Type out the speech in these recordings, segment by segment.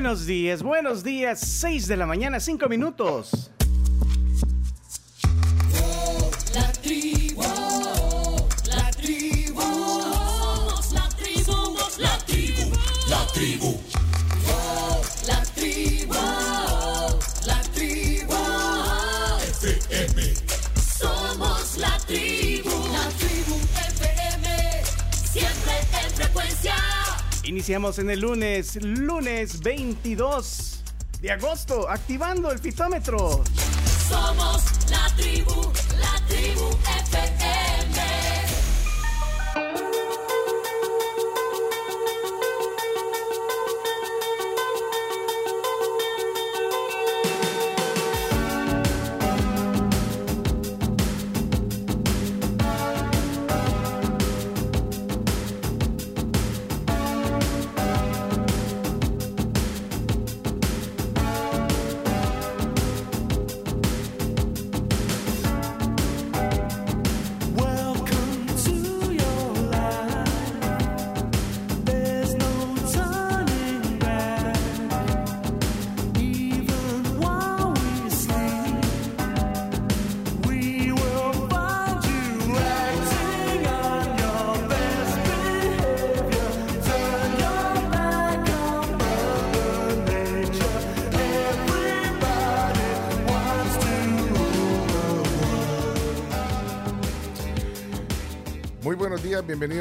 Buenos días, buenos días. 6 de la mañana, 5 minutos. La tribu, la tribu, somos la tribu, somos la tribu, la tribu. Iniciamos en el lunes, lunes 22 de agosto, activando el fitómetro. Somos la tribu, la tribu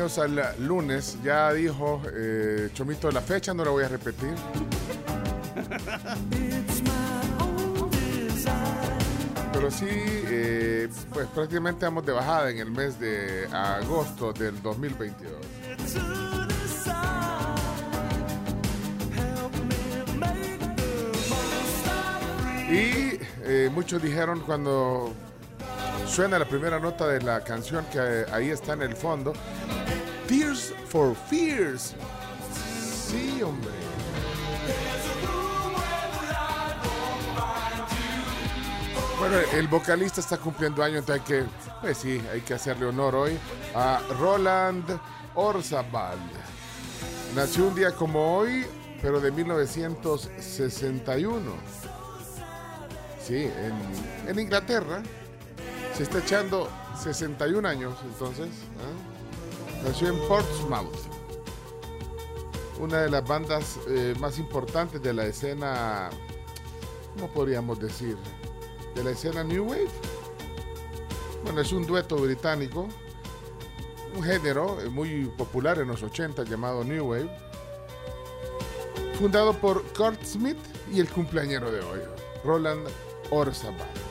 bienvenidos al lunes. Ya dijo eh, Chomito la fecha, no la voy a repetir. Pero sí, eh, pues prácticamente vamos de bajada en el mes de agosto del 2022. to decide. Help me make the most of Y eh, muchos dijeron cuando suena la primera nota de la canción que ahí está en el fondo, Tears for Fears. Sí, hombre. Bueno, el vocalista está cumpliendo años, entonces hay que, pues sí, hay que hacerle honor hoy a Roland Orzabal. Nació un día como hoy, pero de 1961. Sí, en, Inglaterra. Se está echando 61 años, entonces. ¿ah? Nació en Portsmouth. Una de las bandas eh, más importantes de la escena, ¿cómo podríamos decir? De la escena New Wave. Bueno, es un dueto británico, un género eh, muy popular en los 80 llamado New Wave, fundado por Kurt Smith y el cumpleañero de hoy, Roland Orzabal.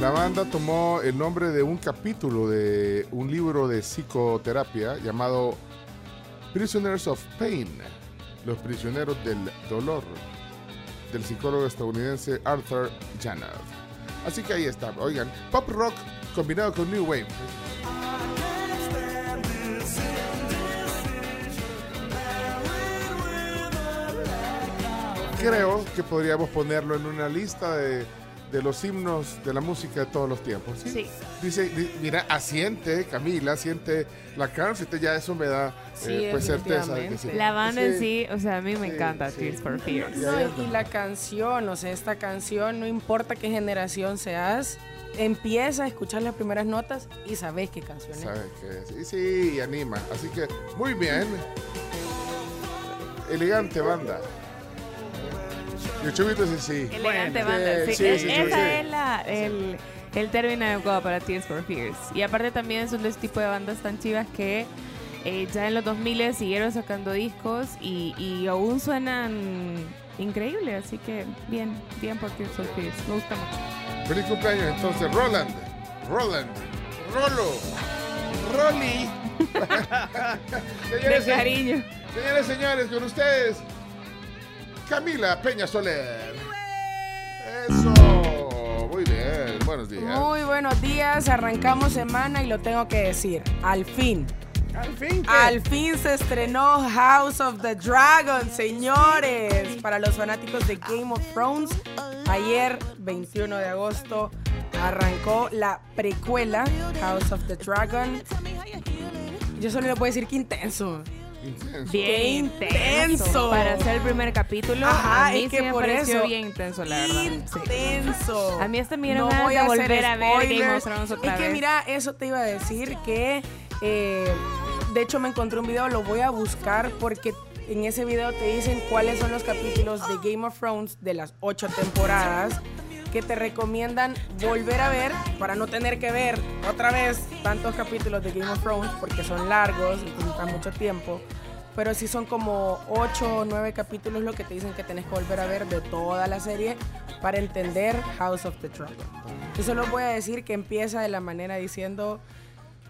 La banda tomó el nombre de un capítulo de un libro de psicoterapia llamado Prisoners of Pain, los prisioneros del dolor, del psicólogo estadounidense Arthur Janov. Así que ahí está, oigan, pop rock combinado con new wave. Creo que podríamos ponerlo en una lista de, de los himnos de la música de todos los tiempos. ¿sí? Sí. Dice, di- mira, asiente Camila, asiente la Carlsite, ya eso me da Sí, eh, pues certeza de que sí. La banda en Sí. o sea, a mí me Sí, encanta sí. Tears for Fears. No, y, y la canción, o sea, esta canción, no importa qué generación seas, empieza a escuchar las primeras notas y sabes qué canción es. ¿Sabes qué? Sí, sí, anima. Así que, muy bien. Elegante banda. Y el chubito dice sí. Elegante Bueno, banda, sí, sí. sí, Es- sí, esa es la, el, el término adecuado para Tears for Fears. Y aparte también son de ese tipo de bandas tan chivas que eh, ya en los 2000 siguieron sacando discos y, y aún suenan increíble. Así que bien, bien por Tears for Fears. Me gusta mucho. Feliz cumpleaños entonces, Roland. Roland. Rolo. Rolly. De señores, cariño. señores, señores, con ustedes, Camila Peña Soler. Eso. Muy bien. Buenos días. Muy buenos días, arrancamos semana y lo tengo que decir, al fin. Al fin que. Al fin se estrenó House of the Dragon, señores. Para los fanáticos de Game of Thrones, ayer, 21 de agosto, arrancó la precuela House of the Dragon. Yo solo le puedo decir que intenso. Intenso. Bien ¡Qué intenso. Para hacer el primer capítulo, Ajá, a mí es sí que me por pareció eso. bien intenso, la verdad. Sí. Intenso. A mí hasta me dieron No ganas voy de a volver a ver Game of. Thrones otra Es que vez. mira, eso te iba a decir que eh, de hecho me encontré un video, lo voy a buscar porque en ese video te dicen cuáles son los capítulos de Game of Thrones de las ocho temporadas que te recomiendan volver a ver para no tener que ver otra vez tantos capítulos de Game of Thrones porque son largos y necesitan mucho tiempo. Pero sí son como 8 o 9 capítulos lo que te dicen que tenés que volver a ver de toda la serie para entender House of the Dragon. Yo solo voy a decir que empieza de la manera diciendo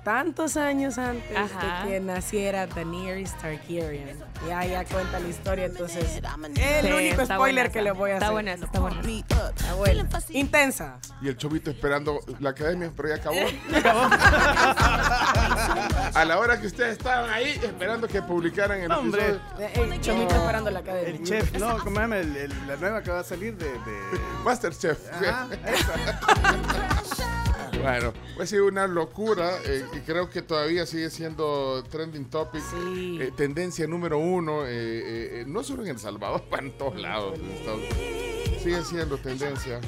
tantos años antes Ajá. de que naciera Daenerys Targaryen. Ya, ya cuenta la historia, entonces es el Sí, único spoiler que esa. le voy a Está hacer. buena esa, está buena. Está buena. Intensa. Y el chovito esperando la academia, pero ya acabó. A la hora que ustedes estaban ahí esperando que publicaran el Hombre. episodio. Eh, El chomito esperando la academia. El chef, no. El- el- la nueva que va a salir de. de... Masterchef. Ajá, esa. Bueno, pues sí, una locura eh, y creo que todavía sigue siendo trending topic, Sí. eh, tendencia número uno, eh, eh, no solo en El Salvador, para en todos lados. en Estados Unidos. Sigue siendo tendencia.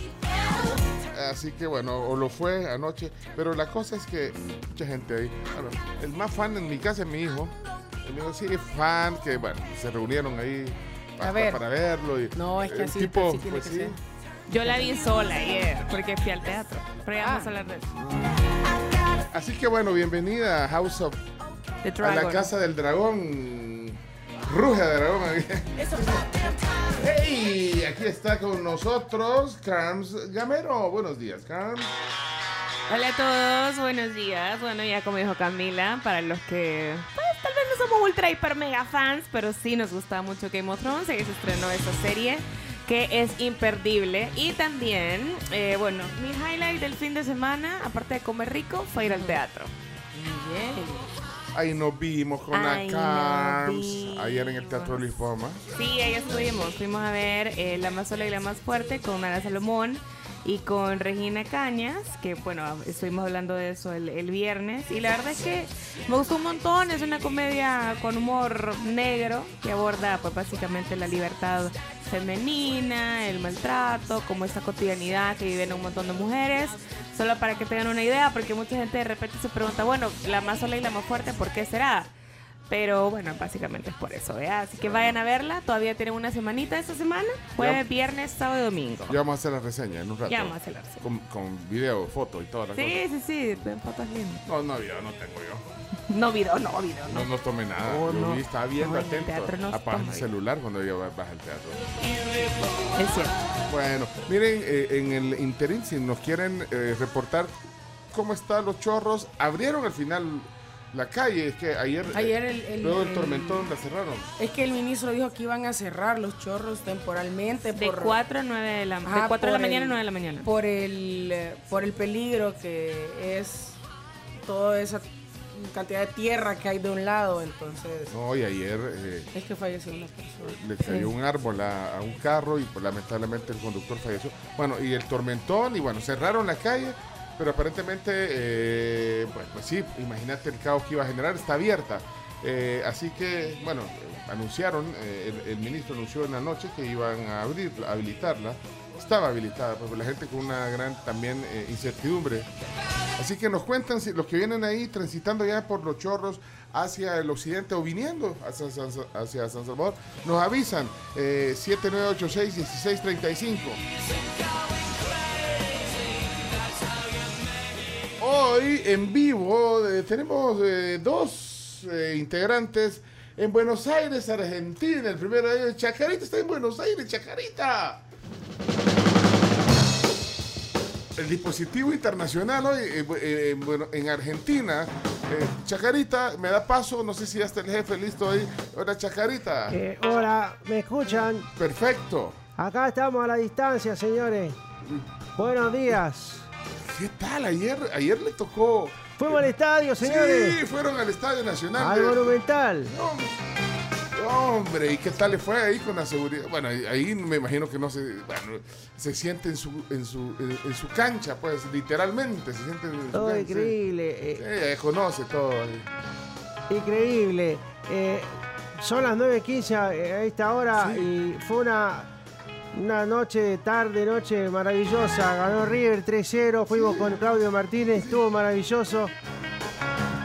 Así que bueno, o lo fue anoche, pero la cosa es que mucha gente ahí, bueno, el más fan en mi casa es mi hijo, el hijo sí es fan, que bueno, se reunieron ahí ver. para verlo. Y, No, es que el así- tipo, así tiene pues que sí, ser. Yo la vi sola ayer porque fui al teatro. Pero ya vamos a hablar de eso. Así que bueno, bienvenida a House of The a Dragon. la casa del dragón. Ruge de dragón. ¡Hey! Aquí está con nosotros Carms Gamero. Buenos días, Carms. Hola a todos, buenos días. Bueno, ya como dijo Camila, para los que pues, tal vez no somos ultra hiper mega fans, pero sí nos gusta mucho Game of Thrones, que se estrenó esa serie que es imperdible. Y también, eh, bueno, mi highlight del fin de semana, aparte de comer rico, fue ir al teatro. Ahí nos vimos con Ahí la Carms ayer en el Teatro Luis Poma. Sí, ahí estuvimos. Fuimos a ver eh, La más sola y la más fuerte con Ana Salomón y con Regina Cañas, que bueno, estuvimos hablando de eso el, el viernes. Y la verdad es que me gustó un montón. Es una comedia con humor negro que aborda pues básicamente la libertad femenina, el maltrato, como esta cotidianidad que viven un montón de mujeres. Solo para que tengan una idea, porque mucha gente de repente se pregunta, bueno, la más sola y la más fuerte, ¿por qué será? Pero bueno, básicamente es por eso, ¿vea? Así que vayan a verla. Todavía tienen una semanita esta semana. Jueves, Ya. viernes, sábado y domingo. Ya vamos a hacer la reseña en un rato. Ya vamos a hacer la reseña. Con, con video, foto y toda la Sí, cosa. sí, sí, ven fotos lindas. No, no, video no tengo yo. No video, no video, no. No, no tomé nada. Oh, Yo no. vi, estaba viendo No, en el atento. teatro no se Apaga el celular cuando yo baja al teatro. Es cierto. Bueno, miren, eh, en el interín, si nos quieren eh, reportar cómo están los chorros, abrieron al final la calle. Es que ayer, Ayer el- el- luego el el- tormentón la cerraron. Es que el ministro dijo que iban a cerrar los chorros temporalmente De por, 4 a 9 de la, de Ajá, 4 de la mañana a el- 9 de la mañana. por el eh, por el peligro que es toda esa cantidad de tierra que hay de un lado, entonces No, y ayer eh, es que falleció una persona. le cayó un árbol a, a un carro y pues, lamentablemente el conductor falleció. Bueno, y el tormentón, y bueno, cerraron la calle, pero aparentemente, eh, pues, pues sí, imagínate el caos que iba a generar, está abierta. Eh, así que, bueno, anunciaron, eh, el, ministro anunció en la noche que iban a abrir, habilitarla. Estaba habilitada, pues la gente con una gran también eh, incertidumbre. Así que nos cuentan los que vienen ahí transitando ya por los chorros hacia el occidente o viniendo hacia hacia San Salvador, nos avisan eh, 7986-1635. Hoy en vivo eh, tenemos eh, dos eh, integrantes en Buenos Aires, Argentina. El primero de ellos, Chacarita, está en Buenos Aires, Chacarita. El dispositivo internacional hoy, bueno, en Argentina. Chacarita, me da paso, no sé si ya está el jefe listo ahí. Hola, Chacarita. Hola, ¿me escuchan? Perfecto. Acá estamos a la distancia, señores. Buenos días. ¿Qué tal? Ayer, ayer le tocó. Fuimos al estadio, señores. Sí, fueron al Estadio Nacional. Al de- Monumental. No, Hombre, ¿y qué tal le fue ahí con la seguridad? Bueno, ahí- me imagino que no se, bueno, se siente en su, en su, en, su cancha, pues, literalmente, se siente en su Todo cancha. increíble. Sí, Eh, conoce todo. increíble. Eh, son las 9.15 a, a esta hora y fue una, una noche, tarde, noche maravillosa. Ganó River 3-0, fuimos con Claudio Martínez, estuvo maravilloso.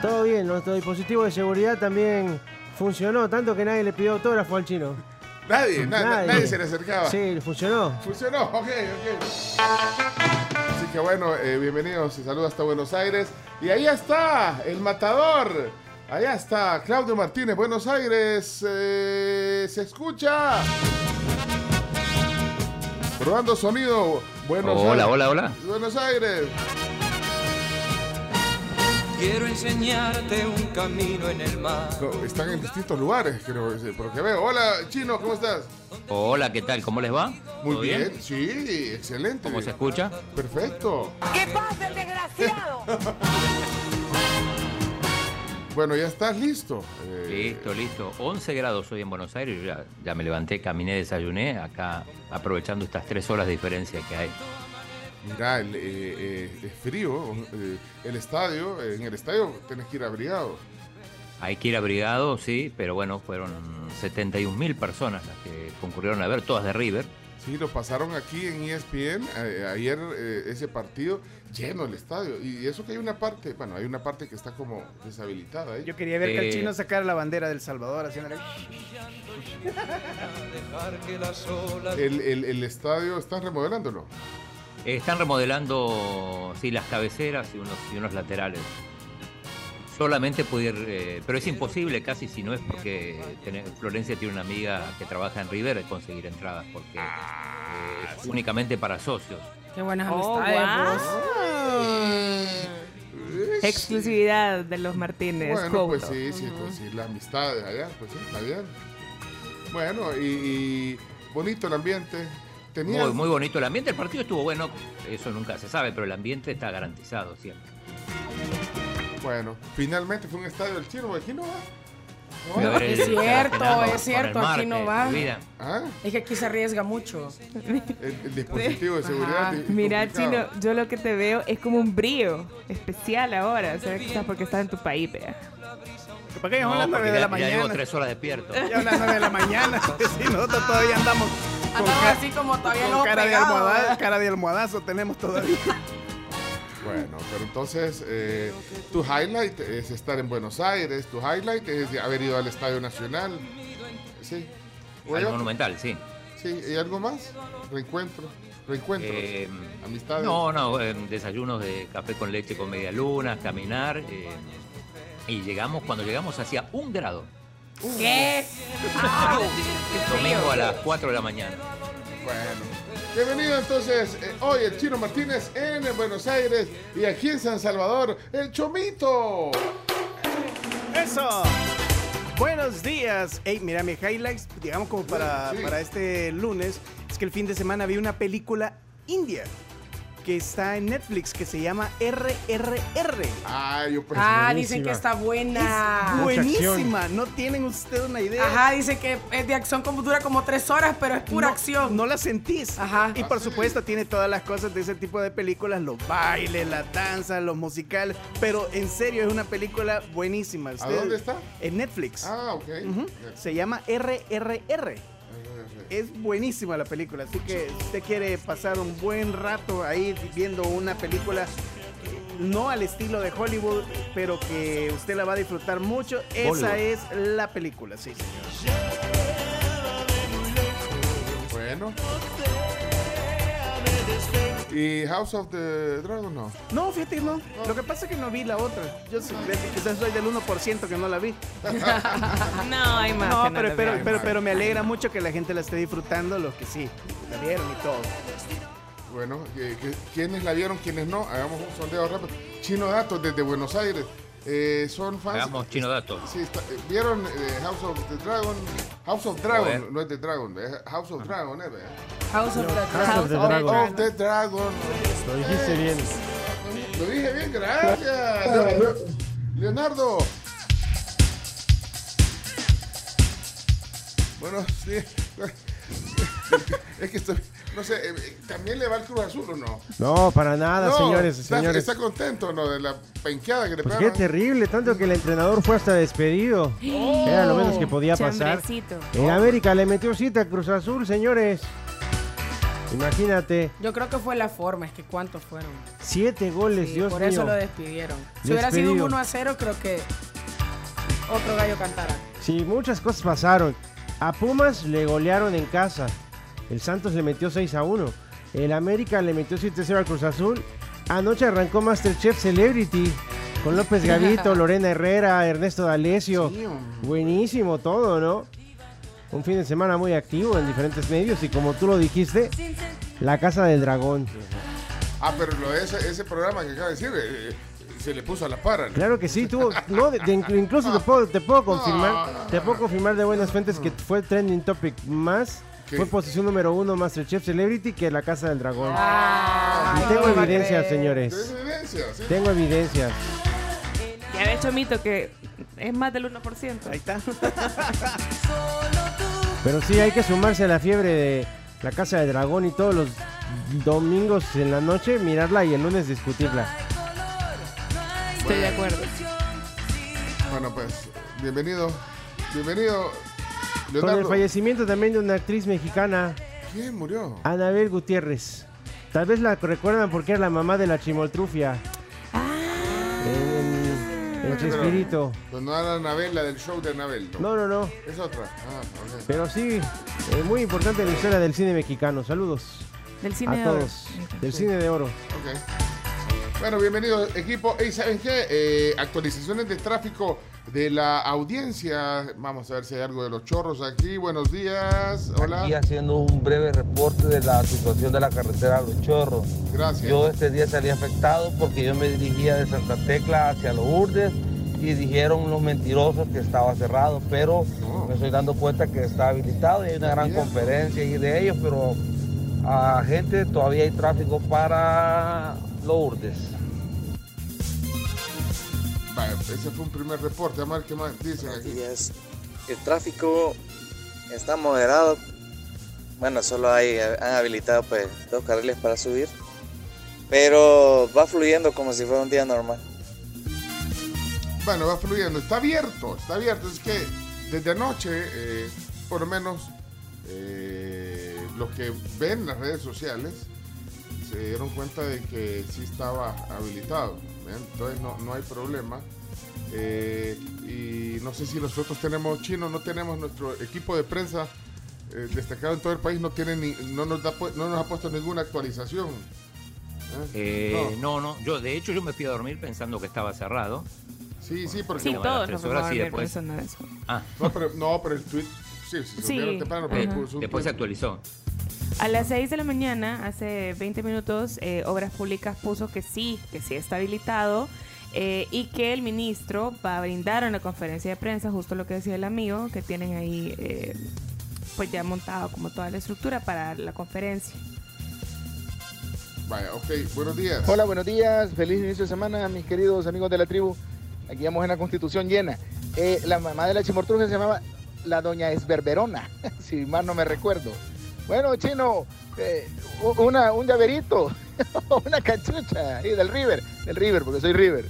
Todo bien, nuestro dispositivo de seguridad también funcionó, tanto que nadie le pidió autógrafo al chino. Nadie, na- na- nadie. se le acercaba. Sí, funcionó. Funcionó, ok, ok. Así que bueno, eh, bienvenidos y saludos hasta Buenos Aires. Y ahí está, el matador. Allá está, Claudio Martínez, Buenos Aires. eh, se escucha. Probando sonido. Buenos Hola, Aires. hola, hola. Buenos Aires. Quiero enseñarte un camino en el mar. No, están en distintos lugares, creo, eh, por lo que veo. Hola, Chino, ¿cómo estás? Hola, ¿qué tal? ¿Cómo les va? Muy ¿Todo bien, sí, excelente. ¿Cómo se escucha? Perfecto. ¿Qué pasa, el desgraciado? Bueno, ya estás listo. Eh, Listo, listo. 11 grados hoy en Buenos Aires. Yo ya, ya me levanté, caminé, desayuné. Acá aprovechando estas tres horas de diferencia que hay. Mira, el, eh, eh, es frío. eh, el estadio, en el estadio tenés que ir abrigado. Hay que ir abrigado, sí, pero bueno, fueron 71 mil personas las que concurrieron a ver, todas de River. Sí, lo pasaron aquí en ESPN. ayer ese partido lleno el estadio. Y eso que hay una parte, bueno, hay una parte que está como deshabilitada. ¿eh? Yo quería ver que el Eh. chino sacara la bandera del Salvador haciéndole... El, el- el estadio, están remodelándolo. Están remodelando, sí, las cabeceras y unos, y unos laterales. Solamente poder, eh, pero es imposible casi si no es porque Florencia tiene una amiga que trabaja en River conseguir entradas porque eh, es únicamente para socios. Qué buenas Oh, amistades, wow. Exclusividad de los Martínez. Bueno, pues sí, sí, pues sí, la amistad de allá, pues sí, está bien. Bueno, y, y bonito el ambiente. Tenía Muy, muy bonito el ambiente, el partido estuvo bueno, eso nunca se sabe, pero el ambiente está garantizado siempre. Bueno, finalmente fue un estadio del chino, aquí no va. ¿No a Es cierto, es cierto, el aquí no va. ¿Ah? Es que aquí se arriesga mucho. El, el dispositivo de seguridad. Es Mira. Chino, yo lo que te veo es como un brío especial ahora. O sea, quizás porque estás en tu país, vea. ¿Para qué? No, las 9 porque de la ya, ya llevo mañana. tres horas despierto. Ya son las 9 de la mañana. Sí, nosotros todavía andamos Andamos así como todavía no cara, cara de almohadazo tenemos todavía. Bueno, pero entonces eh, tu highlight es estar en Buenos Aires, tu highlight es haber ido al Estadio Nacional. Sí. ¿O hay Al? Monumental, sí. Sí, ¿y algo más? Reencuentro. Reencuentros. Eh, amistades. No, no, eh, desayunos de café con leche con media luna, caminar. eh, y llegamos, cuando llegamos hacía un grado. ¿Qué? El domingo a las 4 de la mañana. Bueno. Bienvenido entonces eh, hoy el Chino Martínez en Buenos Aires y aquí en San Salvador, el Chomito. ¡Eso! Buenos días. Hey, mira, mi highlights, digamos como para, Sí. para este lunes, es que el fin de semana vi una película india que está en Netflix que se llama RRR. Ah, yo pensé. Ah, dicen que está buena. Buenísima, no tienen ustedes una idea. Ajá, dice que es de acción como dura como tres horas, pero es pura no, acción. No la sentís. Ajá. Y por supuesto tiene todas las cosas de ese tipo de películas, los bailes, la danza, los musicales, pero en serio es una película buenísima. ¿A dónde está? En Netflix. Ah, ok. Ujú. Se llama RRR. Es buenísima la película, así que si usted quiere pasar un buen rato ahí viendo una película eh, no al estilo de Hollywood, pero que usted la va a disfrutar mucho, esa Bollywood. es la película, sí, señor. ¿Y House of the Dragon no? No, fíjate, que no. Lo que pasa es que no vi la otra. Yo soy- quizás soy del 1% que no la vi. No, hay más. No, que pero, pero, pero, pero me alegra mucho que la gente la esté disfrutando, los que sí, la vieron y todo. Bueno, que- que- ¿quiénes la vieron, quiénes no? Hagamos un sondeo rápido. Chino Datos desde Buenos Aires. Eh, ¿Son fans? Hagamos chino datos. Sí, está- eh, ¿Vieron eh, House of the Dragon? House of Dragon, no es de Dragon, es House of Dragon, ¿eh? House of the House of the Dragon. Dragon. Of the Dragon. Lo dijiste bien. Lo dije bien, gracias. Leonardo. Bueno, sí. Es que estoy, No sé, eh, eh, ¿también le va al Cruz Azul o no? No, para nada, No, señores, está, señores. está contento, ¿no? De la penqueada que le Pues qué terrible, tanto que el entrenador fue hasta despedido. Era lo menos que podía pasar. En América le metió cita a Cruz Azul, señores. Imagínate, Yo creo que fue la forma, es que cuántos fueron. siete goles, Sí, Dios por mío. eso lo despidieron. Si hubiera sido un Despedido. 1 a 0, creo que otro gallo cantara. Sí, muchas cosas pasaron. A Pumas le golearon en casa. El Santos le metió 6 a 1. El América le metió 7 a 0 al Cruz Azul. Anoche arrancó Masterchef Celebrity con López Gavito, Lorena Herrera, Ernesto D'Alessio. Sí. Buenísimo todo, ¿no? Un fin de semana muy activo en diferentes medios y como tú lo dijiste, la Casa del Dragón. Ah, pero lo ese, ese programa que acaba de decir, eh, eh, se le puso a la para. ¿no? Claro que sí, tuvo, no, de- de- incluso te puedo, te puedo confirmar, te puedo confirmar de buenas fuentes que fue trending topic más, ¿Qué? fue posición número uno Masterchef Celebrity que la Casa del Dragón. Ah, y no tengo a evidencias, señores. ¿Tienes evidencia? Sí. Tengo evidencias. Ya de hecho, mito que es más del 1%. Ahí está. Pero sí, hay que sumarse a la fiebre de la Casa del Dragón y todos los domingos en la noche mirarla y el lunes discutirla. Estoy de acuerdo. Bueno, pues, bienvenido. Bienvenido, Con el fallecimiento también de una actriz mexicana, ¿Quién murió? Anabel Gutiérrez. Tal vez la recuerdan porque era la mamá de la chimoltrufia. En Pero- Chespirito. No era Anabel, la del show de Anabel. No, no, no. Es otra. Ah, ok. Pero sí, eh, muy importante la historia del cine mexicano. Saludos Del cine a de oro. todos. Del cine de oro. Ok. Bueno, bienvenido equipo. Ey, ¿Saben qué? Eh, actualizaciones de tráfico de la audiencia. Vamos a ver si hay algo de los chorros aquí. Buenos días. Hola. Aquí haciendo un breve reporte de la situación de la carretera Los Chorros. Gracias. Yo este día salí afectado porque yo me dirigía de Santa Tecla hacia Los Urdes y dijeron los mentirosos que estaba cerrado, pero No. me estoy dando cuenta que está habilitado y hay una gran Bien. conferencia ahí de ellos, pero a gente todavía hay tráfico para Los Urdes. Ese fue un primer reporte. Vamos a ver qué más dicen Buenos aquí. días. El tráfico está moderado. Bueno, solo hay, han habilitado pues dos carriles para subir. Pero va fluyendo como si fuera un día normal. Bueno, va fluyendo. Está abierto, está abierto. Es que desde anoche, eh, por lo menos, eh, los que ven las redes sociales se dieron cuenta de que sí estaba habilitado. ¿Ven? Entonces no, no hay problema. Eh, y no sé si nosotros tenemos chino, no tenemos nuestro equipo de prensa eh, destacado en todo el país, no tiene ni, no nos da pu- no nos ha puesto ninguna actualización. ¿eh? Eh, no, no, yo de hecho yo me fui a dormir pensando que estaba cerrado. Sí, sí, porque Sí, todos tres nos horas vamos a y dormir después- pensando en eso. Ah, no, pero, no, pero el tweet sí, sí, se Sí, subieron temprano, pero eh, puso un después se actualizó. A las 6 de la mañana, hace 20 minutos, eh, Obras Públicas puso que sí, que sí está habilitado eh, y que el ministro va a brindar una conferencia de prensa, justo lo que decía el amigo, que tienen ahí eh, pues ya montado como toda la estructura para la conferencia. Vaya, ok, buenos días. Hola, buenos días. Feliz inicio de semana, mis queridos amigos de la tribu. Aquí vamos en la constitución llena. Eh, la mamá de la chimortruja se llamaba la doña Esberberona, si mal no me recuerdo. Bueno, chino, eh, una, un llaverito, una cachucha ahí del River, del River, porque soy River.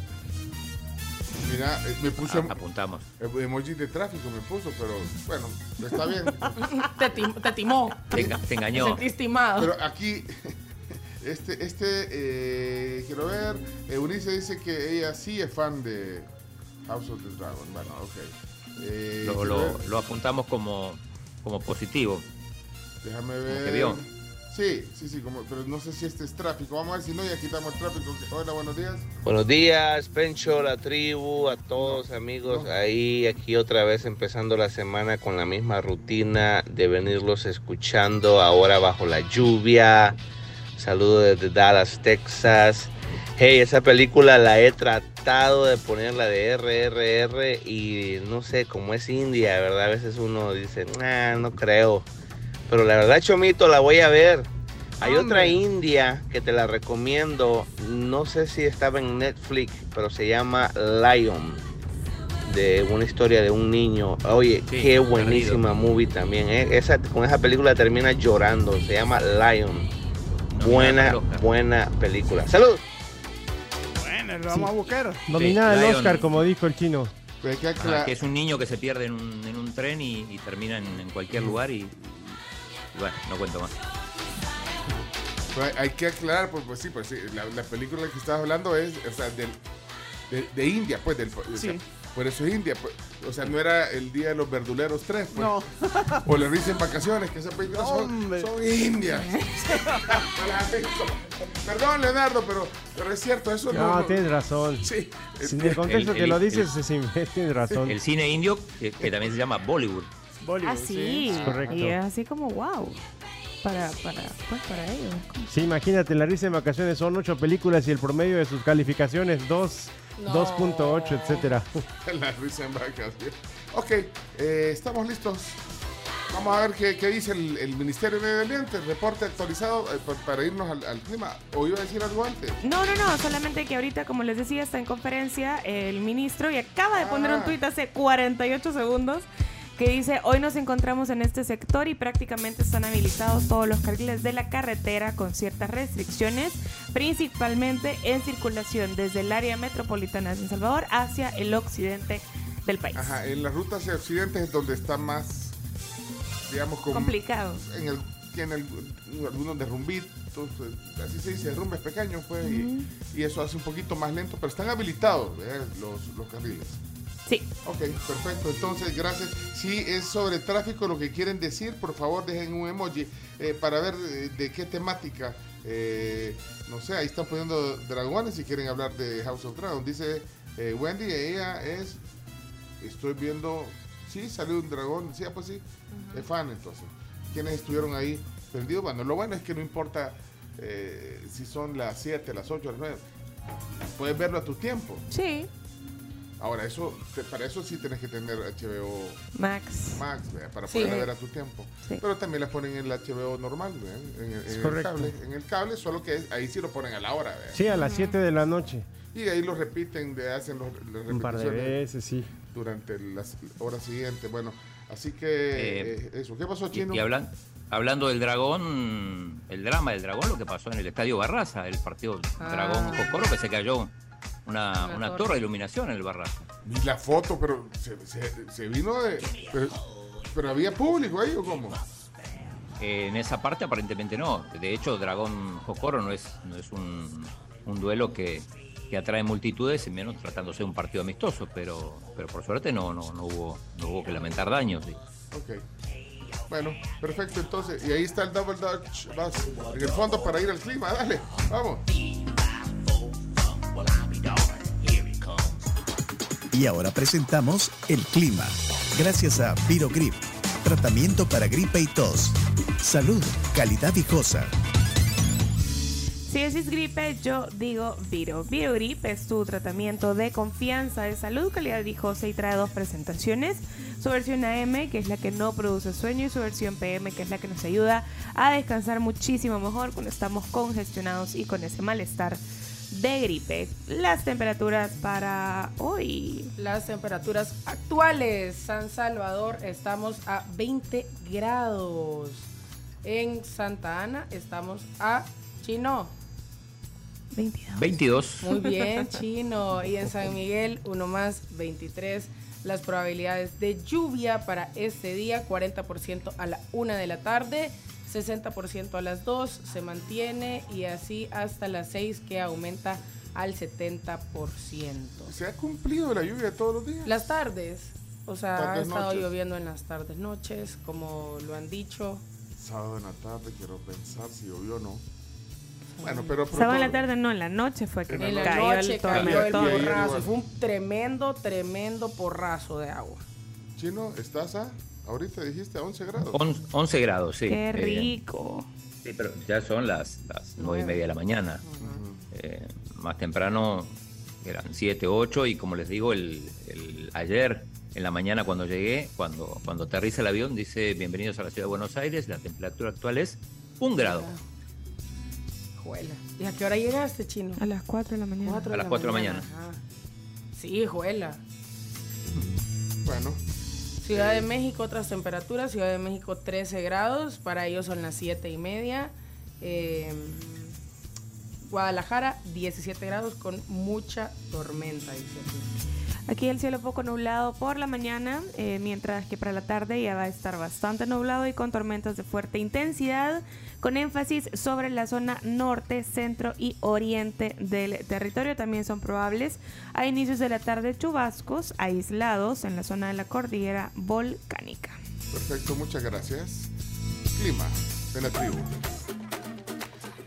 Mira, eh, me puso Ah, apuntamos. em- emoji de tráfico, me puso, pero bueno, está bien. Te, tim- te timó. Te, enga- te Te engañó. sentiste timado. Pero aquí, este, este, eh, quiero ver, Eunice dice que ella sí es fan de House of the Dragon. Bueno, ok. Eh, Lo, lo- lo apuntamos como, como positivo. Déjame que ver. vio. Sí, sí, sí, como, pero no sé si este es tráfico. Vamos a ver si no, ya quitamos el tráfico. Hola, buenos días. Buenos días, Pencho, la tribu, a todos amigos. Ahí, aquí otra vez empezando la semana con la misma rutina de venirlos escuchando ahora bajo la lluvia. Saludo desde Dallas, Texas. Hey, esa película la he tratado de ponerla de RRR y no sé, como es India, ¿verdad? A veces uno dice, nah, no creo. Pero la verdad, Chomito, la voy a ver. Hay otra india que te la recomiendo. No sé si estaba en Netflix, pero se llama Lion. de una historia de un niño. Oye, Sí, qué buenísima movie también. ¿eh? Esa, con esa película termina llorando. Se llama Lion. Buena, al buena película. ¡Salud! Bueno, lo vamos a buscar. Nominada al Lion. Oscar, como dijo el chino. Ah, que es un niño que se pierde en un, en un tren y, y termina en, en cualquier lugar y, y- bueno, no cuento más. Hay- hay que aclarar, pues, pues sí, pues sí, la, la película que estabas hablando es, o sea, del, de, de India, pues, del, o sea, Sí. por eso es India, pues, o sea, no era el Día de los Verduleros 3, pues. No. O le dicen vacaciones, que esa película son, Hombre. son indias. Perdón, Leonardo, pero, pero es cierto, eso no... No, tienes razón. Sí. Sin el contexto El- que el- lo dices, sí, tienes razón. El cine indio, que, que también se llama Bollywood. Bollywood, Ah, sí. correcto. Y es así como wow. Para, para, pues para ellos. Sí, imagínate, La risa en vacaciones son ocho películas y el promedio de sus calificaciones 2, No. 2.8, etcétera. La risa en vacas. ¿sí? Ok, eh, estamos listos. Vamos a ver qué, qué dice el, el Ministerio de Medio Ambiente, reporte actualizado eh, pa- para irnos al, al clima. ¿O iba a decir algo antes? No, no, no, solamente que ahorita, como les decía, está en conferencia el ministro y acaba de poner un Ah. tuit hace 48 segundos que dice, hoy nos encontramos en este sector y prácticamente están habilitados todos los carriles de la carretera con ciertas restricciones, principalmente en circulación desde el área metropolitana de San Salvador hacia el occidente del país. Ajá, en las rutas hacia Occidente es donde está más, digamos, con, Complicado. en el, tiene algunos derrumbitos, eh, así se dice, derrumbes pequeños, pues, y- y, eso hace un poquito más lento, pero están habilitados eh, los, los carriles. Sí. Ok, perfecto. Entonces, gracias. Si es sobre tráfico lo que quieren decir, por favor dejen un emoji eh, para ver eh, de qué temática. eh, no sé, ahí están poniendo dragones si quieren hablar de House of Dragon. Dice eh, Wendy, ella es. Estoy viendo. Sí, salió un dragón. Sí, ah, pues sí. Es fan entonces. Quienes estuvieron ahí prendidos. Bueno, lo bueno es que no importa eh, si son las 7, las 8, las 9. Puedes verlo a tu tiempo. Sí. Ahora, eso, te- para eso sí tienes que tener HBO Max. Max, ¿vea? para Sí. poderla ver a tu tiempo. Sí. Pero también la ponen en el HBO normal, en, el- en el cable. En el cable, solo que ahí sí lo ponen a la hora. ¿vea? Sí, a las 7 de la noche. Y ahí lo repiten, de, hacen los, las Un par de veces, sí. durante las horas siguientes. Bueno, así que Eh, eh, eso. ¿Qué pasó, Y, Chino? y hablan- hablando del dragón, el drama del dragón, lo que pasó en el estadio Barraza, el partido Ah. Dragón Cocoro, que se cayó una, torre. torre de iluminación en el Barraza. Vi la foto, pero se, se- se vino de... Pero, pero había público ahí o cómo? Eh, en esa parte aparentemente no. De hecho, Dragón Jocoro no es, no es un, un duelo que, que atrae multitudes, menos tratándose de un partido amistoso, pero, pero por suerte no, no, no, hubo, no hubo que lamentar daños. sí. Ok. Bueno, perfecto entonces. Y ahí está el Double Dutch Bus. En el fondo para ir al clima, dale, vamos. Y ahora presentamos el clima. Gracias a Virogrip, tratamiento para gripe y tos. Salud, calidad viejosa. Si decís gripe, yo digo Viro. Virogrip es tu tratamiento de confianza de salud, calidad viejosa y trae dos presentaciones. Su versión AM, que es la que no produce sueño, y su versión PM, que es la que nos ayuda a descansar muchísimo mejor cuando estamos congestionados y con ese malestar de gripe. Las temperaturas para hoy. Las temperaturas actuales. San Salvador estamos a 20 grados. En Santa Ana estamos a Chino. 22. 22. Muy bien, Chino. Y en San Miguel, uno más, 23. Las probabilidades de lluvia para este día, 40% a la 1 de la tarde, 60% a las 2, se mantiene y así hasta las 6 que aumenta al 70%. ¿Se ha cumplido la lluvia todos los días? Las tardes, o sea, ha Tardes, estado noches. lloviendo en las tardes, noches, como lo han dicho. Sábado en la tarde, quiero pensar si llovió o no. Bueno, pero... Sábado en la tarde, no, en la noche fue que En la cayó noche el cayó el porrazo. Fue un tremendo, tremendo porrazo de agua. Chino, ¿estás a? Ahorita dijiste a 11 grados. On- 11 grados, sí. Qué Eh, rico. sí, pero ya son las, las 9 y media de la mañana. Eh, más temprano eran 7, 8 y como les digo, el, el- ayer en la mañana cuando llegué, cuando, cuando aterriza el avión, dice bienvenidos a la ciudad de Buenos Aires, la temperatura actual es un grado. Juela. ¿Y a qué hora llegaste, Chino? A las 4 de la mañana. A las cuatro de la mañana. Ajá. Sí, juela. Bueno, Ciudad de México, otras temperaturas. Ciudad de México, 13 grados. Para ellos son las 7 y media. Eh, Guadalajara, 17 grados con mucha tormenta, dice aquí. Aquí el cielo poco nublado por la mañana, eh, mientras que para la tarde ya va a estar bastante nublado y con tormentas de fuerte intensidad, con énfasis sobre la zona norte, centro y oriente del territorio. También son probables a inicios de la tarde chubascos aislados en la zona de la cordillera volcánica. perfecto, muchas gracias. Clima de la tribu.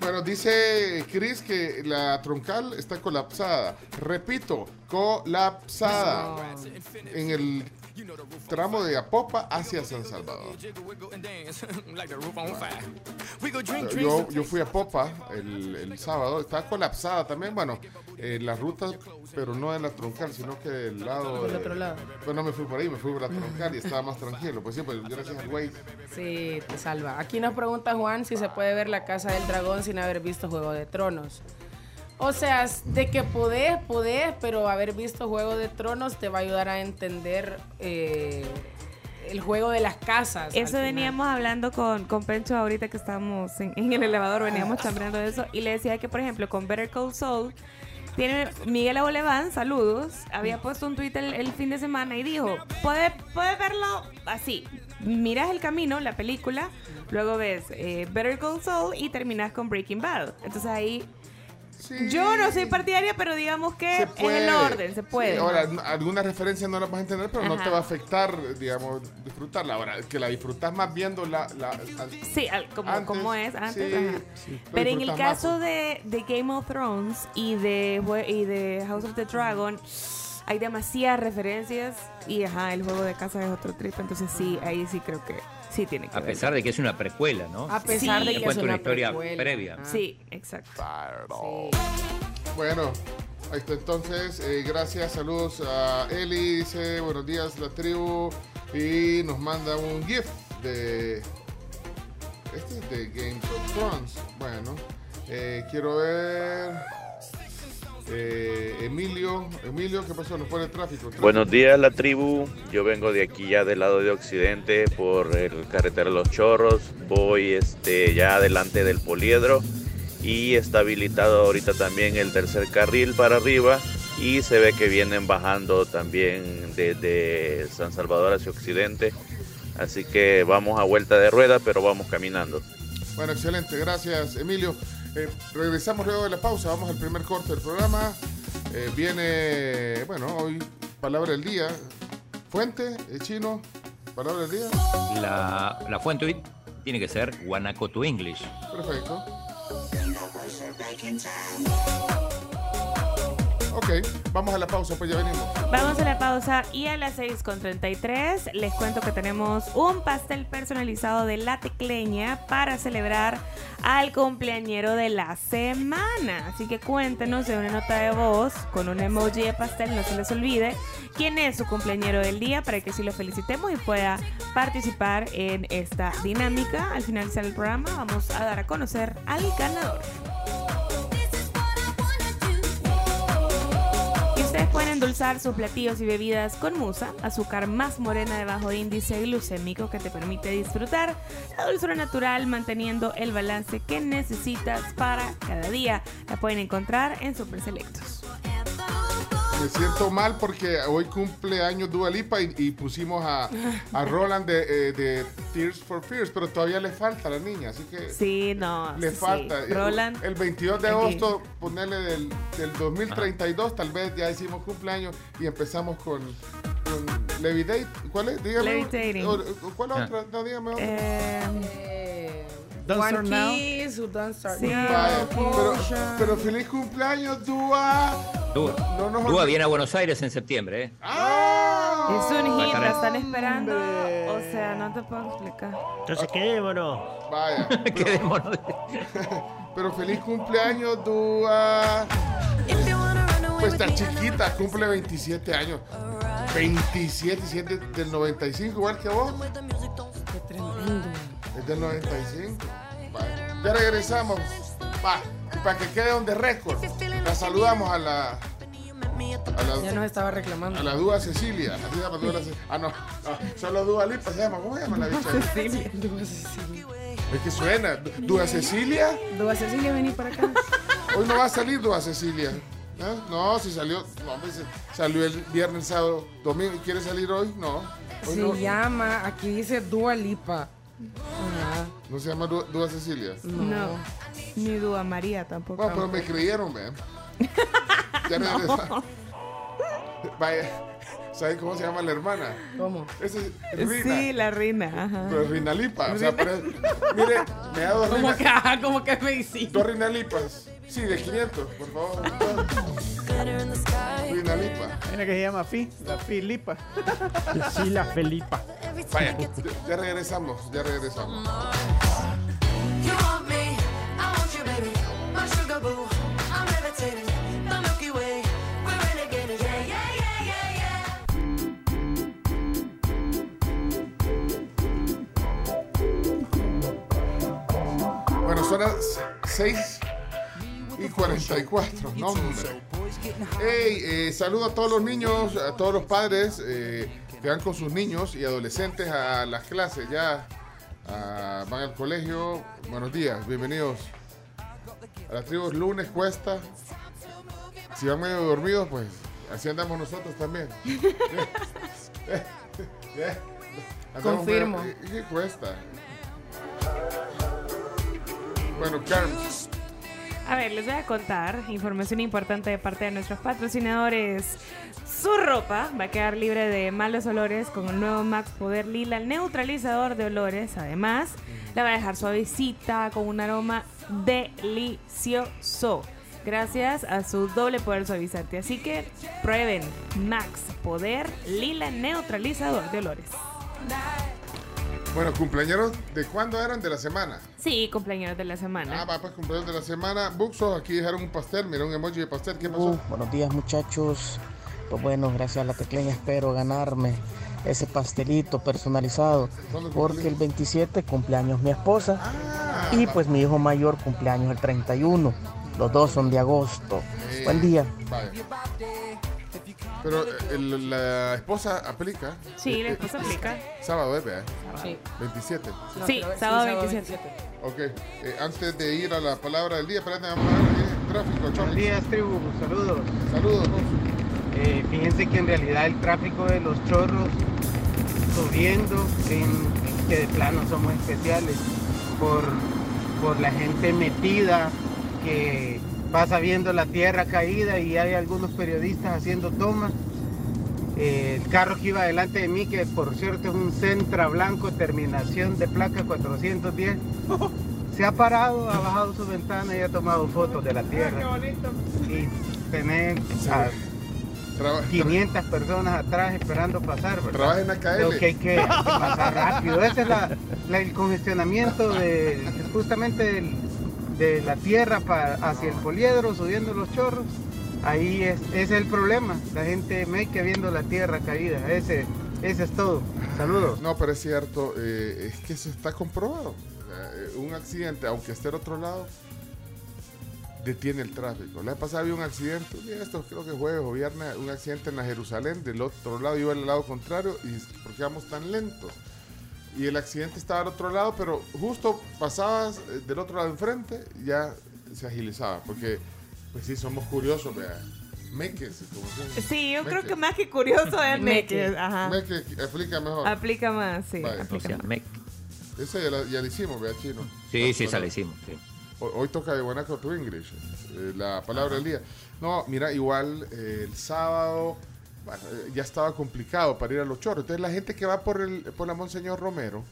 Bueno, dice Chris que la troncal está colapsada. Repito, colapsada. En el tramo de Apopa hacia San Salvador. Yo, yo fui a Popa el, el sábado, estaba colapsada también, bueno, eh, la ruta, pero no de la troncal, sino que del lado... Por el de- otro lado. Bueno, no me fui por ahí, me fui por la troncal y estaba más tranquilo. Pues sí, pues gracias al güey. Sí, te salva. Aquí nos pregunta Juan si se puede ver la Casa del Dragón sin haber visto Juego de Tronos. O sea, de que podés, podés, pero haber visto Juego de Tronos te va a ayudar a entender eh, el juego de las casas. Eso veníamos hablando con, con Pencho ahorita que estábamos en, en el elevador, veníamos chambeando de eso y le decía que, por ejemplo, con Better Call Saul, tiene Miguel Aboleván, saludos, había puesto un tweet el, el fin de semana y dijo, puedes puede verlo así, miras el camino, la película, luego ves eh, Better Call Saul y terminas con Breaking Bad. Entonces ahí... Yo no soy partidaria, pero digamos que puede. el orden, se puede. Sí, ahora, algunas referencias no las vas a entender, pero no te va a afectar, digamos, disfrutarla. Ahora, que la disfrutas más viendo la... Sí, al- como, Antes, como es antes. ajá. Pero en el más, caso de, de Game of Thrones y de, y de House of the Dragon, hay demasiadas referencias y ajá, el juego de casa es otro trip. Entonces sí, ahí sí creo que sí tiene que A ver. pesar de que es una precuela, ¿no? A pesar Sí. de que es una, una historia precuela. previa. Ah. Sí, exacto. Bueno, ahí está entonces. eh, gracias, saludos a Eli. Dice buenos días, la tribu. Y nos manda un GIF de. Este es de Game of Thrones. Bueno, eh, quiero ver. Eh, Emilio, Emilio, ¿qué pasó? Nos pone el tráfico. tráfico. Buenos días, la tribu. Yo vengo de aquí ya del lado de Occidente por el carretero Los Chorros. Voy este, ya adelante del poliedro y está habilitado ahorita también el tercer carril para arriba y se ve que vienen bajando también desde San Salvador hacia Occidente. Así que vamos a vuelta de rueda, pero vamos caminando. Bueno, excelente, gracias Emilio. Eh, regresamos luego de la pausa, vamos al primer corte del programa. Eh, viene, bueno, hoy palabra del día. Fuente, eh, chino, palabra del día. La, la fuente hoy tiene que ser Guanaco to English. Perfecto. Ok, vamos a la pausa, pues ya venimos. Vamos a la pausa y a las 6.33 les cuento que tenemos un pastel personalizado de la tecleña para celebrar al cumpleañero de la semana. Así que cuéntenos de una nota de voz con un emoji de pastel, no se les olvide quién es su cumpleañero del día para que sí lo felicitemos y pueda participar en esta dinámica. Al finalizar el programa vamos a dar a conocer al ganador. Pueden endulzar sus platillos y bebidas con musa, azúcar más morena de bajo índice glucémico que te permite disfrutar la dulzura natural manteniendo el balance que necesitas para cada día. La pueden encontrar en Super Selectos. Me siento mal porque hoy cumple años Dua Lipa y, y pusimos a, a Roland de, eh, de Tears for Fears, pero todavía le falta a la niña, así que Sí, no. le sí, falta. Roland. El 22 de Aquí. agosto, ponerle del, del 2032, tal vez ya hicimos cumpleaños y empezamos con, con Levitate. ¿Cuál es? Dígame. Levitating. ¿Cuál otra? No, dígame otra. Eh, Don't One Start Now. Don't Start Sí. Now, Vaya, pero, pero feliz cumpleaños, Dua. Dúa, No nos Dúa olvid- viene a Buenos Aires en septiembre, ¿eh? ¡Ah! Es un hit, la están esperando. O sea, no te puedo explicar. Entonces quedémonos. Vaya. Quedémonos. Pero feliz cumpleaños, Dua. Pues está chiquita, cumple 27 años. 27, 7 del 95, igual que vos. Qué tremendo. Es del 95. Vaya. Ya regresamos. Para que quede donde récord, la saludamos a la A la, Ya nos estaba reclamando. a la Dúa Cecilia. Así se llama Dúa Ce- Ah, no, no, solo Dúa Lipa se llama. ¿Cómo se llama la bicha? Cecilia. Dúa Cecilia. Es que suena. ¿Dúa Cecilia? Dúa Cecilia, vení para acá. Hoy no va a salir Dúa Cecilia. ¿Ah? No, si salió, no, se- salió el viernes, sábado, domingo. ¿Quiere salir hoy? No. Hoy Se no. llama, aquí dice Dua Lipa. ¿No se llama Dúa, Cecilia? No. Ni Dúa María tampoco. No, pero me creyeron, vean. Ya regresa. Vaya, ¿sabe cómo se llama la hermana? ¿Cómo? Esa es Rina. Sí, la reina. Ajá. Pero Rina Lipa. O sea, pero, mire, me da dos ¿Cómo Rina, que, ajá, cómo que me hiciste? dos Rina Lipas. Sí, de 500, por favor. Rina Lipa. Mira que se llama Fi, la Filipa. Sí, la Felipa. Vaya, ya, regresamos, ya regresamos. Bueno, son las 6 y 44. No. Hey, eh, saludo a todos los niños, a todos los padres eh, que van con sus niños y adolescentes a las clases. Ya ah, van al colegio. Buenos días, bienvenidos. A la tribu lunes cuesta. Si van medio dormidos, pues así andamos nosotros también. Eh, eh, andamos Confirmo. medio- ¿y ¿Qué cuesta? Bueno, Carmen. A ver, les voy a contar información importante de parte de nuestros patrocinadores. Su ropa va a quedar libre de malos olores con el nuevo Max Poder Lila neutralizador de olores. Además, la va a dejar suavecita con un aroma delicioso. Gracias a su doble poder suavizante. Así que prueben Max Poder Lila neutralizador de olores. Bueno, cumpleaños de cuándo eran? De la semana. Sí, cumpleaños de la semana. Ah, va, pues cumpleaños de la semana. Buxo, aquí dejaron un pastel. Mira un emoji de pastel. ¿Qué pasó? Uh, buenos días muchachos. Pues bueno, gracias a la tecleña espero ganarme ese pastelito personalizado. ¿Cuándo Porque el 27 cumpleaños mi esposa Ah, y pues mi hijo mayor cumpleaños el 31. Los dos son de agosto. Eh, Buen día. Vaya. Pero eh, el- la esposa aplica. Sí, la esposa aplica. Sábado, ¿eh? Sí. 27. No, Sí, pero- sábado 27. Ok. eh, antes de ir a la palabra del día, espérate, vamos a ver eh, tráfico, Buenos Chomix. días, tribu. Saludos. Saludos. Eh, fíjense que en realidad el tráfico de los chorros subiendo, en, que de plano somos especiales, por, por la gente metida que pasa viendo la tierra caída y hay algunos periodistas haciendo tomas. Eh, el carro que iba delante de mí, que por cierto es un Centra Blanco, terminación de placa 410, se ha parado, ha bajado su ventana y ha tomado fotos de la tierra. Y tener a Traba- 500 personas atrás esperando pasar, ¿verdad? Trabaja en AKL. Creo que hay que, hay que pasar rápido. Ese es la- la- el congestionamiento de, justamente del- de la tierra para, hacia el poliedro, subiendo los chorros. Ahí es, es el problema. La gente me que viendo la tierra caída. Ese, ese es todo. Saludos. No, pero es cierto, eh, es que se está comprobado. Eh, un accidente, aunque esté al otro lado, detiene el tráfico. La vez pasada había un accidente, y esto creo que jueves o viernes, un accidente en la Jerusalén, del otro lado iba al lado contrario, y es, ¿por qué vamos tan lentos? Y el accidente estaba al otro lado, pero justo pasabas eh, del otro lado enfrente, ya se agilizaba, porque pues sí, somos curiosos, vea. Meques, como se. Sí, yo creo Meques. que más que curioso es Meque. Meque. Ajá. Meque, explica mejor. Aplica más, sí. Vaya, aplica O sea, Ese ya, la- ya lo hicimos, vea, chino. Sí, sí, Bueno, esa la hicimos. sí. Hoy, hoy toca de Guanaco to English, eh, la palabra del día. No, mira, igual eh, el sábado bueno, eh, ya estaba complicado para ir a los chorros. Entonces la gente que va por, el, por la Monseñor Romero,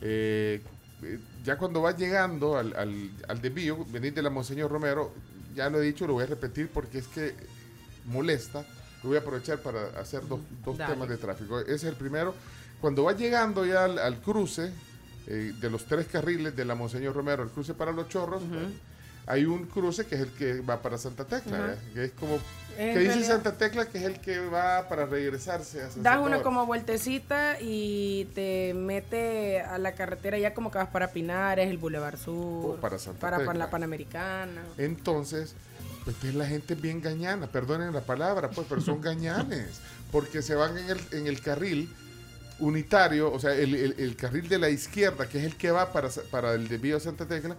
eh, eh, ya cuando va llegando al, al, al desvío, venir de la Monseñor Romero, ya lo he dicho, lo voy a repetir porque es que molesta. Lo voy a aprovechar para hacer dos, dos temas de tráfico. Ese es el primero. Cuando va llegando ya al, al cruce eh, de los tres carriles de la Monseñor Romero, el cruce para los chorros, hay un cruce que es el que va para Santa Tecla, que es como... Que dice realidad- Santa Tecla que es el que va para regresarse a San Das Salvador. una como vueltecita y te mete a la carretera ya como que vas para Pinares, el Boulevard Sur, O para Santa para, Tecla. la Panamericana. Entonces, Entonces la gente es bien gañana, perdonen la palabra, pues, pero son gañanes, porque se van en el, en el carril unitario, o sea, el, el- el carril de la izquierda, que es el que va para, para el desvío de Santa Tecla,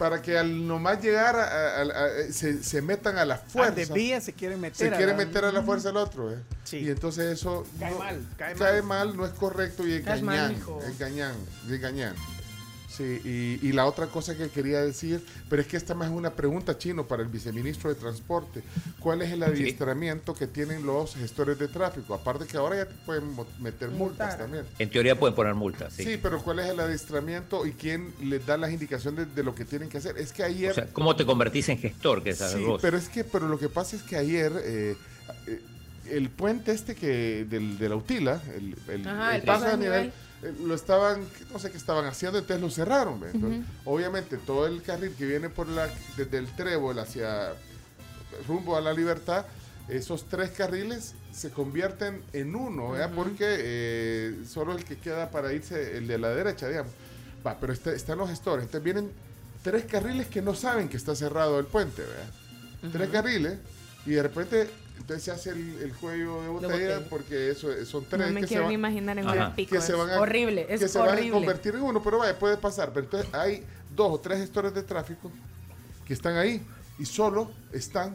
para que al nomás llegar a, a- a- a- se, se metan a la fuerza. de vía se quieren meter. Se a quiere la- meter a la fuerza al otro, ¿eh? Y entonces eso Cae no- mal, cae cae mal. mal, no es correcto y mal, gañán, mijo. Sí, y, y la otra cosa que quería decir, pero es que esta más es una pregunta chino para el viceministro de Transporte. ¿Cuál es el adiestramiento que tienen los gestores de tráfico? Aparte que ahora ya te pueden meter multas también. En teoría pueden poner multas, sí. Sí. pero ¿cuál es el adiestramiento y quién les da las indicaciones de lo que tienen que hacer? Es que ayer... O sea, ¿cómo te convertís en gestor? Que sabes Sí, vos? pero es que, pero lo que pasa es que ayer eh, eh, el puente este que del, de la Utila, el, el, Ajá, el el paso a nivel. Eh, lo estaban, no sé qué estaban haciendo, entonces lo cerraron. Obviamente todo el carril que viene por la desde el Trébol hacia rumbo a la Libertad, esos tres carriles se convierten en uno, ¿verdad? porque eh, solo el que queda para irse, el de la derecha, digamos. Va, pero este- están los gestores. Entonces vienen tres carriles que no saben que está cerrado el puente, ¿verdad? Tres carriles y de repente entonces se hace el, el cuello de botella, botella. porque eso son tres No me que, se quiero van, ni imaginar en un pico. que se van a, Horrible, es que se van a convertir en uno, pero vaya, puede pasar. Pero entonces hay dos o tres gestores de tráfico que están ahí y solo están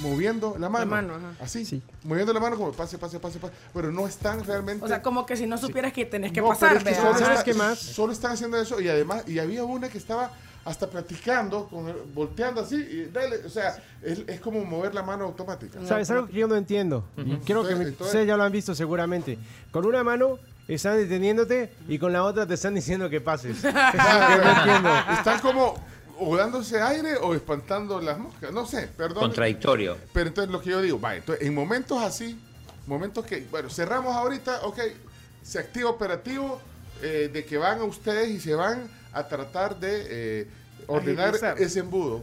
moviendo la mano. mano, ajá. Así, moviendo la mano como pase, pase, pase, pase. Pero no están realmente. O sea, como que si no supieras que tenés que No, pero pasar, es que ¿verdad? solo, ¿Sabes está- qué más? solo están haciendo eso y además, y había una que estaba hasta platicando, con el- volteando así, y dale, o sea, es, es como mover la mano automática. ¿Sabes algo que yo no entiendo? Creo que Entonces- mi- entonces- ustedes ya lo han visto seguramente. Con una mano están deteniéndote y con la otra te están diciendo que pases. Eso que no entiendo. Están como o dándose aire o espantando las moscas, no sé, perdón. Contradictorio. Pero entonces lo que yo digo, vaya, entonces en momentos así, momentos que, bueno, cerramos ahorita, ok, se activa operativo eh, de que van a ustedes y se van a tratar de eh, ordenar Agilizar. ese embudo.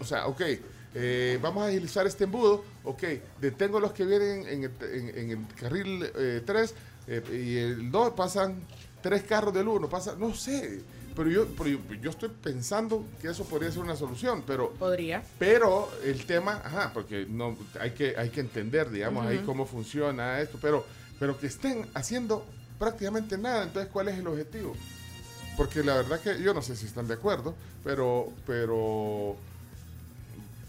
O sea, ok, eh, vamos a agilizar este embudo, ok, detengo los que vienen en el, en- en el carril 3 y el 2 pasan tres carros del 1, pasa, no sé. Pero yo, pero yo, yo estoy pensando que eso podría ser una solución, pero Podría. pero el tema, ajá, porque no hay que hay que entender, digamos, ahí cómo funciona esto, pero pero que estén haciendo prácticamente nada, entonces ¿cuál es el objetivo? Porque la verdad que yo no sé si están de acuerdo, pero pero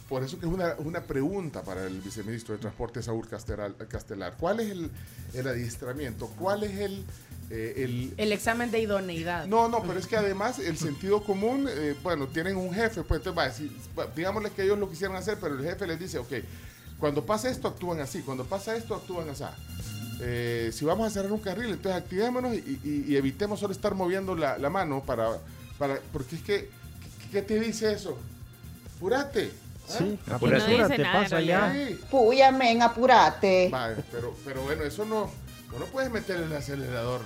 por eso que es una, una pregunta para el viceministro de Transporte Saúl Castelar, Castelar. ¿Cuál es el, el adiestramiento? ¿Cuál es el, eh, el, El examen de idoneidad. no, no, pero es que además el sentido común, eh, bueno, tienen un jefe, pues entonces va a decir, digámosle que ellos lo quisieran hacer, pero el jefe les dice, ok, cuando pasa esto actúan así, cuando pasa esto actúan así. Eh, si vamos a cerrar un carril, entonces activémonos y, y- y evitemos solo estar moviendo la, la mano para, para, porque es que, ¿qué te dice eso? Apúrate. ¿ah? Sí, Apúrate. No apúrate, nada, pasa ya. Sí. Puya, men, apurate. Vale, pero, pero bueno, eso no, no puedes meter el acelerador.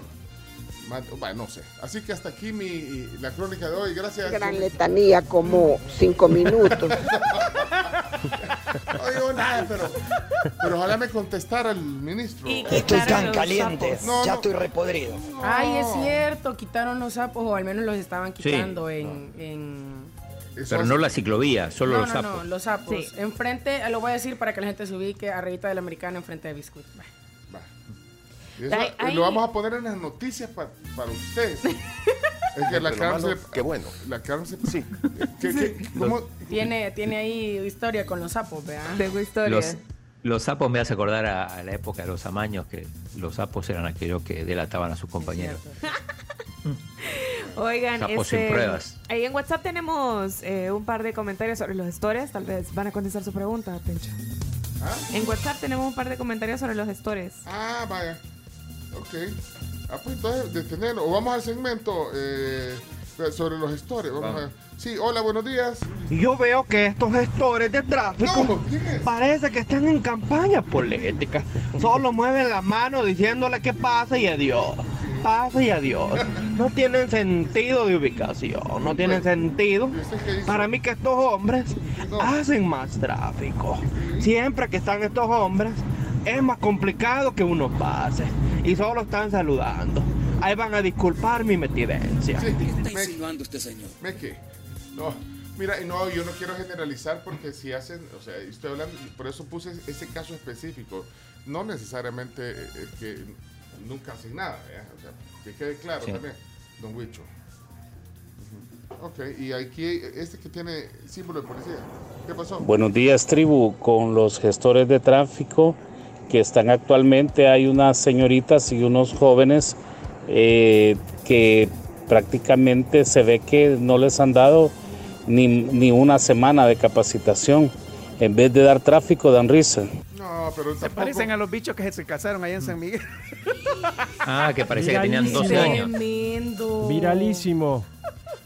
Bueno, no sé. Así que hasta aquí mi, la crónica de hoy. Gracias. Gran letanía, como cinco minutos. No digo nada, pero, pero ojalá me contestara el ministro. Y Estoy tan caliente. No, ya no. estoy repodrido. Ay, es cierto, quitaron los sapos o al menos los estaban Sí. quitando en, en- Eso Pero hace- no la ciclovía, solo no, los sapos. no, los sapos. Sí. Enfrente, lo voy a decir para que la gente se ubique, arribita del americano, enfrente de Biscuit. Eso, eh. Lo vamos a poner en las noticias pa- para usted. Es que la se- qué bueno. La se- Sí. ¿Qué- qué- cómo- Tiene, tiene ahí historia con los sapos, ¿verdad? Tengo historia. Los, los sapos me hace acordar a, a la época de los amaños, que los sapos eran aquellos que delataban a sus compañeros. Oigan, Sapos este, sin pruebas. ahí en WhatsApp tenemos eh, un par de comentarios sobre los stores. Tal vez van a contestar su pregunta, Pencho. ¿Ah? En WhatsApp tenemos un par de comentarios sobre los stores. Ah, vaya. Ok. Ah, pues entonces detenerlo. O vamos al segmento eh, sobre los gestores. Vamos Vamos. a Sí, hola, buenos días. Yo veo que estos gestores de tráfico parece que están en campaña política. Solo mueven la mano diciéndole que pase y adiós. Pase y adiós. No tienen sentido de ubicación, no tienen sentido. ¿Y usted qué dice? Para mí que estos hombres No. hacen más tráfico. Siempre que están estos hombres es más complicado que uno pase. Y solo están saludando. Ahí van a disculpar mi metidencia. Sí, ¿Qué está insinuando este señor? me qué. No, Mira, y no, yo no quiero generalizar porque si hacen, o sea, estoy hablando, por eso puse ese caso específico. No necesariamente eh, es que nunca hacen nada, ¿ya? o sea, que quede claro Sí. también, don Huicho. Ok, y aquí, este que tiene símbolo de policía, ¿qué pasó? Buenos días, tribu. Con los gestores de tráfico que están actualmente, hay unas señoritas y unos jóvenes eh, que prácticamente se ve que no les han dado ni, ni una semana de capacitación. En vez de dar tráfico, dan risa. No, pero Se parecen a los bichos que se casaron allá en San Miguel. Ah, que parecía que tenían 12 Viralísimo. años. Tremendo. Viralísimo.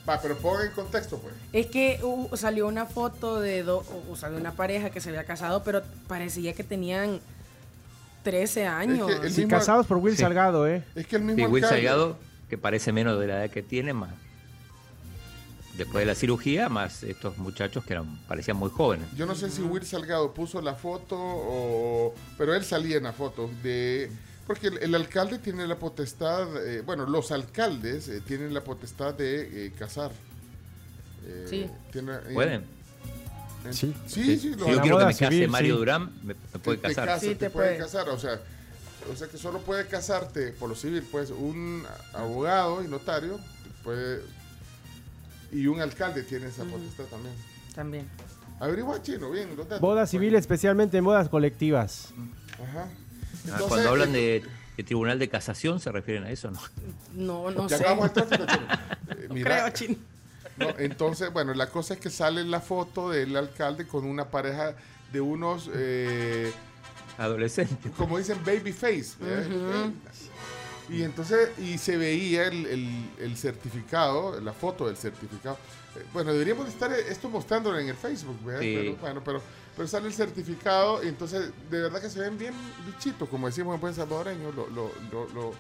Va, pero ponga en contexto, pues. Es que uh, salió una foto de, do- o sea, de una pareja que se había casado, pero parecía que tenían 13 años. el Sí, mismo- casados por Will Sí. Salgado, ¿eh? Es que el mismo Will alcalde- Salgado, que parece menos de la edad que tiene, más. Después de la cirugía, más estos muchachos que eran, parecían muy jóvenes. Yo no sé si Will Salgado puso la foto o... Pero él salía en la foto de... Porque el, el alcalde tiene la potestad, eh, bueno, los alcaldes eh, tienen la potestad de eh, casar. Eh, Sí. tiene- eh, ¿Pueden? Sí. Sí, sí. los Si yo quiero que me case civil, Mario sí. Durán, me, me puede te, te casar. casa, Sí, te, te puede puede. casar, o sea, o sea que solo puede casarte por lo civil, pues un abogado y notario puede y un alcalde tiene esa potestad también. También. Averigua chino, bien, los datos. Boda civil, especialmente en bodas colectivas. Ajá. Ah, Entonces, Cuando hablan eh, de, de tribunal de casación, ¿se refieren a eso no? No, no ya sé. acabamos el tráfico, chino. Eh, No mira, creo, chino. No, entonces, bueno, la cosa es que sale la foto del alcalde con una pareja de unos, eh, Adolescente. como dicen, baby face. ¿eh? Y entonces, y se veía el, el- el certificado, la foto del certificado. Eh, Bueno, deberíamos estar eh, esto mostrándolo en el Facebook, ¿verdad? Sí. Pero, bueno, pero, pero sale el certificado y entonces de verdad que se ven bien bichitos, como decimos en buen salvadoreño. Lo, lo, lo, lo-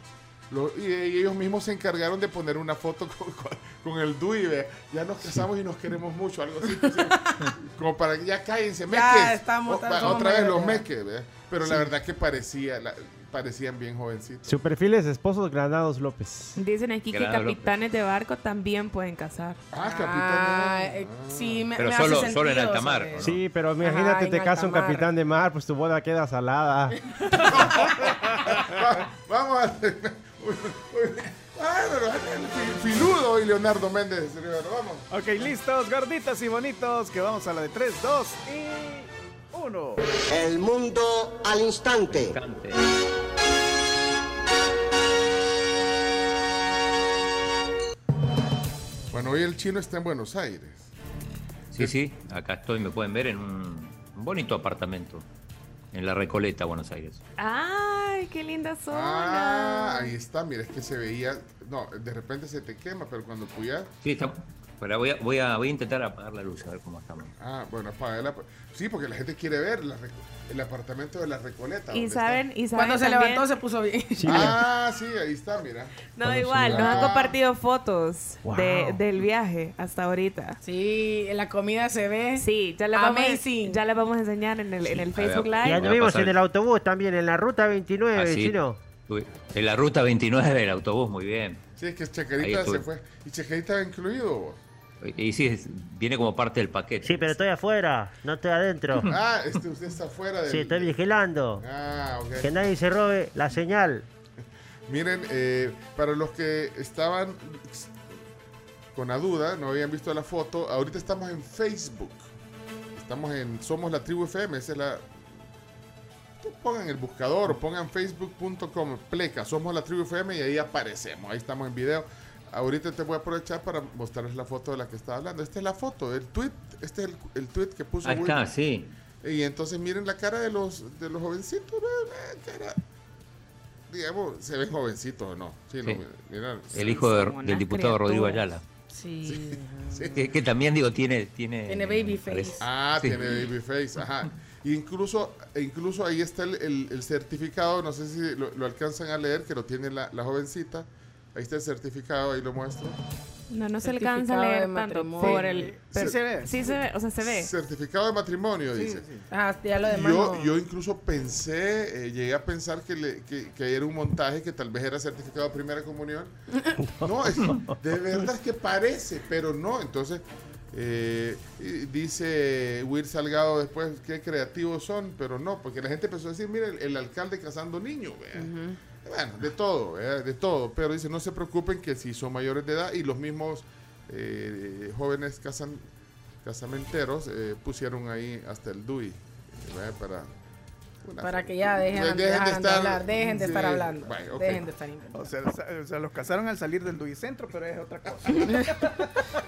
lo- y, y ellos mismos se encargaron de poner una foto con, con- con el DUI, ¿verdad? Ya nos casamos y nos queremos mucho, algo así. así, como para que ya cállense, meques. Ya estamos- O- otra vez los meques, ¿verdad? Pero la verdad que parecía, la- parecían bien jovencitos. Su perfil es Esposos Granados López. Dicen aquí que López. capitanes de barco también pueden casar. Ah, capitán. Ah, eh, sí, me, Pero me solo- hace solo en sentido, alta mar. Sí, pero imagínate, te casa un capitán de mar, pues tu boda queda salada. Va- Vamos a filudo y Leonardo Méndez. Rivero, Vamos. Ok, listos, gorditos y bonitos, que vamos a la de 3, 2 y 1. El mundo al instante. Cante. Bueno, hoy el chino está en Buenos Aires. Sí, sí, acá estoy, me pueden ver en un bonito apartamento en la Recoleta, Buenos Aires. ¡Ay, qué linda Ah, zona! ahí está. Mira, es que se veía. No, de repente se te quema, pero cuando puyas. Sí, está, pero voy a, voy, a, voy a intentar apagar la luz, a ver cómo estamos. Ah, bueno, apágala. Sí, porque la gente quiere ver la el apartamento de la Recoleta. y ¿dónde saben, y saben Cuando se levantó se puso bien. Ah, sí, ahí está, mira. No, Cuando igual, nos han compartido fotos Wow. de, del viaje hasta ahorita. Sí, en la comida se ve. Sí, ya le vamos, ya a enseñar en el, en el Facebook ver, Live. Voy a anduvimos pasar- en el autobús también, en la ruta 29, Ah, sí. chino. Uy, En la ruta 29 el autobús, muy bien. Sí, es que estuve. se fue. Y Checarita va incluido. Y, y sí, es- viene como parte del paquete. Sí, pero estoy afuera, no estoy adentro. Ah, este, usted está fuera del. Sí, estoy vigilando. Ah, ok. Que nadie se robe la señal. Miren, eh, para los que estaban con la duda, no habían visto la foto, ahorita estamos en Facebook. Estamos en Somos la Tribu FM, esa es la... Pongan el buscador pongan facebook.com, pleca, Somos la Tribu FM y ahí aparecemos, ahí estamos en video. Ahorita te voy a aprovechar para mostrarles la foto de la que estaba hablando. Esta es la foto, el tweet, este es el, el tweet que puso Ahí está, Will. sí. Y entonces miren la cara de los de los jovencitos, cara, digamos, se ven jovencitos o no. Sí, Sí. no, mira, El hijo de- del unas diputado Rodrigo. Ayala. Sí. Que, que también, digo, tiene... Tiene, Tiene baby face. parece- Ah, Sí. tiene baby face, ajá. Incluso, incluso ahí está el, el- el certificado, no sé si lo, lo alcanzan a leer, que lo tiene la, la jovencita. Ahí está el certificado, ahí lo muestro. No, no se alcanza a leer tanto por el... Sí pero- se ve. Sí se ve, o sea, se ve. Certificado de matrimonio, dice. Ah, ya lo demás. Yo, no. yo incluso pensé, eh, llegué a pensar que, le- que, que era un montaje, que tal vez era certificado de primera comunión. No, es- de verdad es que parece, pero no. Entonces, Eh, dice Will Salgado después qué creativos son, pero no, porque la gente empezó a decir, mire, el, el alcalde cazando niños, vea. Bueno, de todo, de todo. Pero dice, no se preocupen que si son mayores de edad y los mismos eh, jóvenes casan, casamenteros eh, pusieron ahí hasta el DUI para... una- Para que ya dejen, Dejen de estar- hablar, dejen de estar hablando. Dejen de estar inventando. O sea, o sea, los casaron al salir del Duicentro, pero es otra cosa.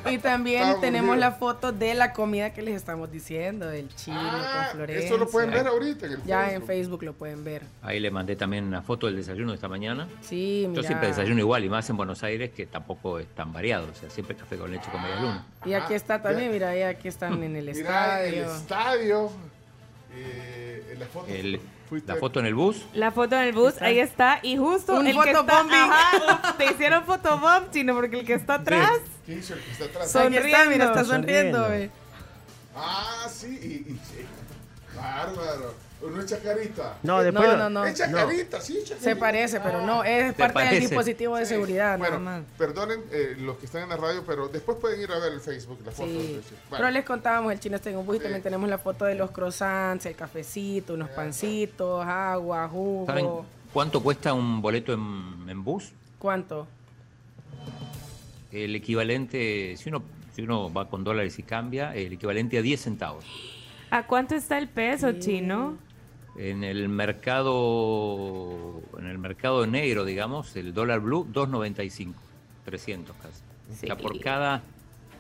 Y también Está tenemos la foto de la comida que les estamos diciendo, del chino con Florencia. eso lo pueden ver ahorita en el Ya Facebook. en Facebook lo pueden ver. Ahí le mandé también una foto del desayuno de esta mañana. Sí, Yo mira. siempre desayuno igual, y más en Buenos Aires, que tampoco es tan variado. O sea, siempre café con leche con media luna. Y aquí está también, mira, y aquí están en el Mira, el estadio. estadio. eh, la foto. El- la foto en el bus. La foto en el bus, ahí está. Y justo Un el que está, ajá, te hicieron fotobomb, chino, porque el que está atrás ¿Quién hizo el que está atrás? Aquí está, mira, está Sonriendo. sonriendo. ve. Ah, sí. Y, y- sí. Bárbaro. No es chacarita. No, después No, no, no. Es chacarita, sí, chacarita. Se parece, pero no, es Se parte del dispositivo de Sí. seguridad, Bueno, nada más. perdonen eh, los que están en la radio, pero después pueden ir a ver el Facebook, la foto. Sí. Bueno, Pero les contábamos, el chino está en un bus y también tenemos la foto de los croissants, el cafecito, unos pancitos, agua, jugo. ¿Saben cuánto cuesta un boleto en, en bus? ¿Cuánto? El equivalente, si uno, si uno va con dólares y cambia, el equivalente a 10 centavos. ¿A cuánto está el peso, chino? En el mercado, en el mercado negro, digamos, el dólar blue, 2.95, 300 casi. O sea, por cada,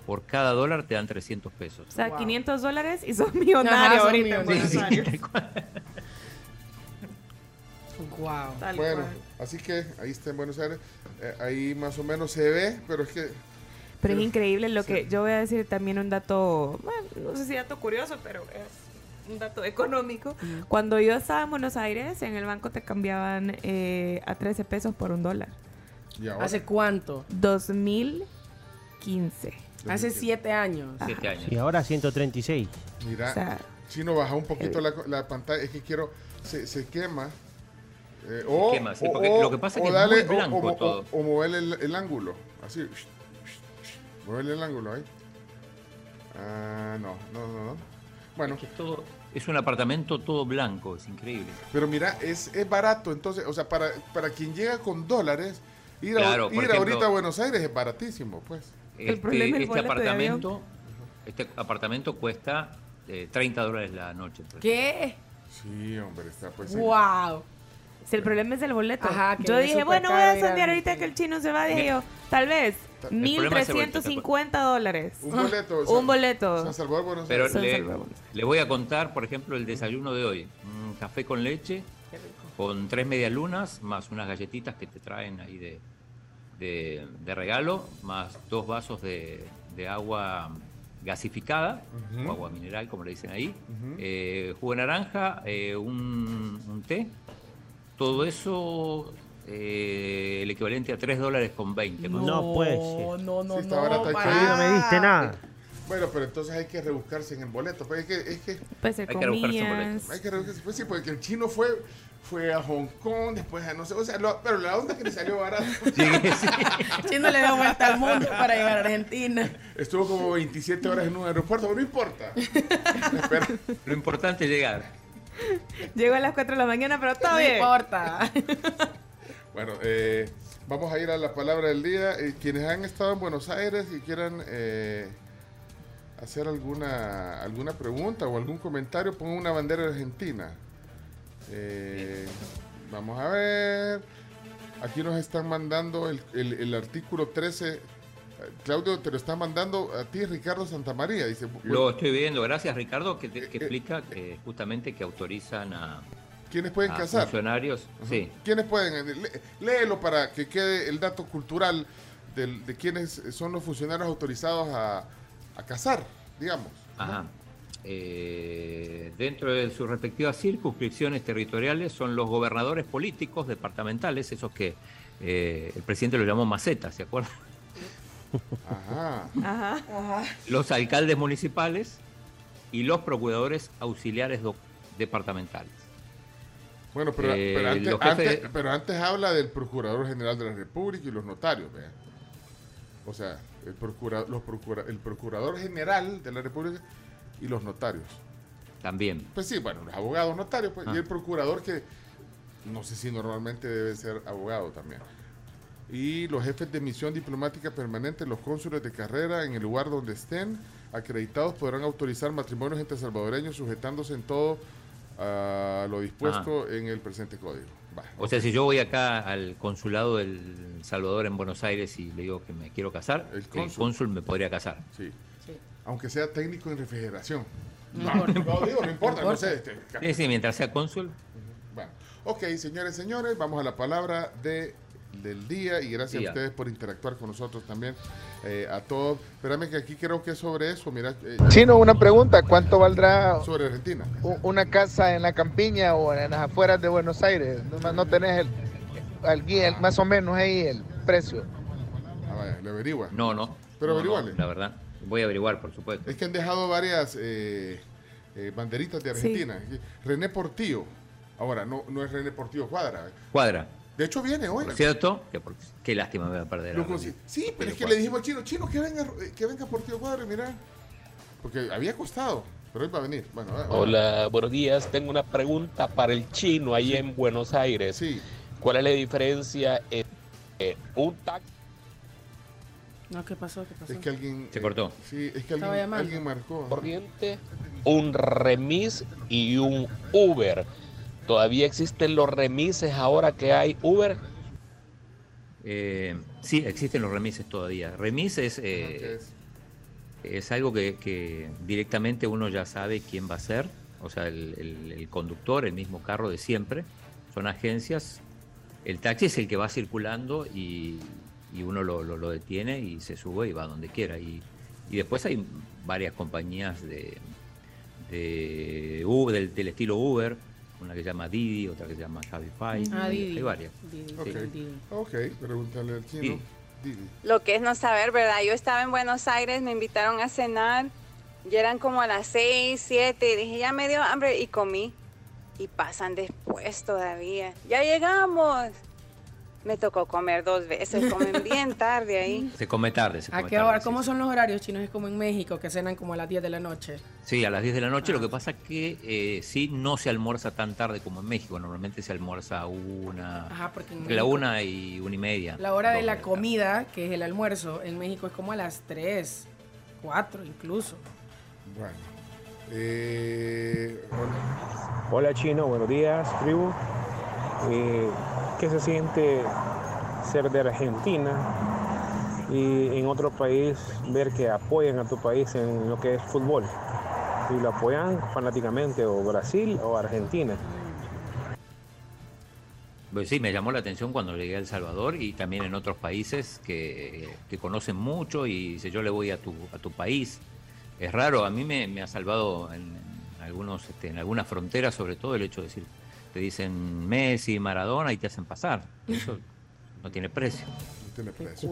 por cada dólar te dan 300 pesos. O sea, 500 dólares y sos millonario Ajá, sos ahorita. en millonario. Buenos Aires. Wow. Tal bueno, cual. así que ahí está en Buenos Aires. Eh, ahí más o menos se ve, pero es que. Pero es increíble lo que yo voy a decir también un dato, bueno, no sé si dato curioso, pero es un dato económico. Cuando yo estaba en Buenos Aires, en el banco te cambiaban eh, a 13 pesos por un dólar. ¿Y ahora? ¿Hace cuánto? 2015. Hace siete años. Siete años. Y ahora 136. Mira, O sea, Chino, baja un poquito la, la pantalla. Es que quiero. Se, se quema. Eh, o, quema, sí, o- porque o- lo que pasa es que es dale- muy blanco o, o- todo. O, moverle el, el ángulo. Así. Moverle el ángulo ahí. Ah, no, no, no. no. Bueno, Es, todo, es un apartamento todo blanco, es increíble. pero mira, es, es barato. Entonces, o sea, para, para quien llega con dólares, ir, a- Claro, ir ejemplo- ahorita a Buenos Aires es baratísimo, pues. Este, problema es el este apartamento, este apartamento cuesta eh, 30 dólares la noche. por ¿Qué? Sí, hombre, está pues. Wow. Si el problema es el boleto. Ajá, que yo dije, bueno, voy a sondear ahorita que el chino se va. Dije yo, tal vez, El problema es el boleto, 1.350 dólares. Un boleto. Un boleto. San Salvador, Buenos Pero Aires. le, le voy a contar, por ejemplo, el desayuno de hoy. Un café con leche, con tres medias lunas, más unas galletitas que te traen ahí de, de, de regalo, más dos vasos de, de agua gasificada, o agua mineral, como le dicen ahí, eh, jugo de naranja, eh, un, un té. Todo eso, eh, el equivalente a 3 dólares con 20. más o menos. No puede ser. No, no, Sí, está no. para. No me diste nada. Bueno, pero entonces hay que rebuscarse en el boleto. Pues es que, es que Pues Hay que rebuscarse comías. boleto. hay que rebuscarse. Pues sí, porque el chino fue, fue a Hong Kong, después a no sé. O sea, lo- pero la onda es que le salió barato. Chino le dio vuelta al mundo para llegar a Argentina. Estuvo como 27 horas en un aeropuerto, pero no importa. Lo importante es llegar. Llego a las 4 de la mañana, pero todo No bien. importa. Bueno, eh, vamos a ir a la palabra del día. Eh, quienes han estado en Buenos Aires y quieran eh, hacer alguna, alguna pregunta o algún comentario, pongan una bandera argentina. Eh, vamos a ver. Aquí nos están mandando el, el- el artículo 13. Eh, Claudio, te lo está mandando a ti, Ricardo Santamaría. Dice, Lo estoy viendo, gracias Ricardo, que, te- que explica que justamente que autorizan a, ¿quiénes pueden a casar? funcionarios. Sí, ¿Quiénes pueden? Eh, lé- Léelo para que quede el dato cultural del- de quiénes son los funcionarios autorizados a, a casar, digamos. ajá. Eh, dentro de sus respectivas circunscripciones territoriales son los gobernadores políticos departamentales, esos que eh, el presidente los llamó macetas, ¿se acuerdan? Ajá. Ajá. Los alcaldes municipales y los procuradores auxiliares departamentales. Bueno, pero, Eh, pero antes, los jefes- antes- pero antes habla del Procurador General de la República y los notarios, vea. O sea, el, procura- los procura- el procurador general de la República y los notarios. También. Pues sí, bueno, los abogados notarios pues, Ah. y el procurador que no sé si normalmente debe ser abogado también. Y los jefes de misión diplomática permanente, los cónsules de carrera en el lugar donde estén acreditados podrán autorizar matrimonios entre salvadoreños sujetándose en todo a lo dispuesto en el presente código. Va, O sea, si yo voy acá al consulado del Salvador en Buenos Aires y le digo que me quiero casar, el cónsul. cónsul, me podría casar. Sí. Aunque sea técnico en refrigeración. No No, importa. no, digo, no importa, no, No sé. este, Sí, sí, mientras sea cónsul. Bueno, ok, señores, señores, vamos a la palabra de, del día y gracias Día. a ustedes por interactuar con nosotros también, eh, a todos. Espérame que aquí creo que es sobre eso, mira. eh, Chino, una pregunta, ¿cuánto valdrá sobre Argentina? una casa en la campiña o en las afueras de Buenos Aires? No, no tenés el, el guía, el- más o menos ahí el precio. Le averigua. No, no. Pero No, averíguale. no, la verdad. Voy a averiguar, por supuesto. Es que han dejado varias eh, eh, banderitas de Argentina. René Portillo. Ahora, no, no es René Portillo Cuadra. Cuadra. De hecho, viene hoy. Por cierto, que por- qué lástima me voy a perder. Lo sí, pero es que le dijimos al chino, chino, que venga, eh, que venga Portillo Cuadra, mira. Porque había costado, pero hoy va a venir. Bueno, ah, ah. Hola, buenos días. Tengo una pregunta para el chino ahí en Buenos Aires. ¿Cuál es la diferencia entre un taxi? No, ¿qué pasó? ¿Qué pasó? Es que alguien. Se cortó. Sí, es que alguien marcó. corriente, un remis y un Uber? ¿Todavía existen los remises ahora que hay Uber? Eh, sí, existen los remises todavía. Remis es, eh, es algo que, directamente uno ya sabe quién va a ser, o sea, el, conductor, el mismo carro de siempre. Son agencias. El taxi es el que va circulando y, y uno lo, lo- detiene y se sube y va donde quiera. Y, y después hay varias compañías de, de U- del, del estilo Uber, una que se llama Didi, otra que se llama Cabify. Ah, Didi. Hay varias. Didi, Ok, Didi. ok, pregúntale al chino. Sí. Didi. Lo que es no saber, ¿verdad? Yo estaba en Buenos Aires, me invitaron a cenar, y eran como a las 6, 7, y dije, ya me dio hambre, y comí. Y pasan después todavía. Ya llegamos. Me tocó comer dos veces, comen bien tarde ahí. Se come tarde, se ¿A come qué tarde, hora? sí, ¿Cómo son los horarios chinos? Es como en México, que cenan como a las 10 de la noche. Sí, a las 10 de la noche. Lo que pasa es que eh, sí no se almuerza tan tarde como en México. Normalmente se almuerza a una. Ajá, porque en entre la una y una y media. La hora de la comida, que es el almuerzo, en México es como a las 3, 4 incluso. Bueno. Eh, hola. Hola Chino, buenos días, tribu. Eh, ¿Qué se siente ser de Argentina y en otro país ver que apoyan a tu país en lo que es fútbol? Y lo apoyan fanáticamente o Brasil o Argentina. Pues sí, me llamó la atención cuando llegué a El Salvador y también en otros países que, conocen mucho y dice yo le voy a tu, a tu país. Es raro, a mí me, ha salvado en algunos, este, en algunas fronteras, sobre todo el hecho de decir, te dicen Messi, Maradona y te hacen pasar. Eso no tiene precio. No tiene precio.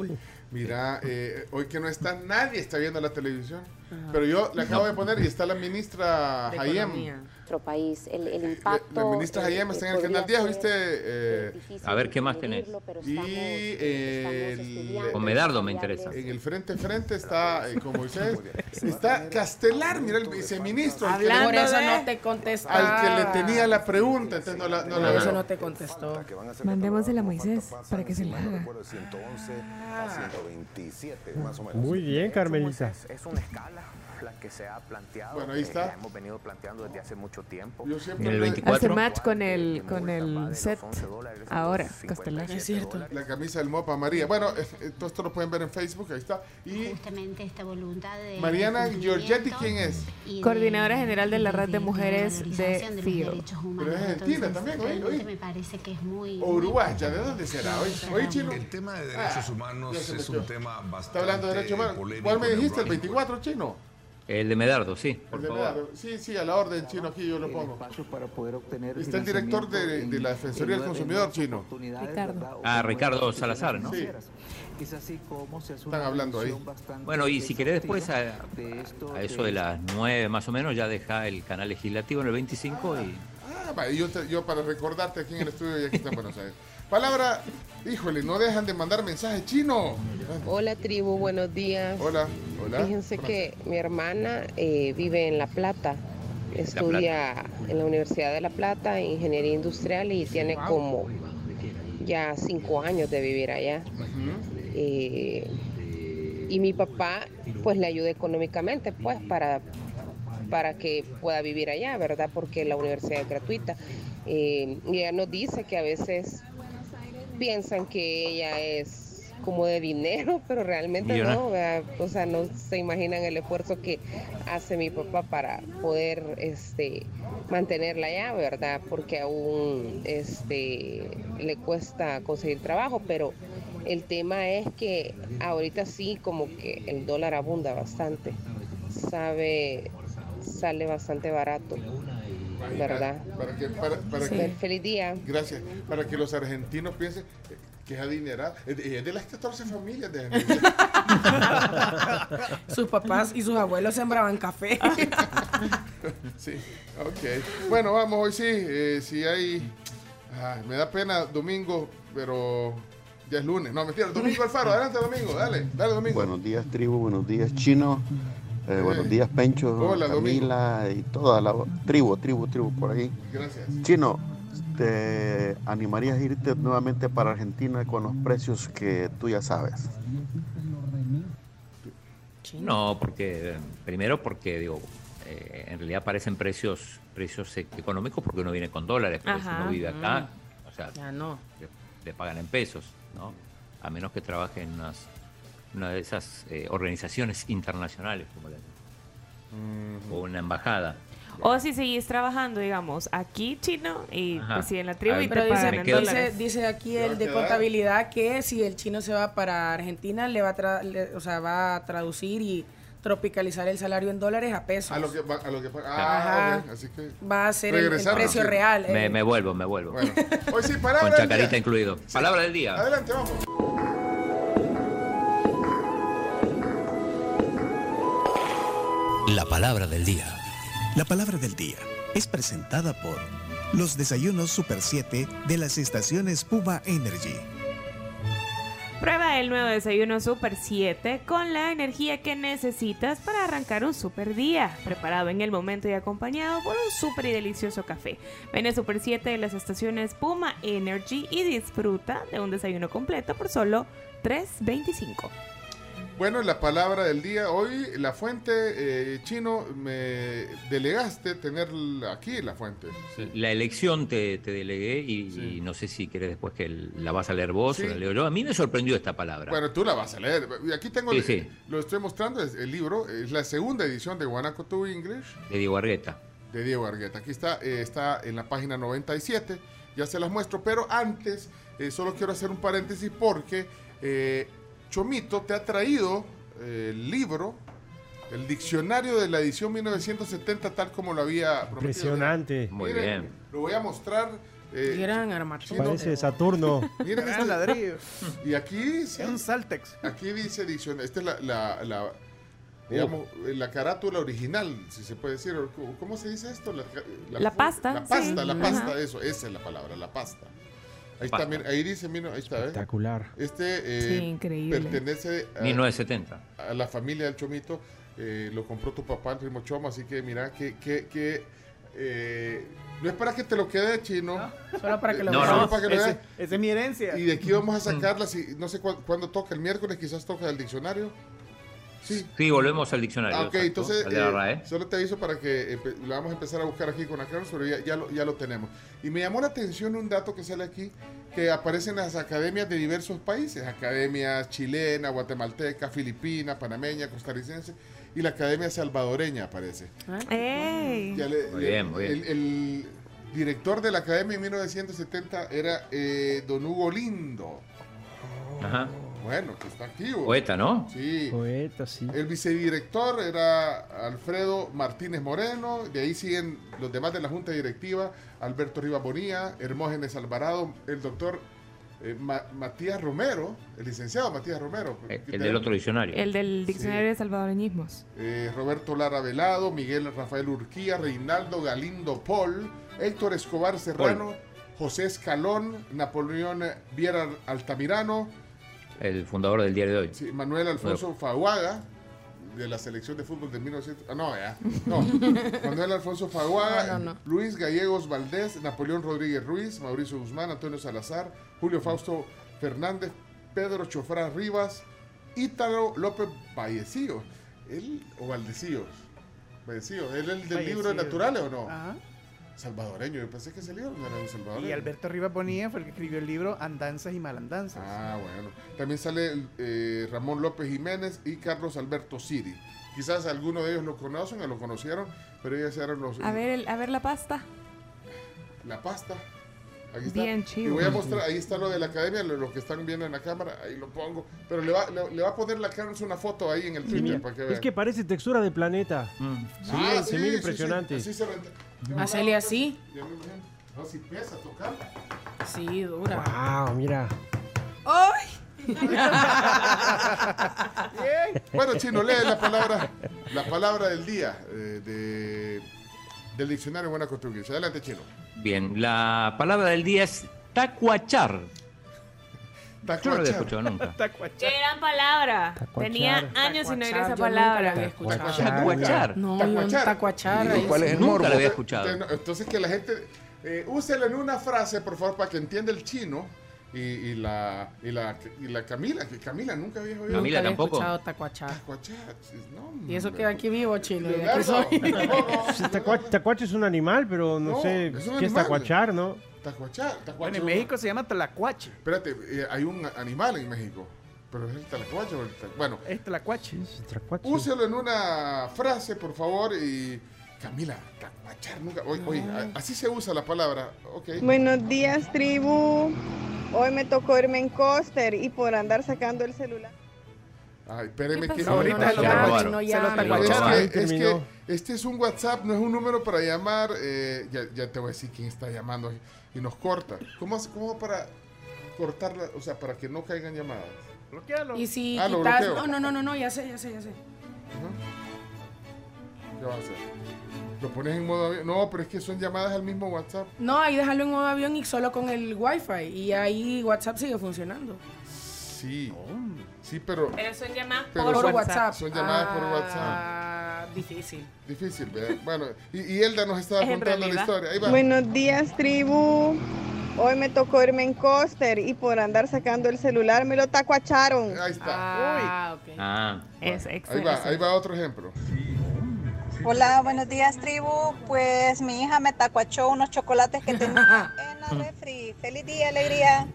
Mira, eh, hoy que no está nadie está viendo la televisión. Ajá. Pero yo le acabo No. de poner y está la ministra Hayem. Nuestro país, el, el impacto. la ministra eh, eh, está en el canal 10, ser, ¿viste? Eh, A ver, ¿qué más tenés? y eh, estamos el- estudiando Con Medardo me interesa. En el frente frente está, eh, como Moisés, está Castelar, mira el viceministro. le- Por eso no te contestaba. Al que le tenía la pregunta, entonces no la, no la Por eso no te contestó. Mandémosela a Moisés para que se la haga. De 111 a 127, más o menos. Muy bien, Carmelita. Es una escala la que se ha planteado. Bueno, ahí eh, está. La hemos venido planteando desde hace mucho tiempo. Yo siempre En el le- 24. Hace match con el, con el set ahora, Castelar. Es cierto. La camisa del Mopa María. Bueno, eh, eh, todo esto lo pueden ver en Facebook, ahí está. Y justamente esta voluntad de Mariana Giorgetti, ¿quién es? de- Coordinadora general de la red de mujeres de los FIO. Pero es argentina Entonces, también, oye. me parece que es muy O uruguaya, ¿de dónde será? Oye, oye, chino. El tema de derechos Ah, humanos es un tema Está bastante hablando de derechos humanos. polémico ¿Cuál me dijiste? ¿El ranking. 24 chino? El de Medardo, sí, El por de favor. Medardo. Sí, sí, a la orden chino aquí yo lo pongo. para poder obtener Está el director de, de la Defensoría del Consumidor chino. Ricardo. Ah, Ricardo Salazar, ¿no? Sí. Es así como se Están hablando ahí. Bueno, y si querés después a, a eso de las 9 más o menos ya deja el canal legislativo en el 25 y Ah, yo, te- yo para recordarte aquí en el estudio y aquí está en Buenos Aires. Palabra Híjole, no dejan de mandar mensajes chino. Hola tribu, buenos días. Hola, hola. Fíjense que mi hermana eh, vive en La Plata, estudia en la Universidad de La Plata Ingeniería Industrial y tiene como ya cinco años de vivir allá. Eh, y mi papá pues le ayuda económicamente pues para, para que pueda vivir allá, ¿verdad? Porque la universidad es gratuita. Eh, y ella nos dice que a veces piensan que ella es como de dinero, pero realmente no, ¿verdad? o sea, no se imaginan el esfuerzo que hace mi papá para poder este mantenerla allá, ¿verdad? Porque aún este le cuesta conseguir trabajo, pero el tema es que ahorita sí como que el dólar abunda bastante. Sabe sale bastante barato, ¿verdad? Para que, para, para Sí. que- Feliz día. Gracias. Para que los argentinos piensen que es adinerada. Es de, es de las 14 familias de Sus papás y sus abuelos sembraban café. Sí, ok. Bueno, vamos, hoy sí. eh, si hay. ah, me da pena domingo, pero ya es lunes. No, mentira, domingo Alfaro. Adelante, domingo. Dale, dale, domingo. Buenos días, tribu. Buenos días, chino. Eh, buenos días, Pencho, Hola, Camila y toda la tribu, tribu, tribu por ahí. Gracias. Chino, ¿te animarías a irte nuevamente para Argentina con los precios que tú ya sabes? No, porque primero porque digo, eh, en realidad parecen precios precios e- económicos porque uno viene con dólares, pero si uno vive acá, o sea, Ya no. le, le pagan en pesos, ¿no? A menos que trabaje en unas, una de esas eh, organizaciones internacionales, como la o una embajada. O si seguís trabajando, digamos, aquí chino y pues en la tribu y te Pero pagan dice, en dice, dólares. dice aquí el de contabilidad que si el chino se va para Argentina, le va a, tra- le- o sea, va a traducir y tropicalizar el salario en dólares a pesos. A lo que, va- a lo que Ah, Ajá. ok, Así que. Va a ser el, precio real. eh. Me, me vuelvo, me vuelvo. Bueno, hoy sí, Con palabra. del chacarita día. incluido. Palabra del día. Adelante, vamos. La palabra del día. La palabra del día es presentada por los desayunos Super 7 de las estaciones Puma Energy. Prueba el nuevo desayuno Super 7 con la energía que necesitas para arrancar un super día, preparado en el momento y acompañado por un super y delicioso café. Ven a Super 7 de las estaciones Puma Energy y disfruta de un desayuno completo por solo $3.25. Bueno, la palabra del día. Hoy la fuente eh, chino me delegaste tener aquí la fuente. La elección te, te delegué y, y no sé si querés después que la vas a leer vos Sí. o la leo yo. A mí me sorprendió esta palabra. Bueno, tú la vas a leer. Aquí tengo, el- lo estoy mostrando, es el libro, es la segunda edición de Guanaco to English de Diego Argueta. de Diego Argueta. Aquí está, eh, está en la página 97, ya se las muestro, pero antes eh, solo quiero hacer un paréntesis porque eh, Chomito te ha traído eh, el libro, el diccionario de la edición 1970 tal como lo había prometido. Impresionante. Muy bien. Lo voy a mostrar. eh, Gran. Parece Saturno. Miren Gran este- ladrillo. Y aquí dice, Es un Saltex. aquí dice diccionario. Esta es la, la, la, digamos, eh, la carátula original, si se puede decir. o ¿Cómo- ¿Cómo se dice esto? La, La pasta, La pasta, sí. la Ajá. pasta, eso, esa es la palabra, la pasta. Ahí está, mira, ahí dice, mira, ahí está, ¿eh? Espectacular. Este eh, Sí, increíble. pertenece a, 1970. a la familia del Chomito. eh, lo compró tu papá, el primo Choma, así que mira que, que, que eh, no es para que te lo quede chino. Solo para que lo No, no. para que lo Ese- es mi herencia. Y de aquí vamos a sacarla, si, no sé cu- cuándo toca, el miércoles quizás toca el diccionario. Sí. Sí, volvemos al diccionario. Ah, ok, exacto, entonces al de la eh, RAE. solo te aviso para que lo vamos a empezar a buscar aquí con Acronis, pero ya, ya, lo, ya lo tenemos. Y me llamó la atención un dato que sale aquí, que aparecen las academias de diversos países, academias chilena, guatemalteca, filipina, panameña, costarricense, y la academia salvadoreña aparece. ¡Ey! Ya le- Muy bien, muy bien. El, el director de la academia en 1970 era eh, Don Hugo Lindo. Ajá. Bueno, que está activo. Poeta, ¿no? Sí. Poeta, sí. El vicedirector era Alfredo Martínez Moreno, de ahí siguen los demás de la Junta Directiva, Alberto Rivas Bonilla, Hermógenes Alvarado, el doctor eh, Ma- Matías Romero, el licenciado Matías Romero. El, que el del otro diccionario. El del diccionario de salvadoreñismos. eh, Roberto Lara Velado, Miguel Rafael Urquía, Reinaldo Galindo Paul, Héctor Escobar Serrano, José Escalón, Napoleón Viera Altamirano, El fundador del diario de hoy. sí, Manuel Alfonso Faguaga, de la selección de fútbol de 1900. Ah, no, ya. No. Manuel Alfonso Faguaga, No, no, no. Luis Gallegos Valdés, Napoleón Rodríguez Ruiz, Mauricio Guzmán, Antonio Salazar, Julio Fausto Fernández, Pedro Chofrán Rivas, Ítalo López Vallecillo. Él, o Valdecillos. Vallecillos. ¿Él es el del libro de naturales o no? Ajá. Salvadoreño. Yo pensé que ese libro no era un salvadoreño. Y Alberto Rivas Bonilla fue el que escribió el libro Andanzas y Malandanzas. Ah, bueno. También sale eh, Ramón López Jiménez y Carlos Alberto Siri. Quizás algunos de ellos lo conocen o lo conocieron, pero ellos eran los... A ver, el- a ver la pasta. La pasta. Aquí está. Bien Y chivo. voy a mostrar, ahí está lo de la academia, lo, lo que están viendo en la cámara, ahí lo pongo. Pero le va, le, le va a poner la Carlos una foto ahí en el Sí, Twitter para que es vean. que parece textura de planeta. Sí, Ah, se mira impresionante. Así se renta. Hacerle así. Ya me imagino. No, si pesa tocar. Sí, dura. Wow, mira. ¡Ay! Bueno, Chino, lee la palabra, la palabra del día eh, de, del diccionario Buena Costumbre. Adelante, Chino. Bien, la palabra del día es tacuachar. Yo no lo había escuchado nunca. Qué gran palabra. Tenía años sin oír esa palabra. Tacuachar. No, un tacuachar. ahí ¿Cuál es el Nunca lo había escuchado. Entonces, que la gente eh, úselo en una frase, por favor, para que entienda el chino y, y la, y, la, y la Camila, que Camila nunca había oído. Nunca había escuchado tacuachar. Y eso que aquí vivo, chino. y aquí soy. Sí, tacua- Tacuache es un animal, pero no, No, sé qué es tacuachar, ¿no? Tacuache Bueno, en México se llama tlacuache. Espérate, eh, hay un animal en México. Pero es el talacuache o el tal- Bueno, Es tlacuache. úselo en una frase, por favor. Y. Camila, tacuachar nunca. Oye, oye, a- así se usa la palabra. Ok. Buenos días, tribu. Hoy me tocó irme en coaster y por andar sacando el celular. Ay, espéreme ¿Qué que ahorita No, no, ya, Se lo tacuacharon. Es que- es Terminó. que este es un WhatsApp, no es un número para llamar. eh, ya, ya te voy a decir quién está llamando y nos corta. ¿Cómo, hace- cómo para cortarla? O sea, para que no caigan llamadas. Bloquealo. Y si Ah, quitas. No, no, no, no, no, ya sé, ya sé, ya sé. ¿Qué vas a hacer? Lo pones en modo avión. No, pero es que son llamadas al mismo WhatsApp. No, ahí déjalo en modo avión y solo con el wifi. Y ahí WhatsApp sigue funcionando. Sí. Sí, pero. Pero son llamadas Pero por son- WhatsApp. Son llamadas por WhatsApp. Ah, difícil. Difícil, ¿verdad? Bueno, y, y Elda nos estaba Es contando la historia. Ahí va. Buenos días, tribu. Hoy me tocó irme en coaster y por andar sacando el celular me lo tacuacharon. Ahí está. Ah, ok. Ah. Es Ahí va, ahí va otro ejemplo. Hola, buenos días, tribu. Pues mi hija me tacuachó unos chocolates que tenía en la refri. Feliz día, alegría.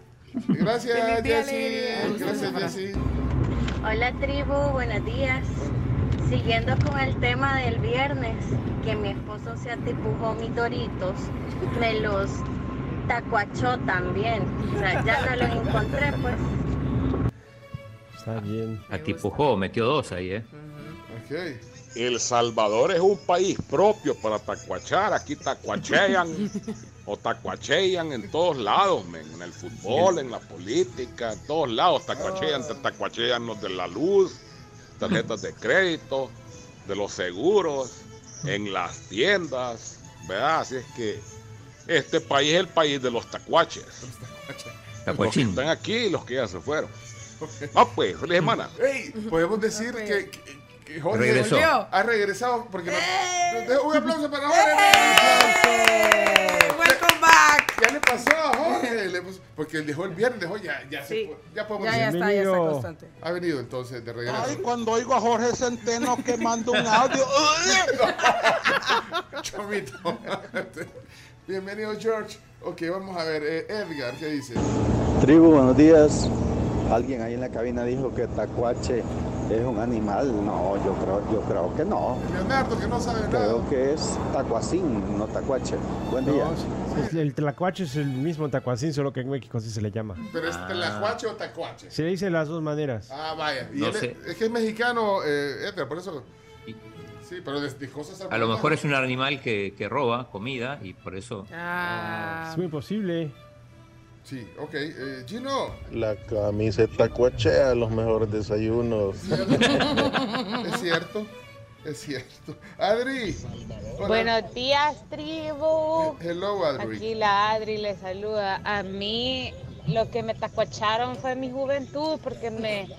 Gracias, Jessy. Gracias, Jessy. Hola tribu, buenos días. Siguiendo con el tema del viernes, que mi esposo se atipujó mis doritos, me los tacuachó también. O sea, ya no los encontré, pues. Está bien. Atipujó, metió dos ahí, ¿eh? El Salvador es un país propio para tacuachar. Aquí tacuachean o tacuachean en todos lados, men. en el fútbol, en la política, en todos lados tacuachean. Te tacuachean los de la luz, tarjetas de crédito, de los seguros, en las tiendas, ¿verdad? Así es que este país es el país de los tacuaches. Los que están aquí y los que ya se fueron. Ah, pues, feliz semana. Podemos decir que, que- que Jorge Regresó. Volvió. ha regresado porque no- de- un aplauso para Jorge. Welcome back. Ya le pasó a Jorge, le puso- porque él dejó el viernes, dejó ya, ya se fue, ya podemos Ya, ya decir. está, ya está constante. Ha venido entonces de regreso. Ay, cuando oigo a Jorge Centeno que manda un audio. Chomito. Bienvenido, George. Ok, vamos a ver. eh, Edgar, ¿qué dice? Tribu, buenos días. Alguien ahí en la cabina dijo que tacuache es un animal. No, yo creo, yo creo que no. Leonardo, que no sabe nada. Creo que es tacuacín, no tacuache. Buen día. Es- el tlacuache es el mismo tacuacín, solo que en México así se le llama. ¿Pero es tlacuache o tacuache? Se le dice las dos maneras. Ah, vaya. Y No él sé. es que es mexicano, eh, Edgar, por eso. Sí, pero de, de cosas A lo mejor es un animal que, que roba comida y por eso. Ah. Es muy posible. Sí, ok. Eh, Gino. La camiseta cuachea los mejores desayunos. es cierto. Es cierto. Adri. hola. Buenos días, tribu. Hello, Adri. Aquí la Adri le saluda. A mí lo que me tacuacharon fue mi juventud porque me,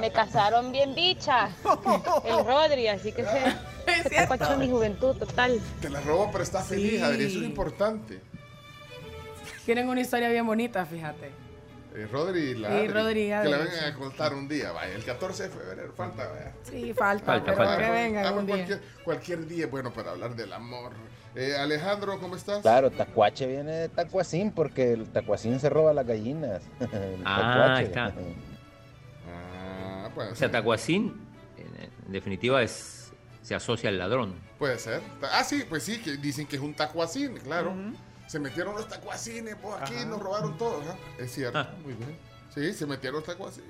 me casaron bien bicha. El Rodri, así que se, se tacuachó mi juventud total. Te la robó, pero está feliz, Sí. Adri. Eso es importante. Tienen una historia bien bonita, fíjate. Eh, Rodri y la Sí, Adri, Rodri y Que la vengan a contar un día, vaya. El 14 de febrero, falta, vaya. Sí, falta, Falta, pero falta. que vengan Ah, un día. cualquier, cualquier día es bueno para hablar del amor. Eh, Alejandro, ¿cómo estás? Claro, tacuache viene de tacuacín porque el tacuacín se roba las gallinas. El Ah, tacuache. ahí está. Ah, puede O sea. Tacuacín, en, definitiva, es se asocia al ladrón. Puede ser. Ah, sí, pues sí, que dicen que es un tacuacín, claro. Se metieron los tacuacines, pues aquí nos robaron todos. ¿ah? Es cierto, Ah. muy bien. Sí, se metieron los tacuacines.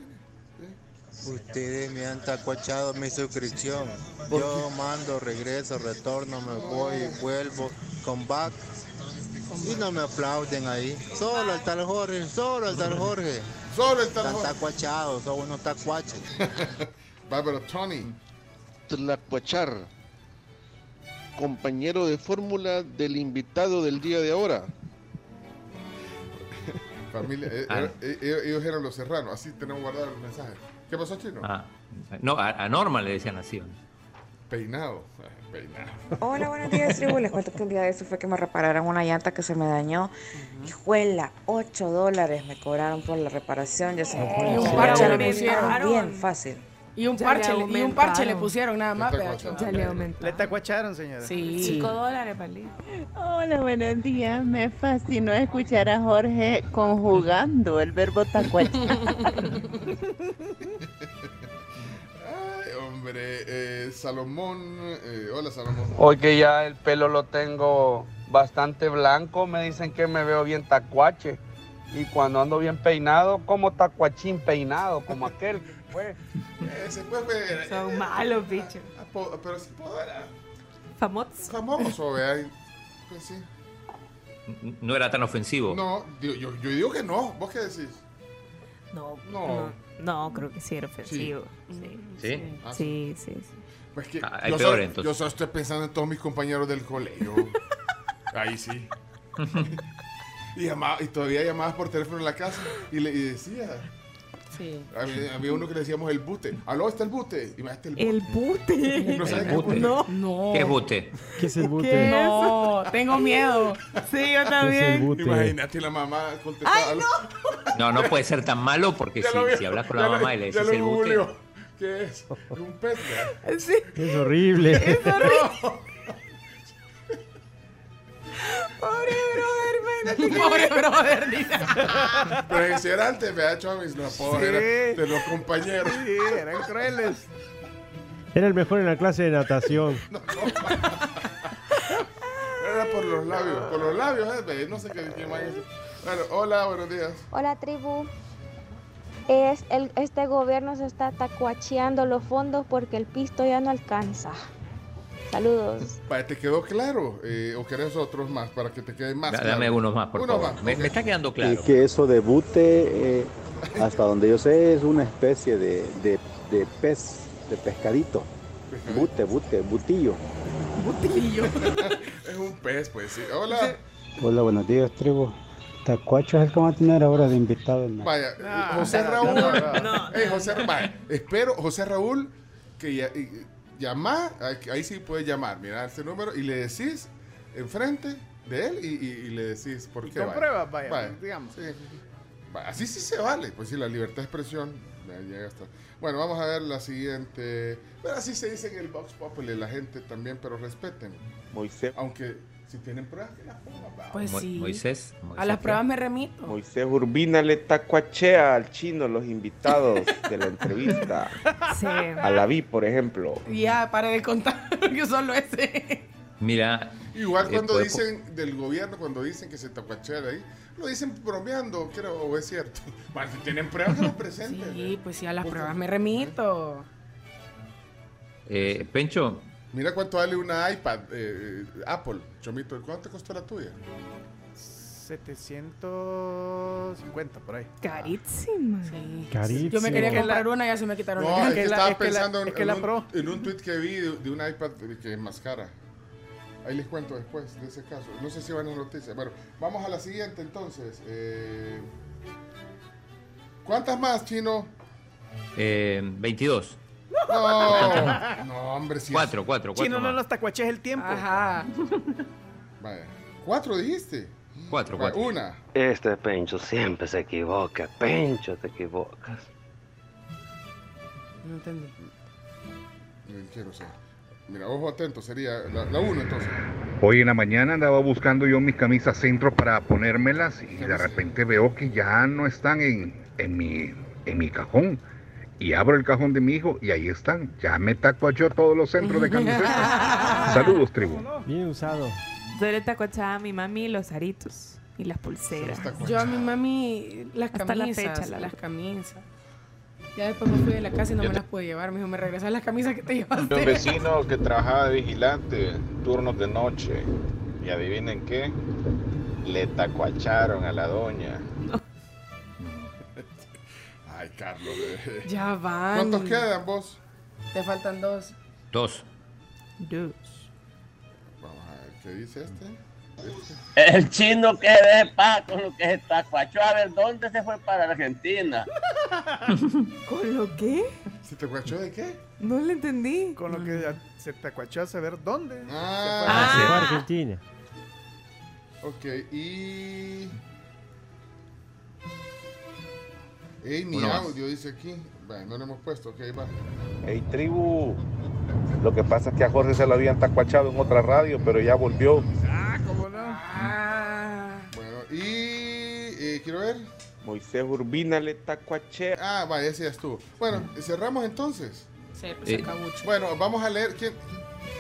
Ustedes me han tacuachado mi suscripción. Yo mando, regreso, retorno, me voy, vuelvo, come back. Y no me aplauden ahí. Solo el tal Jorge, solo el tal Jorge. Solo el tal Están Jorge. tacuachados, son unos tacuaches. Va, pero Tony. Tlacuachar, compañero de fórmula del invitado del día de ahora. Familia, eh, Ah. eh, eh, ellos eran los serranos, así tenemos guardado el mensaje. ¿Qué pasó, Chino? Ah, no, a, a Norma le decían así. ¿no? Peinado. Peinado. Hola, buenos días, tribu. Les cuento que un día de eso fue que me repararon una llanta que se me dañó. Hijuela, 8 dólares me cobraron por la reparación. Ya se me pusieron. bien fácil. Y un Ya parche, le y un parche le pusieron nada más, Le pedacho. Ya le aumentaron. Le tacuacharon, señora. Sí. 5 dólares el Hola, buenos días. Me fascinó escuchar a Jorge conjugando el verbo tacuachar. Ay, hombre, eh, Salomón. eh, hola, Salomón. Hoy que ya el pelo lo tengo bastante blanco, me dicen que me veo bien tacuache. Y cuando ando bien peinado, como tacuachín peinado, como aquel que fue. Eh, ver. Son malos, bicho. Ah, po- Pero sí puedo ver. ah, Famoso. Famoso, vea. Pues sí. No era tan ofensivo. No, yo, yo digo que no. ¿Vos qué decís? No, No. no, no, creo que sí era ofensivo. Sí, ¿Sí? Ah, sí, sí. sí. Pues que Ah, hay yo, peor, solo, entonces. yo solo estoy pensando en todos mis compañeros del colegio. Ahí sí. y, llamaba- y todavía llamabas por teléfono en la casa y le y decía. Sí. Había, había uno que le decíamos el bute. Aló, está el. Y este el bute. El bute. No sabes El qué bute. No. No. ¿Qué es bute? ¿Qué es el bute? ¿Qué? No, tengo miedo. Sí, yo también. Imagínate la mamá contestaba. ¡Ay, aló. No, no puede ser tan malo porque si, vi, si hablas con la lo- mamá y le lo el bute. googleó. ¿Qué es? Un. ¿verdad? Sí. Es horrible. Pobre brother, imagínate. Pobre brother, dice. Pero ese era antes, vea, Chomis. Los pobres Sí. eran de los compañeros. Sí, eran crueles. Era el mejor en la clase de natación. Era por los labios. Por los labios, eh, No sé qué, qué más es. Bueno, hola, buenos días. Hola tribu. Es el, este gobierno se está tacuacheando los fondos porque el pisto ya no alcanza. Saludos. ¿Te quedó claro? Eh, ¿O querés otros más para que te quede más Da- claro? Dame unos más, por Uno favor. más, Me, está quedando Y claro. que eso de bute, eh, hasta donde yo sé, es una especie de, de- de pez, de pescadito. Bute, bute, butillo. Butillo. es un pez, pues sí. Hola. Hola, buenos días, tribu. Tacuacho es el que va a tener ahora de invitado. Vaya, eh, No, José Raúl. no, no, no. Eh, José, vaya, espero, José Raúl, que ya, llama, ahí- sí puedes llamar, mira este número y le decís enfrente de él y, y- y le decís por Y qué. con vaya. pruebas, vaya, digamos. sí. Así sí se vale, pues sí, la libertad de expresión ya llega hasta. Bueno, vamos a ver la siguiente. Pero así se dice en el Vox Populi, la gente también, pero respeten. Moisés, Aunque si tienen pruebas, que las pongan. va. Pues Mo- sí. Moisés. A Moisés, las ¿qué? pruebas me remito. Moisés Urbina le tacuachea al chino los invitados de la entrevista. Sí. A la vi, por ejemplo. Ya, pare de contar que solo ese. Mira. Igual eh, cuando puede- dicen del gobierno, cuando dicen que se tacuachea ahí, lo dicen bromeando, creo, o es cierto. Bueno, si tienen pruebas, que lo presenten. Sí, pues sí, a las pruebas me remito. eh, Pencho, Mira cuánto vale una iPad eh, Apple, Chomito. ¿Cuánto te costó la tuya? 750 por ahí. Carísima. Carísimo. Yo me quería Que la- comprar una y ya se me quitaron No, es que que la- estaba es que la- pensando es en, que en la un, Pro. en un tweet que vi de, de un iPad que es más cara. Ahí les cuento después de ese caso. No sé si van a noticias. Bueno, vamos a la siguiente entonces. Eh, ¿Cuántas más, Chino? Eh, 22. No, no hombre, sí. 4, 4, 4. Chino, no los tacuaches el tiempo. Ajá. Vaya. ¿Cuatro dijiste? 4, Vaya, 4. Una. Este Pencho siempre se equivoca. Pencho, te equivocas. No entendí. Quiero ser. Mira, ojo atento, sería la, la uno entonces. Hoy en la mañana andaba buscando yo mis camisas centro para ponérmelas y de repente veo que ya no están en, en, mi, en mi cajón. Y abro el cajón de mi hijo y ahí están. Ya me tacuachó todos los centros de camisetas. Saludos, tribu. Bien usado. Yo le tacuachaba a mi mami los aritos y las pulseras. Yo a mi mami las Hasta la camisas, fecha, la las camisas. Ya después me fui de la casa y no me las pude llevar. Me dijo, me regresas las camisas que te llevaste. Un vecino que trabajaba de vigilante, turnos de noche. Y adivinen qué, le tacuacharon a la doña. Ay, Carlos. eh. Ya van. ¿Cuántos quedan vos? Te faltan dos. 2. Dos. Vamos a ver, ¿qué dice este? El chino que de paz con lo que se tacuachó. A ver, ¿dónde se fue para Argentina? ¿Con lo qué? ¿Se te guachó de qué? No le entendí. Con lo que se tacuachó a saber dónde. Ah, Se fue a Argentina. Ok, y. Ey, mi Uno más. audio dice aquí. Bueno, no lo hemos puesto, ok, va. Hey, tribu. Lo que pasa es que a Jorge se lo habían tacuachado en otra radio, pero ya volvió. Ah, ¿cómo no? Bueno, y. eh, quiero ver. Moisés Urbina le tacuachea. Ah, vaya, ese ya estuvo. Bueno, cerramos entonces. Se, se Eh. Bueno, vamos a leer. ¿quién?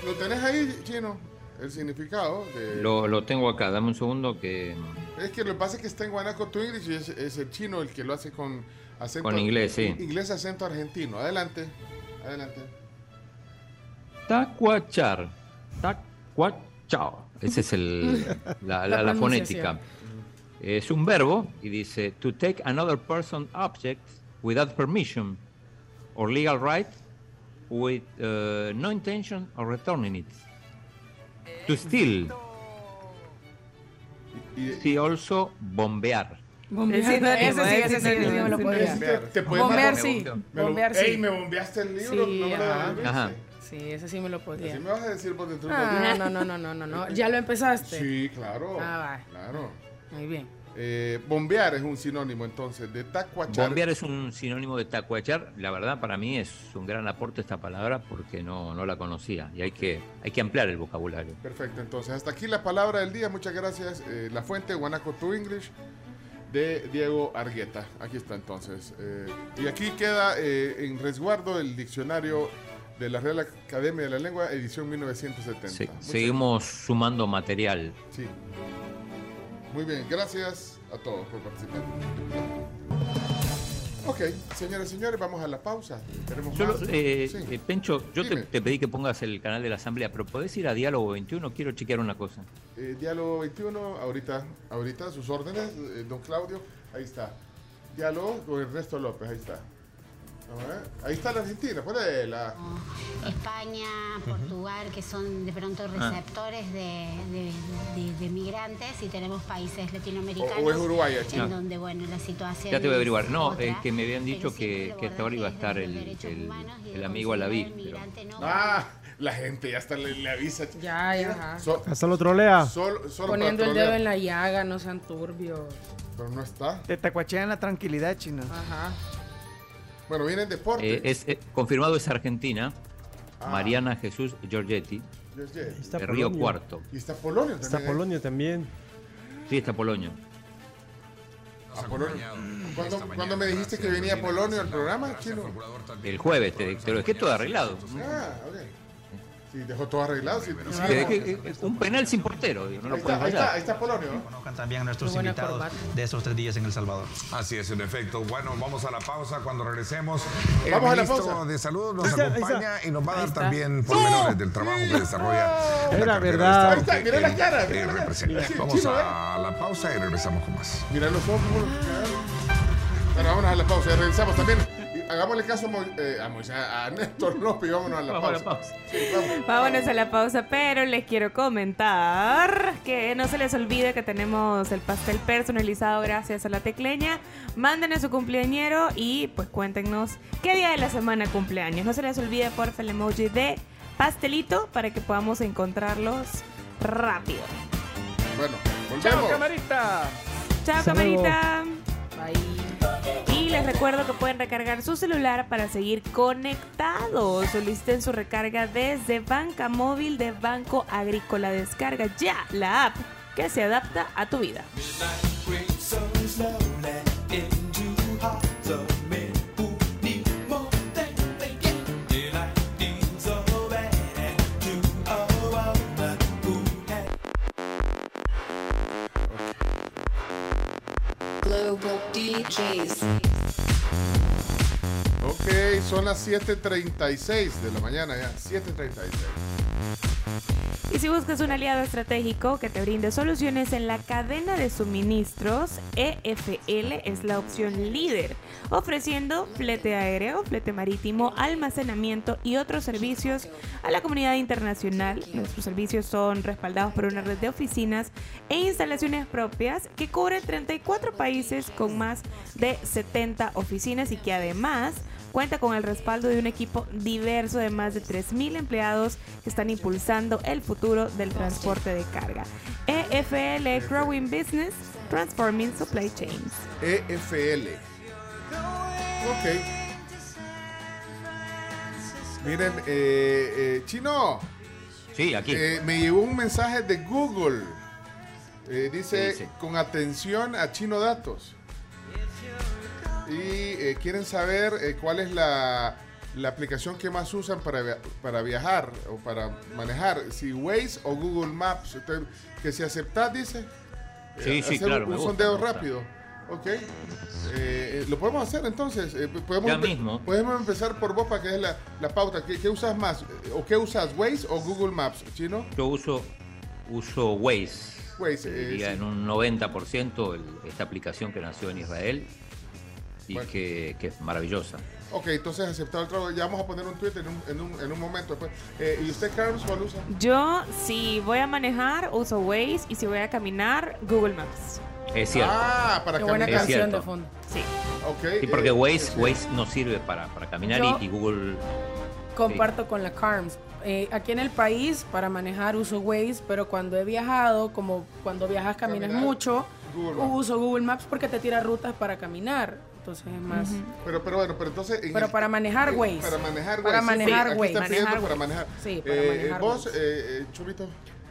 ¿Lo tenés ahí, chino? El significado de. Lo, lo tengo acá, dame un segundo que... Es que lo que pasa es que está en Guanaco to English y es, es el chino el que lo hace con acento. Con inglés, sí. Inglés acento argentino. Adelante. Adelante. Tacuachar. Tacuachao. Esa es el, la, la- La la pronunciación. fonética. Es un verbo y dice to take another person object without permission or legal right with uh, no intention of returning it. To steal. Sí, also bombear. Bombear. Es sinónimo, Ese sí, es ese sí, ese sí lo podía. Te puedes Bombear sí. Bombear Ey, sí. me bombeaste el libro. Sí, no me lo ajá. Sí, ese sí me lo podía. Así me vas a decir por dentro Ah, no, no, no, no, no, no. ¿Ya lo empezaste? Sí, claro. Ah, va. Claro. Muy bien. Eh, bombear es un sinónimo entonces de tacuachar. Bombear es un sinónimo de tacuachar. La verdad, para mí es un gran aporte esta palabra porque no, no la conocía y hay que, hay que ampliar el vocabulario. Perfecto, entonces hasta aquí la palabra del día. Muchas gracias. Eh, la fuente Guanaco to English de Diego Argueta. Aquí está entonces. Eh, y aquí queda eh, en resguardo el diccionario de la Real Academia de la Lengua, edición 1970. Se- Muchas- seguimos sumando material. Sí. Muy bien, gracias a todos por participar. Ok, señores y señores, vamos a la pausa. Tenemos Solo, eh, Sí. eh, Pencho, yo te pedí que pongas el canal de la Asamblea, pero podés ir a Diálogo 21, quiero chequear una cosa. Eh, Diálogo 21, ahorita, ahorita sus órdenes, eh, don Claudio, ahí está. Diálogo con Ernesto López, ahí está. Ahí está la Argentina, ponle la. España, Portugal, que son de pronto Ah. receptores de, de- de- de migrantes y tenemos países latinoamericanos O- o es Uruguay, en donde bueno la situación Ya te voy a averiguar. No, otra, es que me habían dicho que, que hasta ahora iba a estar el, el, el amigo Alaví. pero- Ah, la gente ya hasta le, le avisa. Ya, ya. So- Hasta el otro lea. solo, solo Poniendo el dedo en la llaga, no sean turbios. Pero no está. Te tacuachean la tranquilidad, chino. Ajá. Bueno, vienen deportes. Eh, es, eh, confirmado es Argentina. Ah. Mariana Jesús Giorgetti. Está de Río. Cuarto. Y está Polonio Está también. ¿eh? Polonio también. Sí, está Polonio. Ah, Polonio. ¿Cuándo, cuándo me dijiste que venía Polonio al programa, chino? El jueves, te, te lo dejé todo arreglado. Ah, ok. Sí, dejó todo arreglado. sí, sí. Eh, que- eh, un penal sin portero, no lo Ahí puede está, ahí está, ahí está Polonio. ¿no? Conozcan también a nuestros invitados de estos tres días en El Salvador. Así es, en efecto. Bueno, vamos a la pausa. Cuando regresemos, el Vamos a la ministro pausa. de Salud nos está, acompaña está. y nos va a dar también pormenores del trabajo que desarrolla Era verdad. Ahí está, mira la cara, eh, mira la cara. Sí, Vamos chino, a la pausa y regresamos con más. Mira los ojos. Bueno, vámonos a la pausa. Regresamos también. Hagámosle caso a, Mo- eh, a, Moisés, a Néstor López y vámonos a la Vamos a la pausa. pausa. Sí, vamos. Vámonos a la pausa, pero les quiero comentar que no se les olvide que tenemos el pastel personalizado gracias a la tecleña. Mándenos su cumpleañero y pues cuéntenos qué día de la semana cumpleaños. No se les olvide porfa el emoji de pastelito para que podamos encontrarlos rápido. Bueno, Chao, volvemos. camarita. Chao, luego. camarita. Y les recuerdo que pueden recargar su celular para seguir conectados. Soliciten su recarga desde Banca Móvil de Banco Agrícola. Descarga ya la app que se adapta a tu vida. Son las 7.36 de la mañana ya. 7.36. Y si buscas un aliado estratégico que te brinde soluciones en la cadena de suministros, EFL es la opción líder, ofreciendo flete aéreo, flete marítimo, almacenamiento y otros servicios a la comunidad internacional. Nuestros servicios son respaldados por una red de oficinas e instalaciones propias que cubre 34 países con más de 70 oficinas y que además cuenta con el respaldo de un equipo diverso de más de 3.000 empleados que están impulsando el futuro del transporte de carga. EFL Growing Business, Transforming Supply Chains. EFL. Ok. Miren, eh, eh, Chino. Sí, aquí. eh, me llegó un mensaje de Google. Eh, dice, con atención a Chino Datos. Y eh, quieren saber eh, cuál es la, la aplicación que más usan para, via- para viajar o para manejar. Si Waze o Google Maps. Entonces, que si aceptas, dice. Sí, eh, sí, hacer claro, Un gusta, sondeo rápido. Ok. Eh, eh, lo podemos hacer entonces. Eh, podemos Ya mismo. Podemos empezar por vos para que es la, la pauta. ¿Qué, qué usas más? ¿O qué usas? ¿Waze o Google Maps? ¿Chino? Yo uso, uso Waze. Waze, eh, Diría sí. en un 90% el- esta aplicación que nació en Israel y que, que es maravillosa. Ok, entonces aceptado el trabajo. Ya vamos a poner un tweet en un, en un, en un momento después. Eh, ¿Y usted, Carlos, cuál usa? Yo, si voy a manejar, uso Waze y si voy a caminar, Google Maps. Es cierto. Ah, para Qué buena canción de fondo. Sí. Ok. Sí, porque eh, Waze. Waze no sirve para, para caminar Yo- y, y Google... Comparto con la CARMS. Eh, aquí en el país, para manejar uso Waze, pero cuando he viajado, como cuando viajas caminas Caminar, mucho, Google uso Google Maps porque te tira rutas para caminar. Entonces es más. Pero, pero bueno, pero entonces. en Pero para manejar eh, Waze. Para manejar Waze. Para manejar Waze. pidiendo Manejar para manejar. Sí, para Eh, manejar Vos, eh, eh, Chubito.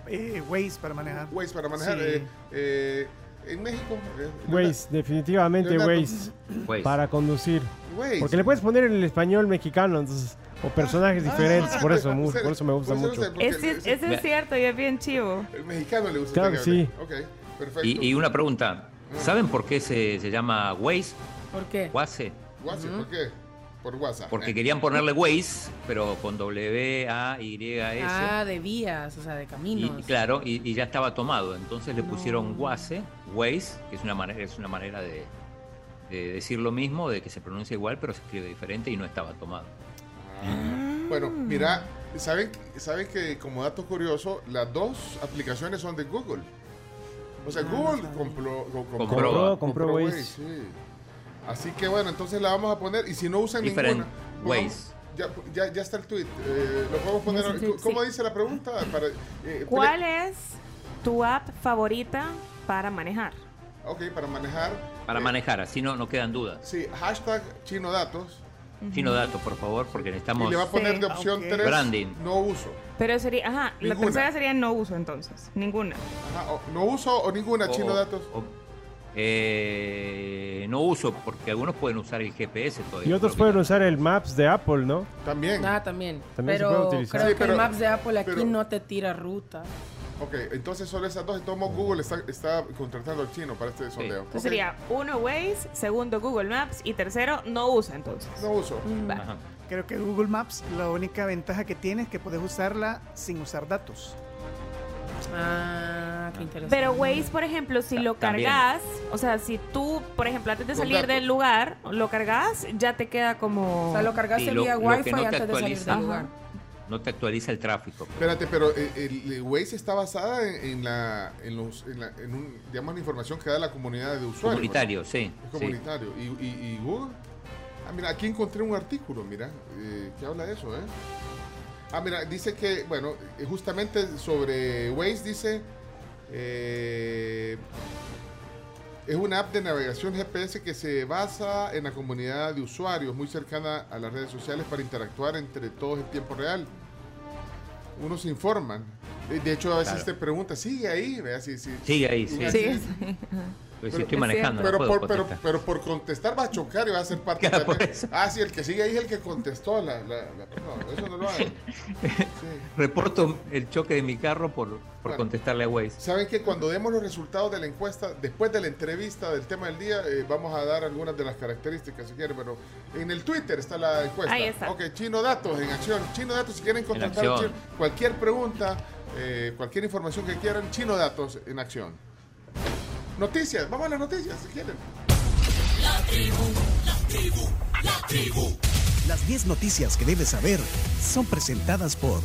Eh, Waze para manejar. Waze para manejar. Sí. eh, eh, en México. eh, Waze, definitivamente. Waze. Waze. Para conducir. Waze. Porque le puedes poner en el español mexicano, entonces, o personajes diferentes, por eso, por eso me gusta mucho. Ese, ese es cierto y es bien chivo. El mexicano le gusta. Claro sí. Perfecto. Y, y una pregunta, ¿saben por qué se, se llama Waze? ¿Por qué? Waze. WhatsApp, ¿por qué? Por WhatsApp. Porque Eh. querían ponerle Waze, pero con W-A-Y-S. Ah, de vías, o sea, de Y, caminos. y claro, y, y ya estaba tomado. Entonces le No. pusieron Waze, Waze, que es una manera, es una manera de, de decir lo mismo, de que se pronuncia igual, pero se escribe diferente y no estaba tomado. Ah, Bueno, mira, ¿saben, saben que como dato curioso, las dos aplicaciones son de Google. O sea, Google compró, co- compró, Compró, compró Waze. sí. Así que bueno, entonces la vamos a poner y si no usan Different ninguna. ways. Ya, ya, ya está el tweet. eh, lo podemos poner. Sí. ¿Cómo dice la pregunta? Para, eh, ¿Cuál es tu app favorita para manejar? Ok, para manejar. Para eh, manejar, así no, no quedan dudas. Sí, hashtag chino datos. Chino dato, por favor, porque necesitamos Y le va a poner de opción Ok. 3. Branding. No uso. Pero sería, ajá, la Ninguna. tercera sería no uso entonces, ninguna. Ajá, o- no uso o ninguna o- chino datos. o- Eh, no uso porque algunos pueden usar el GPS todavía. Y otros pueden usar el Maps de Apple, ¿no? También. Ah, también. También se pero puede utilizar. creo Sí, que pero- el Maps de Apple aquí pero- no te tira ruta. Ok, entonces solo esas dos. Entonces Google está, está contratando al chino para este sondeo. Entonces Ok. sería uno Waze, segundo Google Maps y tercero no usa entonces. No uso. Va. Creo que Google Maps, la única ventaja que tiene es que puedes usarla sin usar datos. Ah, qué interesante. Pero Waze, por ejemplo, si lo También. cargas, o sea, si tú, por ejemplo, antes de salir del lugar, lo cargas, ya te queda como... O sea, lo cargaste Sí, lo- vía lo que Wi-Fi no te antes de salir actualiza. del lugar. No te actualiza el tráfico. Espérate, pero eh, el, el Waze está basada en, en la, en, los, en, la, en un, digamos, la información que da la comunidad de usuarios. Comunitario, ¿verdad? sí. Es comunitario. ¿Y, y, y Google? Ah, mira, aquí encontré un artículo, mira, eh, que habla de eso, ¿eh? Ah, mira, dice que, bueno, eh, justamente sobre Waze dice, eh, es una app de navegación GPS que se basa en la comunidad de usuarios, muy cercana a las redes sociales para interactuar entre todos en tiempo real. Unos se informan. De hecho, a veces Claro. te pregunta, sigue ahí, vea, sí, sí. Sigue ahí, sí. Sí. Pues si estoy manejando, no pero, puedo por, pero, contestar. pero por contestar va a chocar y va a ser parte Claro, por eso. Ah, sí, el que sigue ahí es el que contestó la, la- la- no, eso no lo hagan. Reporto el choque de mi carro por, por Bueno. contestarle a Waze. Saben que cuando demos los resultados de la encuesta, después de la entrevista del tema del día, eh, vamos a dar algunas de las características si quieren, pero en el Twitter está la encuesta. Ahí está. Ok, Chino Datos en acción. Chino Datos, si quieren. Chino, cualquier pregunta, eh, cualquier información que quieran, Chino Datos en acción. Noticias, vamos a las noticias si quieren. La tribu, la tribu, la tribu. Las 10 noticias que debes saber son presentadas por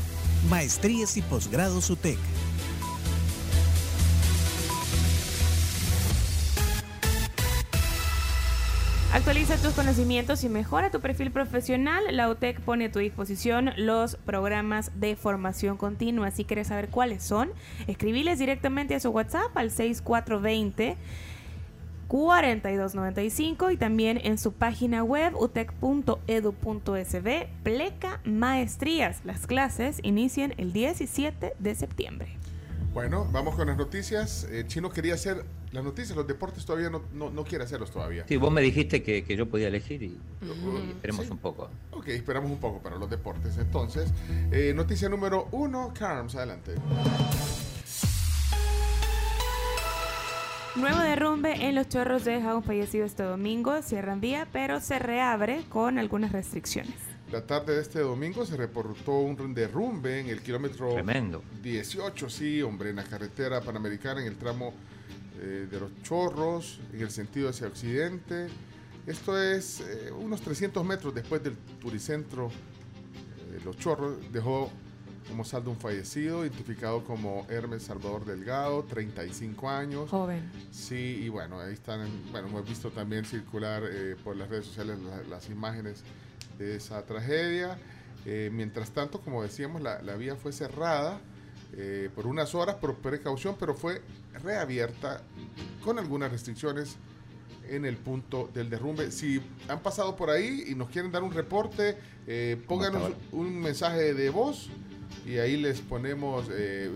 Maestrías y Posgrados UTEC. Actualiza tus conocimientos y mejora tu perfil profesional. La UTEC pone a tu disposición los programas de formación continua. Si quieres saber cuáles son, escribiles directamente a su WhatsApp al 6420 4295 y también en su página web utec.edu.sb pleca maestrías. Las clases inician el 17 de septiembre. Bueno, vamos con las noticias. Eh, Chino quería hacer las noticias, los deportes todavía no, no, no quiere hacerlos todavía. Sí, vos me dijiste que, que yo podía elegir y, y esperemos Sí. un poco. Ok, esperamos un poco para los deportes. Entonces, eh, noticia número uno, Carms, adelante. Nuevo derrumbe en los chorros deja un fallecido este domingo. Cierran vía, pero se reabre con algunas restricciones. La tarde de este domingo se reportó un derrumbe en el kilómetro Tremendo. 18, sí, hombre, en la carretera panamericana, en el tramo eh, de los Chorros, en el sentido hacia occidente. Esto es eh, unos 300 metros después del turicentro eh, Los Chorros. Dejó como saldo un fallecido, identificado como Hermes Salvador Delgado, 35 años. Joven. Sí, y bueno, ahí están, bueno, hemos visto también circular eh, por las redes sociales la- las imágenes de esa tragedia. Eh, mientras tanto, como decíamos, la, la vía fue cerrada eh, por unas horas por precaución, pero fue reabierta con algunas restricciones en el punto del derrumbe. Si han pasado por ahí y nos quieren dar un reporte, eh, pónganos un mensaje de voz y ahí les ponemos eh,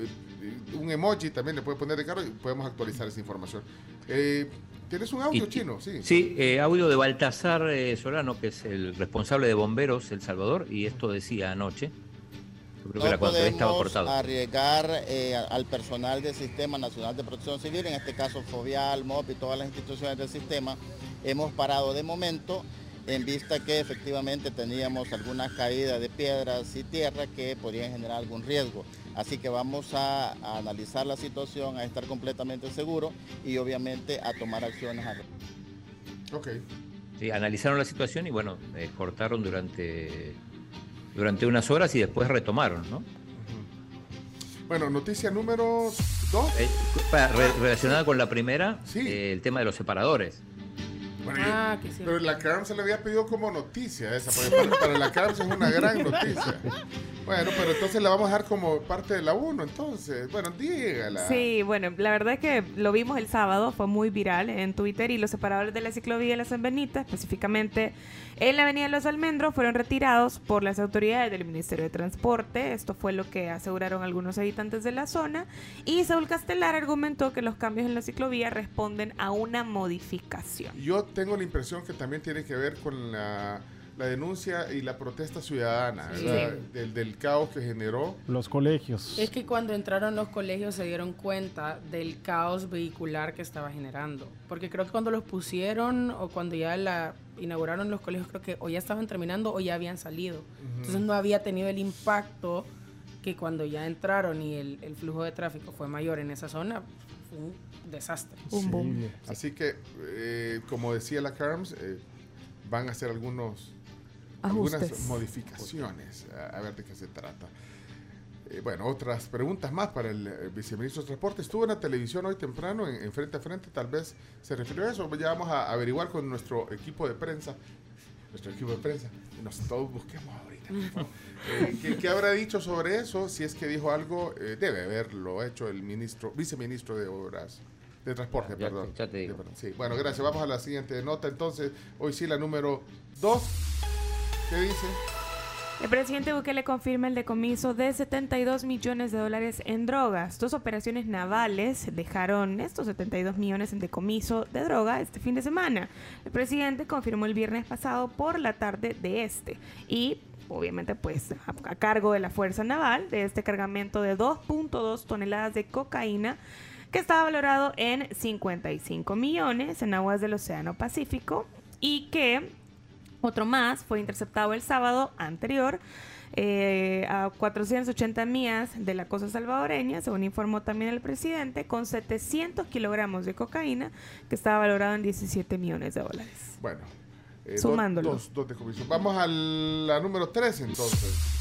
un emoji, también le puede poner de carro y podemos actualizar esa información. Eh, ¿Tienes un audio Y- chino? Sí. Sí, eh, audio de Baltasar eh, Solano, que es el responsable de bomberos El Salvador, y esto decía anoche. Yo creo que la cuando estaba podemos cortado. arriesgar eh, al personal del Sistema Nacional de Protección Civil, en este caso FOBIAL, MOP y todas las instituciones del sistema. Hemos parado de momento en vista que efectivamente teníamos algunas caídas de piedras y tierra que podrían generar algún riesgo. Así que vamos a, a analizar la situación, a estar completamente seguros y obviamente a tomar acciones. Ok. Sí, analizaron la situación y bueno, eh, cortaron durante, durante unas horas y después retomaron, ¿no? Bueno, noticia número 2. Eh, relacionada con la primera, eh, el tema de los separadores. Bueno, Ah, yo- que sí. Pero la CARM se le había pedido como noticia esa, porque para, para la CARM es una gran noticia. Bueno, pero entonces la vamos a dejar como parte de la 1, entonces. Bueno, dígala. Sí, bueno, la verdad es que lo vimos el sábado, fue muy viral en Twitter y los separadores de la ciclovía en la San Benita, específicamente en la Avenida de los Almendros, fueron retirados por las autoridades del Ministerio de Transporte. Esto fue lo que aseguraron algunos habitantes de la zona. Y Saúl Castelar argumentó que los cambios en la ciclovía responden a una modificación. Yo tengo la impresión que también tiene que ver con la, la denuncia y la protesta ciudadana, Sí. ¿verdad? Del, del caos que generó. Los colegios. Es que cuando entraron los colegios se dieron cuenta del caos vehicular que estaba generando. Porque creo que cuando los pusieron o cuando ya la inauguraron los colegios, creo que o ya estaban terminando o ya habían salido. Entonces no había tenido el impacto que cuando ya entraron y el, el flujo de tráfico fue mayor en esa zona, fue un desastre. Sí. Así que, eh, como decía la CARMS, eh, van a hacer algunos algunas modificaciones. A, a ver de qué se trata. Eh, bueno, otras preguntas más para el eh, viceministro de Transporte. Estuvo en la televisión hoy temprano, en, en frente a frente, tal vez se refirió a eso. Ya vamos a averiguar con nuestro equipo de prensa. Nuestro equipo de prensa. Y nos todos busquemos ahorita. Eh, ¿qué, qué habrá dicho sobre eso? Si es que dijo algo, eh, debe haberlo hecho el ministro, viceministro de Obras. De transporte, Ya perdón. ya te digo. De-. Sí. Bueno, gracias. Vamos a la siguiente nota. Entonces, hoy sí la número 2. ¿Qué dice? El presidente Bukele confirma el decomiso de 72 millones de dólares en drogas. Dos operaciones navales dejaron estos 72 millones en decomiso de droga este fin de semana. El presidente confirmó el viernes pasado por la tarde de este y obviamente pues a, cargo de la Fuerza Naval de este cargamento de 2.2 toneladas de cocaína que estaba valorado en 55 millones en aguas del Océano Pacífico y que otro más fue interceptado el sábado anterior eh, a 480 millas de la costa salvadoreña, según informó también el presidente, con 700 kilogramos de cocaína que estaba valorado en 17 millones de dólares. Bueno, eh, Sumándolo. Dos. Vamos a la número 3 entonces.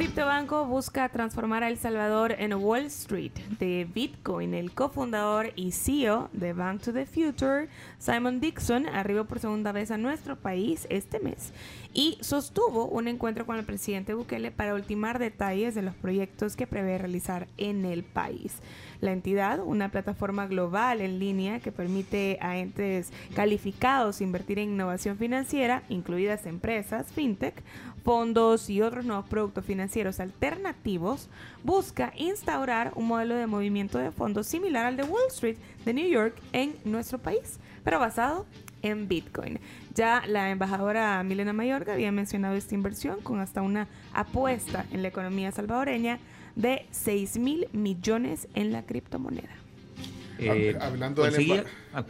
Criptobanco busca transformar a El Salvador en Wall Street de Bitcoin. El cofundador y CEO de Bank to the Future, Simon Dixon, arribó por segunda vez a nuestro país este mes y sostuvo un encuentro con el presidente Bukele para ultimar detalles de los proyectos que prevé realizar en el país. La entidad, una plataforma global en línea que permite a entes calificados invertir en innovación financiera, incluidas empresas, fintech, fondos y otros nuevos productos financieros alternativos, busca instaurar un modelo de movimiento de fondos similar al de Wall Street de New York en nuestro país, pero basado en Bitcoin. Ya la embajadora Milena Mayorga había mencionado esta inversión con hasta una apuesta en la economía salvadoreña de 6 mil millones en la criptomoneda. Eh, Hab- hablando emba- ah,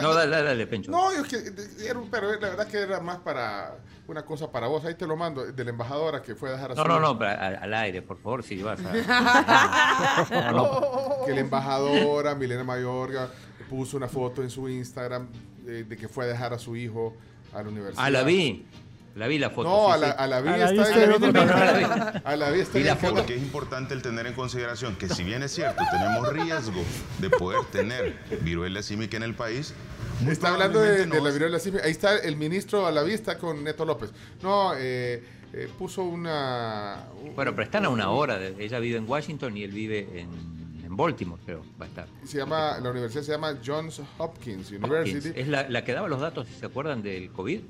no, dale, dale, dale, Pencho. No, es que, era un- pero la verdad que era más para una cosa para vos. Ahí te lo mando, de la embajadora que fue a dejar a No, su no, no, al, al aire, por favor, si vas a... No, no. Que la embajadora Milena Mayorga puso una foto en su Instagram eh, de que fue a dejar a su hijo a la universidad. Ah, la vi. La vi la foto. No, sí, a la, sí. a la vi A está. No, no la. A la vi está Vi en la foto. Porque es importante el tener en consideración que si bien es cierto, tenemos riesgo de poder tener viruela símica en el país, muy Está hablando de, probablemente de no la viruela símica. Ahí está el ministro a la vista con Neto López. No, eh, eh, puso una... un- Bueno, pero están a una hora. de- ella vive en Washington y él vive en, en Baltimore, creo. Va a estar. Se llama, la universidad se llama Johns Hopkins University. Hopkins. Es la, la que daba los datos, si se acuerdan, del COVID.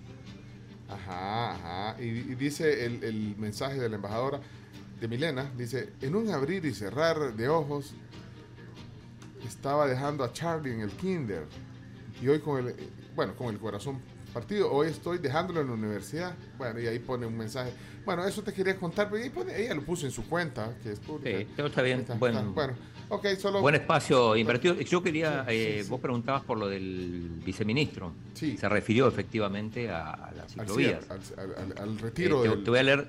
Ajá, ajá. Y, y dice el, el mensaje de la embajadora de Milena, dice, en un abrir y cerrar de ojos, estaba dejando a Charlie en el kinder. Y hoy con el, bueno, con el corazón partido, hoy estoy dejándolo en la universidad. Bueno, y ahí pone un mensaje. Bueno, eso te quería contar, pero ahí pone- ella lo puso en su cuenta, que es pública. Sí, está bien. Está- bueno, solo... Buen espacio invertido. Yo quería, sí, eh, sí. vos preguntabas por lo del viceministro. Sí. Se refirió efectivamente a, a las al, ciclovías. al, al- al- al Eh, retiro te, del- te voy a leer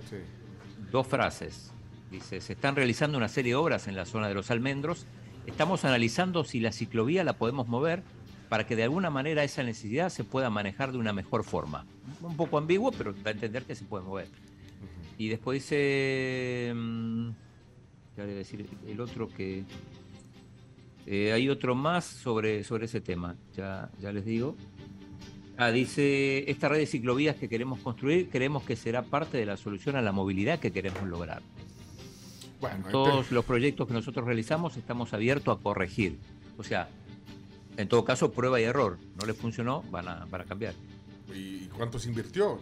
dos frases. Dice, se están realizando una serie de obras en la zona de los almendros. Estamos analizando si la ciclovía la podemos mover para que de alguna manera esa necesidad se pueda manejar de una mejor forma. Un poco ambiguo, pero da a entender que se puede mover. Y después dice, mm, ya le voy a decir el otro que... Eh, hay otro más sobre, sobre ese tema, ya, ya les digo. Ah, dice, esta red de ciclovías que queremos construir, creemos que será parte de la solución a la movilidad que queremos lograr. Bueno, Todos este- los proyectos que nosotros realizamos estamos abiertos a corregir. O sea, en todo caso, prueba y error. No les funcionó, van a, van a cambiar. ¿Y cuánto se invirtió?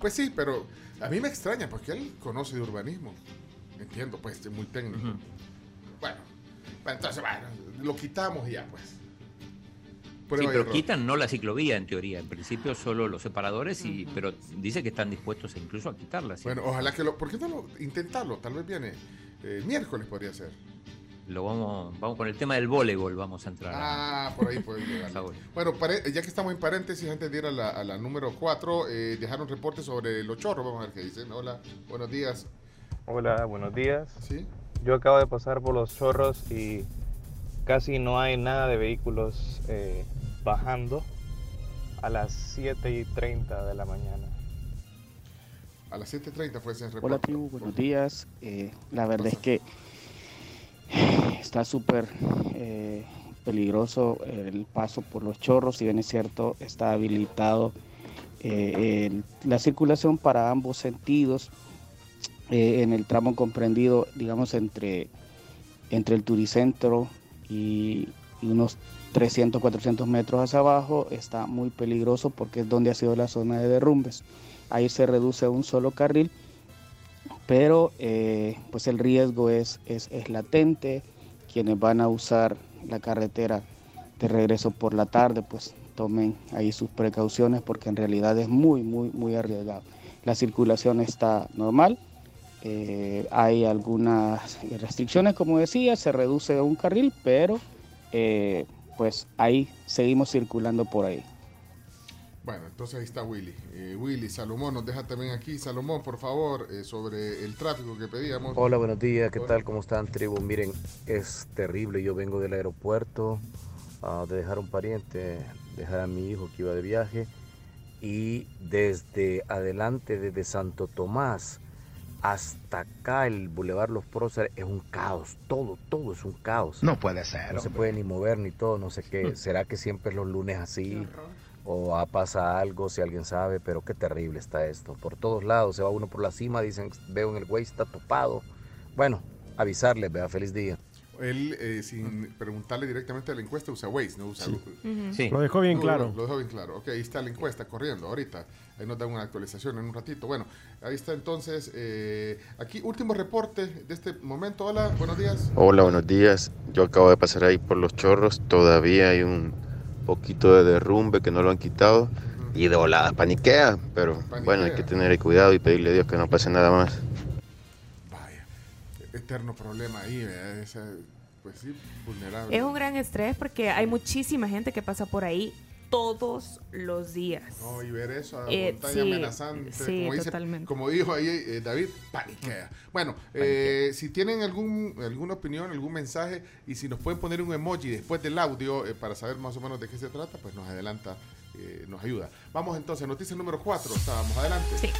Pues sí, pero a mí me extraña porque él conoce de urbanismo. Entiendo, pues, es muy técnico. Bueno, bueno, entonces, bueno, lo quitamos y ya, pues. Sí, Prueba y pero error. quitan no la ciclovía en teoría, en principio solo los separadores, y, pero dice que están dispuestos incluso a quitarla. ¿sí? Bueno, ojalá que lo. ¿Por qué no lo, intentarlo? Tal vez viene. eh, miércoles podría ser. Lo vamos, vamos con el tema del voleibol, vamos a entrar. Ah, por ahí puede llegar. Bueno. Bueno, pare- ya que estamos en paréntesis, antes de ir a la, a la número 4, eh, dejaron reporte sobre los chorros. Vamos a ver qué dicen. Hola, buenos días. Hola, buenos días. Sí. Yo acabo de pasar por los chorros y casi no hay nada de vehículos eh, bajando a las 7 y 30 de la mañana. A las 7.30 fue ese reporte. Hola tribu, buenos días. Eh, la verdad es que está súper eh, peligroso el paso por los chorros, si bien es cierto, está habilitado eh, el- la circulación para ambos sentidos eh, en el tramo comprendido, digamos, entre, entre el turicentro y, y unos 300, 400 metros hacia abajo, está muy peligroso porque es donde ha sido la zona de derrumbes. Ahí se reduce a un solo carril pero eh, pues el riesgo es, es, es latente. Quienes van a usar la carretera de regreso por la tarde, pues tomen ahí sus precauciones porque en realidad es muy, muy, muy arriesgado. La circulación está normal, eh, hay algunas restricciones, como decía, se reduce a un carril, pero eh, pues ahí seguimos circulando por ahí. Bueno, entonces ahí está Willy. Eh, Willy, Salomón nos deja también aquí. Salomón, por favor, eh, sobre el tráfico que pedíamos. Hola, buenos días, ¿qué Hola. tal? ¿Cómo están, tribu? Miren, es terrible. Yo vengo del aeropuerto ah, de dejar un pariente, dejar a mi hijo que iba de viaje. Y desde adelante, desde Santo Tomás hasta acá, el Boulevard Los Próceres, es un caos. Todo, todo es un caos. No puede ser, No se puede ni mover ni todo, no sé qué. ¿Será que siempre es los lunes así? o ah, pasa algo, si alguien sabe, pero qué terrible está esto. Por todos lados, se va uno por la cima, dicen, veo en el güey, está topado. Bueno, avisarles, vea, feliz día. Él, eh, sin preguntarle directamente a la encuesta, usa Waze, no usa... Sí. Lo dejó bien No, claro. Lo, lo dejó bien claro. Ok, ahí está la encuesta corriendo ahorita. Ahí nos dan una actualización en un ratito. Bueno, ahí está entonces. eh, aquí, último reporte de este momento. Hola, buenos días. Hola, buenos días. Yo acabo de pasar ahí por los chorros. Todavía hay un poquito de derrumbe que no lo han quitado. Y de volada paniquea. Pero bueno, hay que tener cuidado y pedirle a Dios que no pase nada más. Eterno problema ahí. Esa, pues sí, vulnerable. Es un gran estrés porque hay muchísima gente que pasa por ahí todos los días. No, y ver eso, a Eh, montaña sí, amenazante, sí, como, dice, totalmente. como dijo ahí eh, David, paniquea. Bueno, eh, si tienen algún, alguna opinión, algún mensaje, y si nos pueden poner un emoji después del audio eh, para saber más o menos de qué se trata, pues nos adelanta, eh, nos ayuda. Vamos entonces, noticia número 4, estábamos adelante. Sí.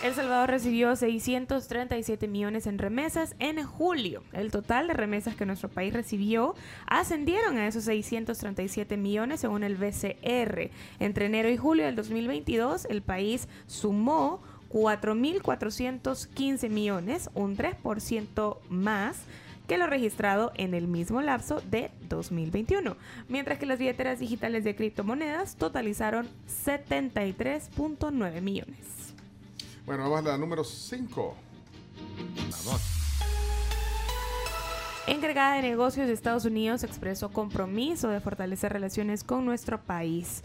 El Salvador recibió 637 millones en remesas en julio. El total de remesas que nuestro país recibió ascendieron a esos 637 millones según el BCR. Entre enero y julio del 2022, el país sumó 4.415 millones, un 3% más que lo registrado en el mismo lapso de 2021, mientras que las billeteras digitales de criptomonedas totalizaron 73.9 millones. Bueno, vamos a la número 5. Encargada de negocios de Estados Unidos expresó compromiso de fortalecer relaciones con nuestro país.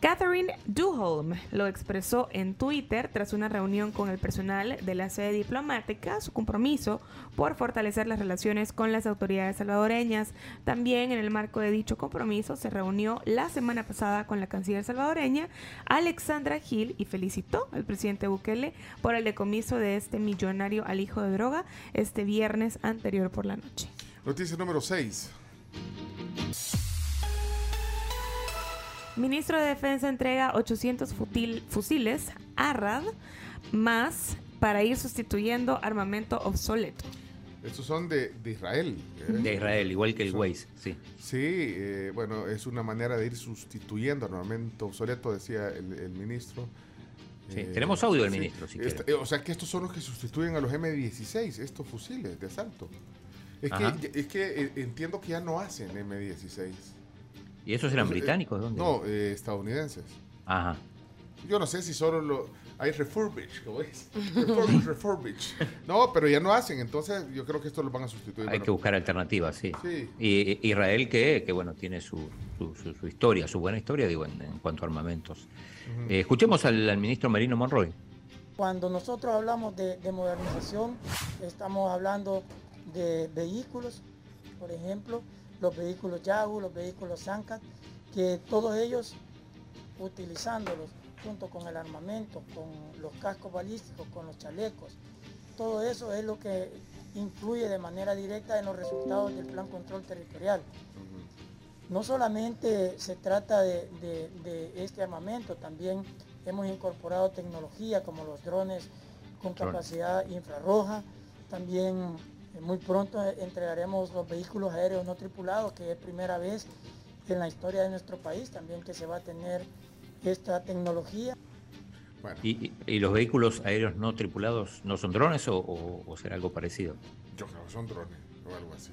Catherine Duholm lo expresó en Twitter tras una reunión con el personal de la sede diplomática, su compromiso por fortalecer las relaciones con las autoridades salvadoreñas. También en el marco de dicho compromiso se reunió la semana pasada con la canciller salvadoreña Alexandra Gil y felicitó al presidente Bukele por el decomiso de este millonario al hijo de droga este viernes anterior por la noche. Noticia número 6. Ministro de Defensa entrega 800 futil- fusiles ARAD más para ir sustituyendo armamento obsoleto. Estos son de, de Israel. ¿eh? De Israel, igual que el Son- Waze, sí. Sí, eh, bueno, es una manera de ir sustituyendo armamento obsoleto, decía el, el ministro. Sí, tenemos audio del ministro, si Esta- eh, o sea que estos son los que sustituyen a los M16, estos fusiles de asalto. Es Ajá. que, es que eh, entiendo que ya no hacen M16. ¿Y esos eran Eh, británicos? ¿Dónde? No, eh, estadounidenses. Ajá. Yo no sé si solo lo hay refurbished, ¿cómo es? Refurbish, refurbished. No, pero ya no hacen, entonces yo creo que esto lo van a sustituir. Hay Bueno, que buscar alternativas, sí. Sí. Y Israel que, que bueno, tiene su, su, su- su historia, su buena historia, digo, en, en cuanto a armamentos. Eh, escuchemos al, al ministro Marino Monroy. Cuando nosotros hablamos de, de modernización, estamos hablando de vehículos, por ejemplo, los vehículos Yagu, los vehículos Sankat, que todos ellos, utilizándolos junto con el armamento, con los cascos balísticos, con los chalecos, todo eso es lo que influye de manera directa en los resultados del plan control territorial. No solamente se trata de, de- de este armamento, también hemos incorporado tecnología como los drones con capacidad infrarroja. También muy pronto entregaremos los vehículos aéreos no tripulados, que es primera vez en la historia de nuestro país también que se va a tener esta tecnología. ¿Y, y- y los vehículos aéreos no tripulados no son drones o, o- o será algo parecido? Yo creo que son drones o algo así.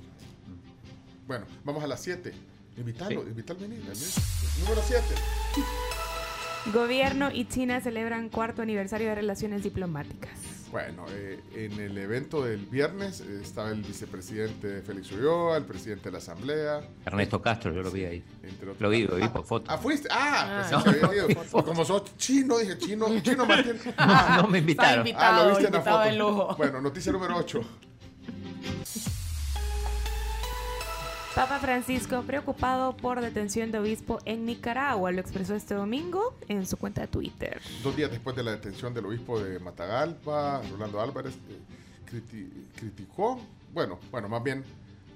Bueno, vamos a las 7. Invítalo, Sí. invita al ministro. al ministro. Número 7. Gobierno y China celebran cuarto aniversario de relaciones diplomáticas. Bueno, eh, en el evento del viernes eh, estaba el vicepresidente Félix Ulloa, el presidente de la Asamblea. Ernesto Castro, yo lo vi ahí. Entre otros. Lo vi, lo vi por foto. Ah, fuiste. Ah, Ah. que había ido. Como sos chino, dije chino, chino Martín. No, no me invitaron. Ah, lo viste en la foto. lujo. Bueno, noticia número 8. Papa Francisco preocupado por detención de obispo en Nicaragua, lo expresó este domingo en su cuenta de Twitter. Dos días después de la detención del obispo de Matagalpa, Rolando Álvarez eh, criti- criticó, bueno, bueno, más bien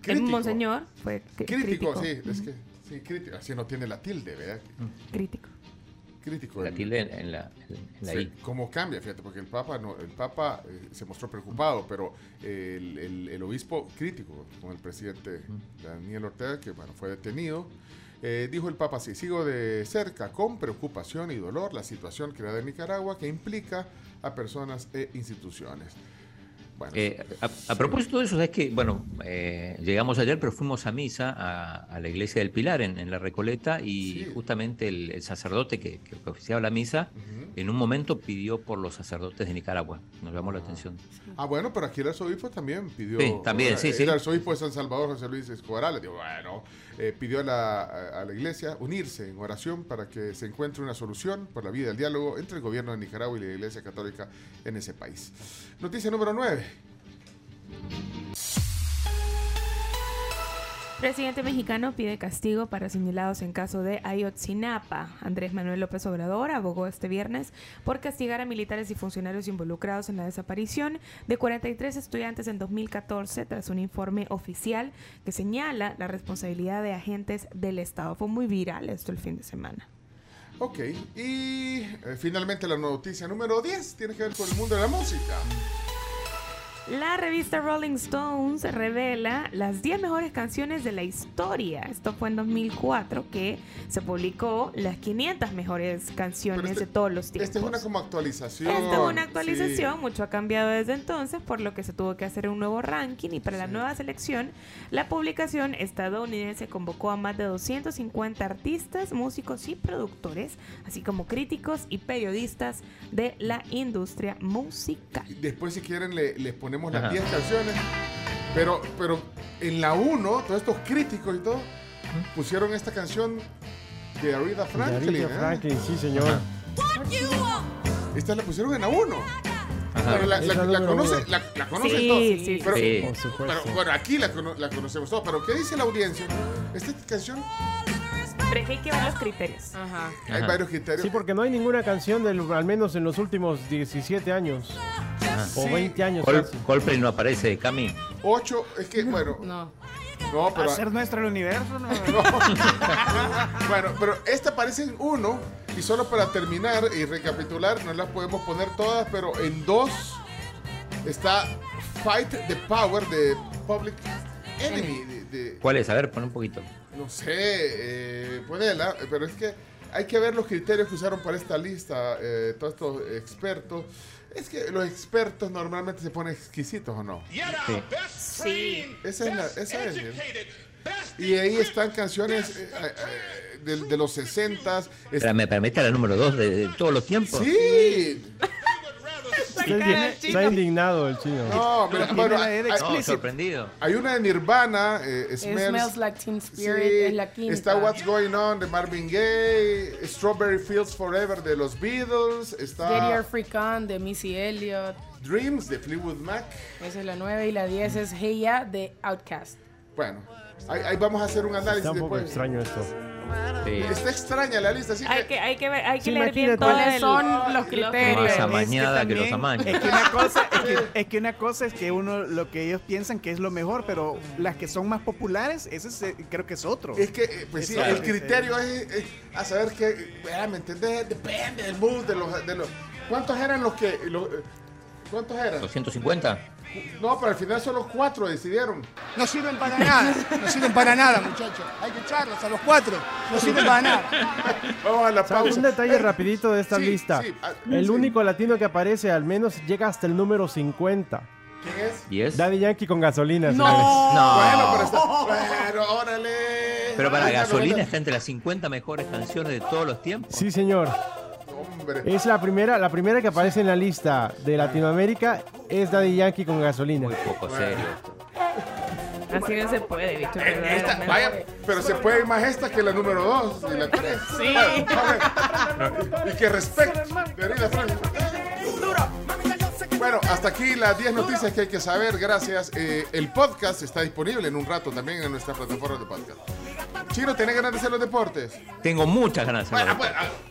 El monseñor fue Crítico, crítico. sí, es que sí, crítico, así no tiene la tilde, ¿verdad? Crítico. Crítico. La tilde en, en la, en la Sí, I. ¿Cómo cambia? Fíjate, porque el Papa, no, el Papa eh, se mostró preocupado, pero el, el- el obispo crítico con el presidente Daniel Ortega, que bueno, fue detenido, eh, dijo el Papa así, sigo de cerca con preocupación y dolor la situación creada en Nicaragua que implica a personas e instituciones. Bueno, Eh, a, a propósito de eso, es que, bueno, eh, llegamos ayer, pero fuimos a misa a, a la iglesia del Pilar en, en la Recoleta y justamente el, el sacerdote que, que oficiaba la misa en un momento pidió por los sacerdotes de Nicaragua. Nos llamó la atención. Ah, bueno, pero aquí el arzobispo también pidió. Sí, también, sí, el sí. arzobispo de San Salvador, José Luis Escobar, le dijo, bueno, eh, pidió a la, a- la iglesia unirse en oración para que se encuentre una solución por la vía del diálogo entre el gobierno de Nicaragua y la iglesia católica en ese país. Noticia número 9. Presidente mexicano pide castigo para señalados en caso de Ayotzinapa. Andrés Manuel López Obrador abogó este viernes por castigar a militares y funcionarios involucrados en la desaparición de 43 estudiantes en 2014 tras un informe oficial que señala la responsabilidad de agentes del Estado. Fue muy viral esto el fin de semana. Ok, y eh, finalmente la noticia número 10 tiene que ver con el mundo de la música. La revista Rolling Stones revela las 10 mejores canciones de la historia. Esto fue en 2004 que se publicó las 500 mejores canciones de todos los tiempos. Esta es una como actualización. Esta es una actualización, sí. mucho ha cambiado desde entonces, por lo que se tuvo que hacer un nuevo ranking y para la nueva selección, la publicación estadounidense convocó a más de 250 artistas, músicos y productores, así como críticos y periodistas de la industria musical. Después, si quieren, le- les ponemos las Ajá. 10 canciones. Pero, pero en la 1, todos estos críticos y todo, pusieron esta canción de Aretha Franklin. Aretha ¿eh? Franklin, sí, señor. Esta la pusieron en la 1. Pero la, la- la conoce- uno. la- la conocen Sí, todos. sí, pero, sí. Pero, bueno, aquí la, cono- la conocemos todos. Pero ¿qué dice la audiencia? Esta canción, Pero es que hay que ver los criterios. hay varios criterios. Sí, porque no hay ninguna canción, del, al menos en los últimos 17 años. O Sí. 20 años. Col- casi. Coldplay no aparece, Cami. 8, es que, bueno. No. No, pero. Hacer nuestro el universo, ¿no? bueno, pero esta aparece en uno y solo para terminar y recapitular, no las podemos poner todas, pero en dos está Fight the Power de Public Enemy. de- de- ¿Cuál es? A ver, pon un poquito. No sé, eh, ponela, pero es que hay que ver los criterios que usaron para esta lista, eh, todos estos expertos. Es que los expertos normalmente se ponen exquisitos o no. Sí. Sí. Esa es la, esa es. ¿eh? Y ahí están canciones eh, eh, de, de los 60s. Pero me permite la número 2 de, de todos los tiempos. Sí. Está, está indignado el chino. No, Tiene bueno, hay, No, sorprendido. hay una de Nirvana, eh, Smells. Smells Like Teen Spirit Sí, es la quinta. Está What's Going On de Marvin Gaye, Strawberry Fields Forever de los Beatles, Get está Your Freak On de Missy Elliott. Dreams de Fleetwood Mac. Esa es la 9 y la 10 es Hey Ya de Outcast. Bueno, ahí, ahí vamos a hacer un análisis Está un poco después. extraño esto. Sí. Está extraña la lista, así Hay que que, hay que, ver- hay que Sí, leer bien ¿Cuáles son los criterios? Más Es que amañada que los también- amaños. Es que, una cosa, es, que, es que una cosa es que uno lo que ellos piensan que es lo mejor, pero las que son más populares, ese es, eh, creo que es otro. es que, eh, pues sí, el criterio es, es a saber que, ¿me entendés? Depende del mood, de los, de los... ¿Cuántos eran los que... los, eh, ¿Cuántos eran? 250. No, pero al final solo cuatro decidieron. No sirven para nada, no sirven para nada, muchachos. Hay que echarlos a los cuatro, no sirven para nada. Vamos a la pausa. Un detalle rapidito de esta sí, lista. sí, ah, el sí. único latino que aparece al menos llega hasta el número 50. ¿Quién es? ¿Y es? Daddy Yankee con gasolina. No. señores. No. Bueno, pero está... Pero órale. Pero para Ay, gasolina no, está entre las 50 mejores canciones de todos los tiempos. Sí, señor. Es la primera, la primera que aparece en la lista de Latinoamérica es Daddy Yankee con gasolina. Muy poco serio. Así no se puede, bicho. Eh, esta- vaya, pero se puede ir más esta que la número 2 y la 3. Sí. y que Fran. Bueno, hasta aquí las 10 noticias que hay que saber. Gracias. Eh, el podcast está disponible en un rato también en nuestra plataforma de podcast. Chino, ¿tenés ganas de hacer los deportes? Tengo muchas ganas de Bueno, hacerlo. pues, ah,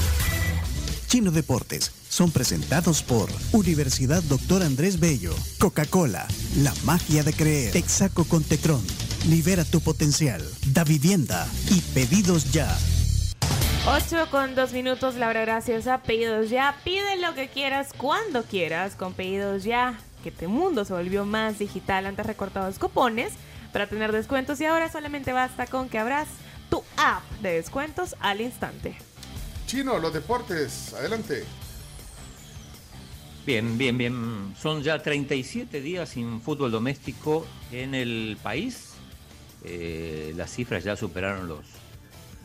Chino Deportes son presentados por Universidad Doctor Andrés Bello, Coca-Cola, La Magia de Creer, Texaco con Tecron, Libera tu Potencial, Da Vivienda y Pedidos Ya. 8 con 2 minutos, Laura Graciosa, pedidos ya. Pide lo que quieras, cuando quieras, con pedidos ya. Que este mundo se volvió más digital. Antes recortados cupones para tener descuentos y ahora solamente basta con que abras tu app de descuentos al instante. Chino, los deportes, adelante. Bien, bien, bien. Son ya 37 días sin fútbol doméstico en el país. Eh, las cifras ya superaron los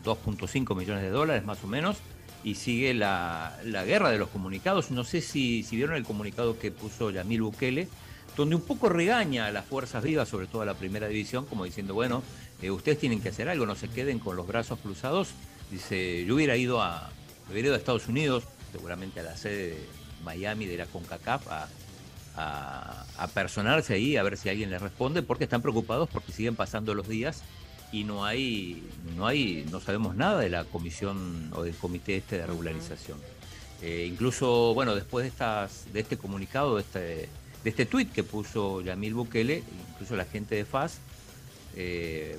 2.5 millones de dólares más o menos. Y sigue la, la guerra de los comunicados. No sé si, si vieron el comunicado que puso Yamil Bukele, donde un poco regaña a las fuerzas vivas, sobre todo a la primera división, como diciendo, bueno, eh, ustedes tienen que hacer algo, no se queden con los brazos cruzados. Dice, yo hubiera ido a, ido a Estados Unidos, seguramente a la sede de Miami de la CONCACAF, a personarse ahí, a ver si alguien les responde, porque están preocupados porque siguen pasando los días y no hay, no hay, no sabemos nada de la comisión o del comité este de regularización. Eh, incluso, bueno, después de estas, de este comunicado, de este, de este tuit que puso Yamil Bukele, incluso la gente de FAS eh,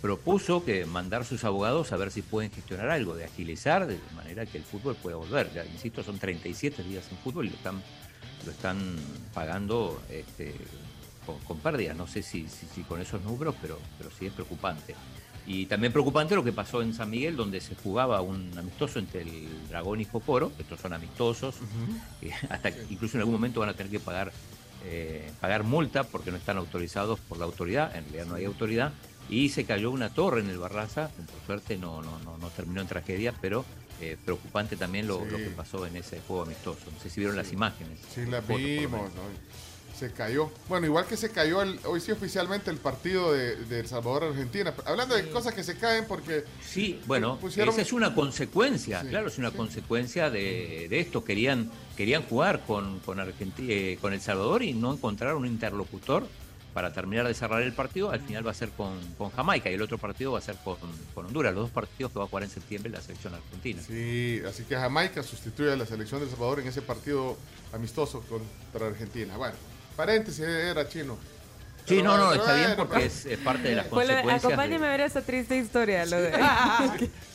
propuso que mandar sus abogados a ver si pueden gestionar algo, de agilizar de manera que el fútbol pueda volver. Ya, insisto, son 37 días sin fútbol y lo están, lo están pagando este, con, con pérdidas. No sé si, si, si con esos números, pero, pero sí es preocupante. Y también preocupante lo que pasó en San Miguel, donde se jugaba un amistoso entre el Dragón y Jocoro. Estos son amistosos, que hasta que incluso en algún momento van a tener que pagar, eh, pagar multa porque no están autorizados por la autoridad. En realidad no hay autoridad. Y se cayó una torre en el Barraza. Por suerte no, no, no, no terminó en tragedia, pero eh, preocupante también lo, Sí. lo que pasó en ese juego amistoso. No sé si vieron las imágenes. Sí, la fotos, por lo vimos. ¿no? Se cayó. Bueno, igual que se cayó el- hoy sí oficialmente el partido de, de El Salvador-Argentina. Hablando de cosas que se caen porque... Sí, bueno, pusieron- esa es una consecuencia, claro, es una consecuencia de, de esto. Querían, querían jugar con, con, Argenti- eh, con El Salvador y no encontraron un interlocutor para terminar de cerrar el partido, al final va a ser con, con Jamaica y el otro partido va a ser con, con Honduras, los dos partidos que va a jugar en septiembre la selección argentina. Sí, así que Jamaica sustituye a la selección de El Salvador en ese partido amistoso contra Argentina. Bueno, paréntesis era chino. Sí, Pero no, no, bueno, está bien bueno, porque es, es parte de las Pues, consecuencias. acompáñeme de- a ver esa triste historia. Lo de...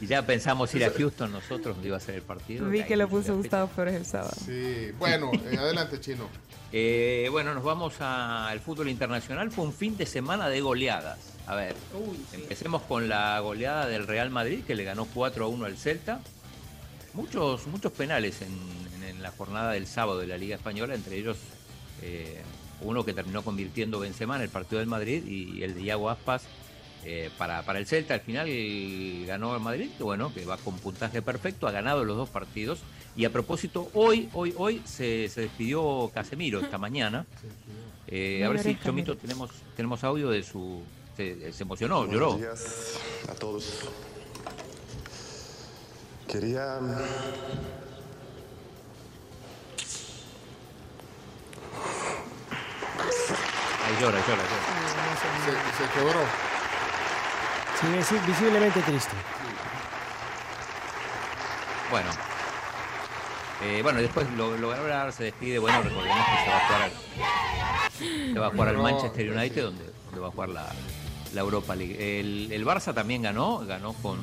y ya pensamos ir a Houston nosotros, donde iba a ser el partido. Vi que lo puso. Gustavo Flores el sábado. Sí, bueno, eh, adelante chino. Eh, bueno, nos vamos al fútbol internacional. Fue un fin de semana de goleadas. A ver, empecemos con la goleada del Real Madrid, que le ganó 4 a 1 al Celta. Muchos, muchos penales en, en- en la jornada del sábado de la Liga Española, entre ellos eh, uno que terminó convirtiendo Benzema en el partido del Madrid y el de Iago Aspas eh, para, para el Celta. Al final ganó el Madrid, que bueno, que va con puntaje perfecto, ha ganado los dos partidos. Y a propósito, hoy, hoy, hoy se, se despidió Casemiro esta mañana. Eh, a ver si, Chomito, tenemos, tenemos audio de su... Se, se emocionó, lloró. Buenos días a todos. Quería Ahí llora, llora, llora. Se, se quebró. Sí, visi- visiblemente triste. Bueno. Eh, bueno, después lo, lo se despide. Bueno, recordemos que se va a jugar al, se va a jugar al Manchester United, donde, donde va a jugar la, la Europa League. El, el Barça también ganó, ganó con,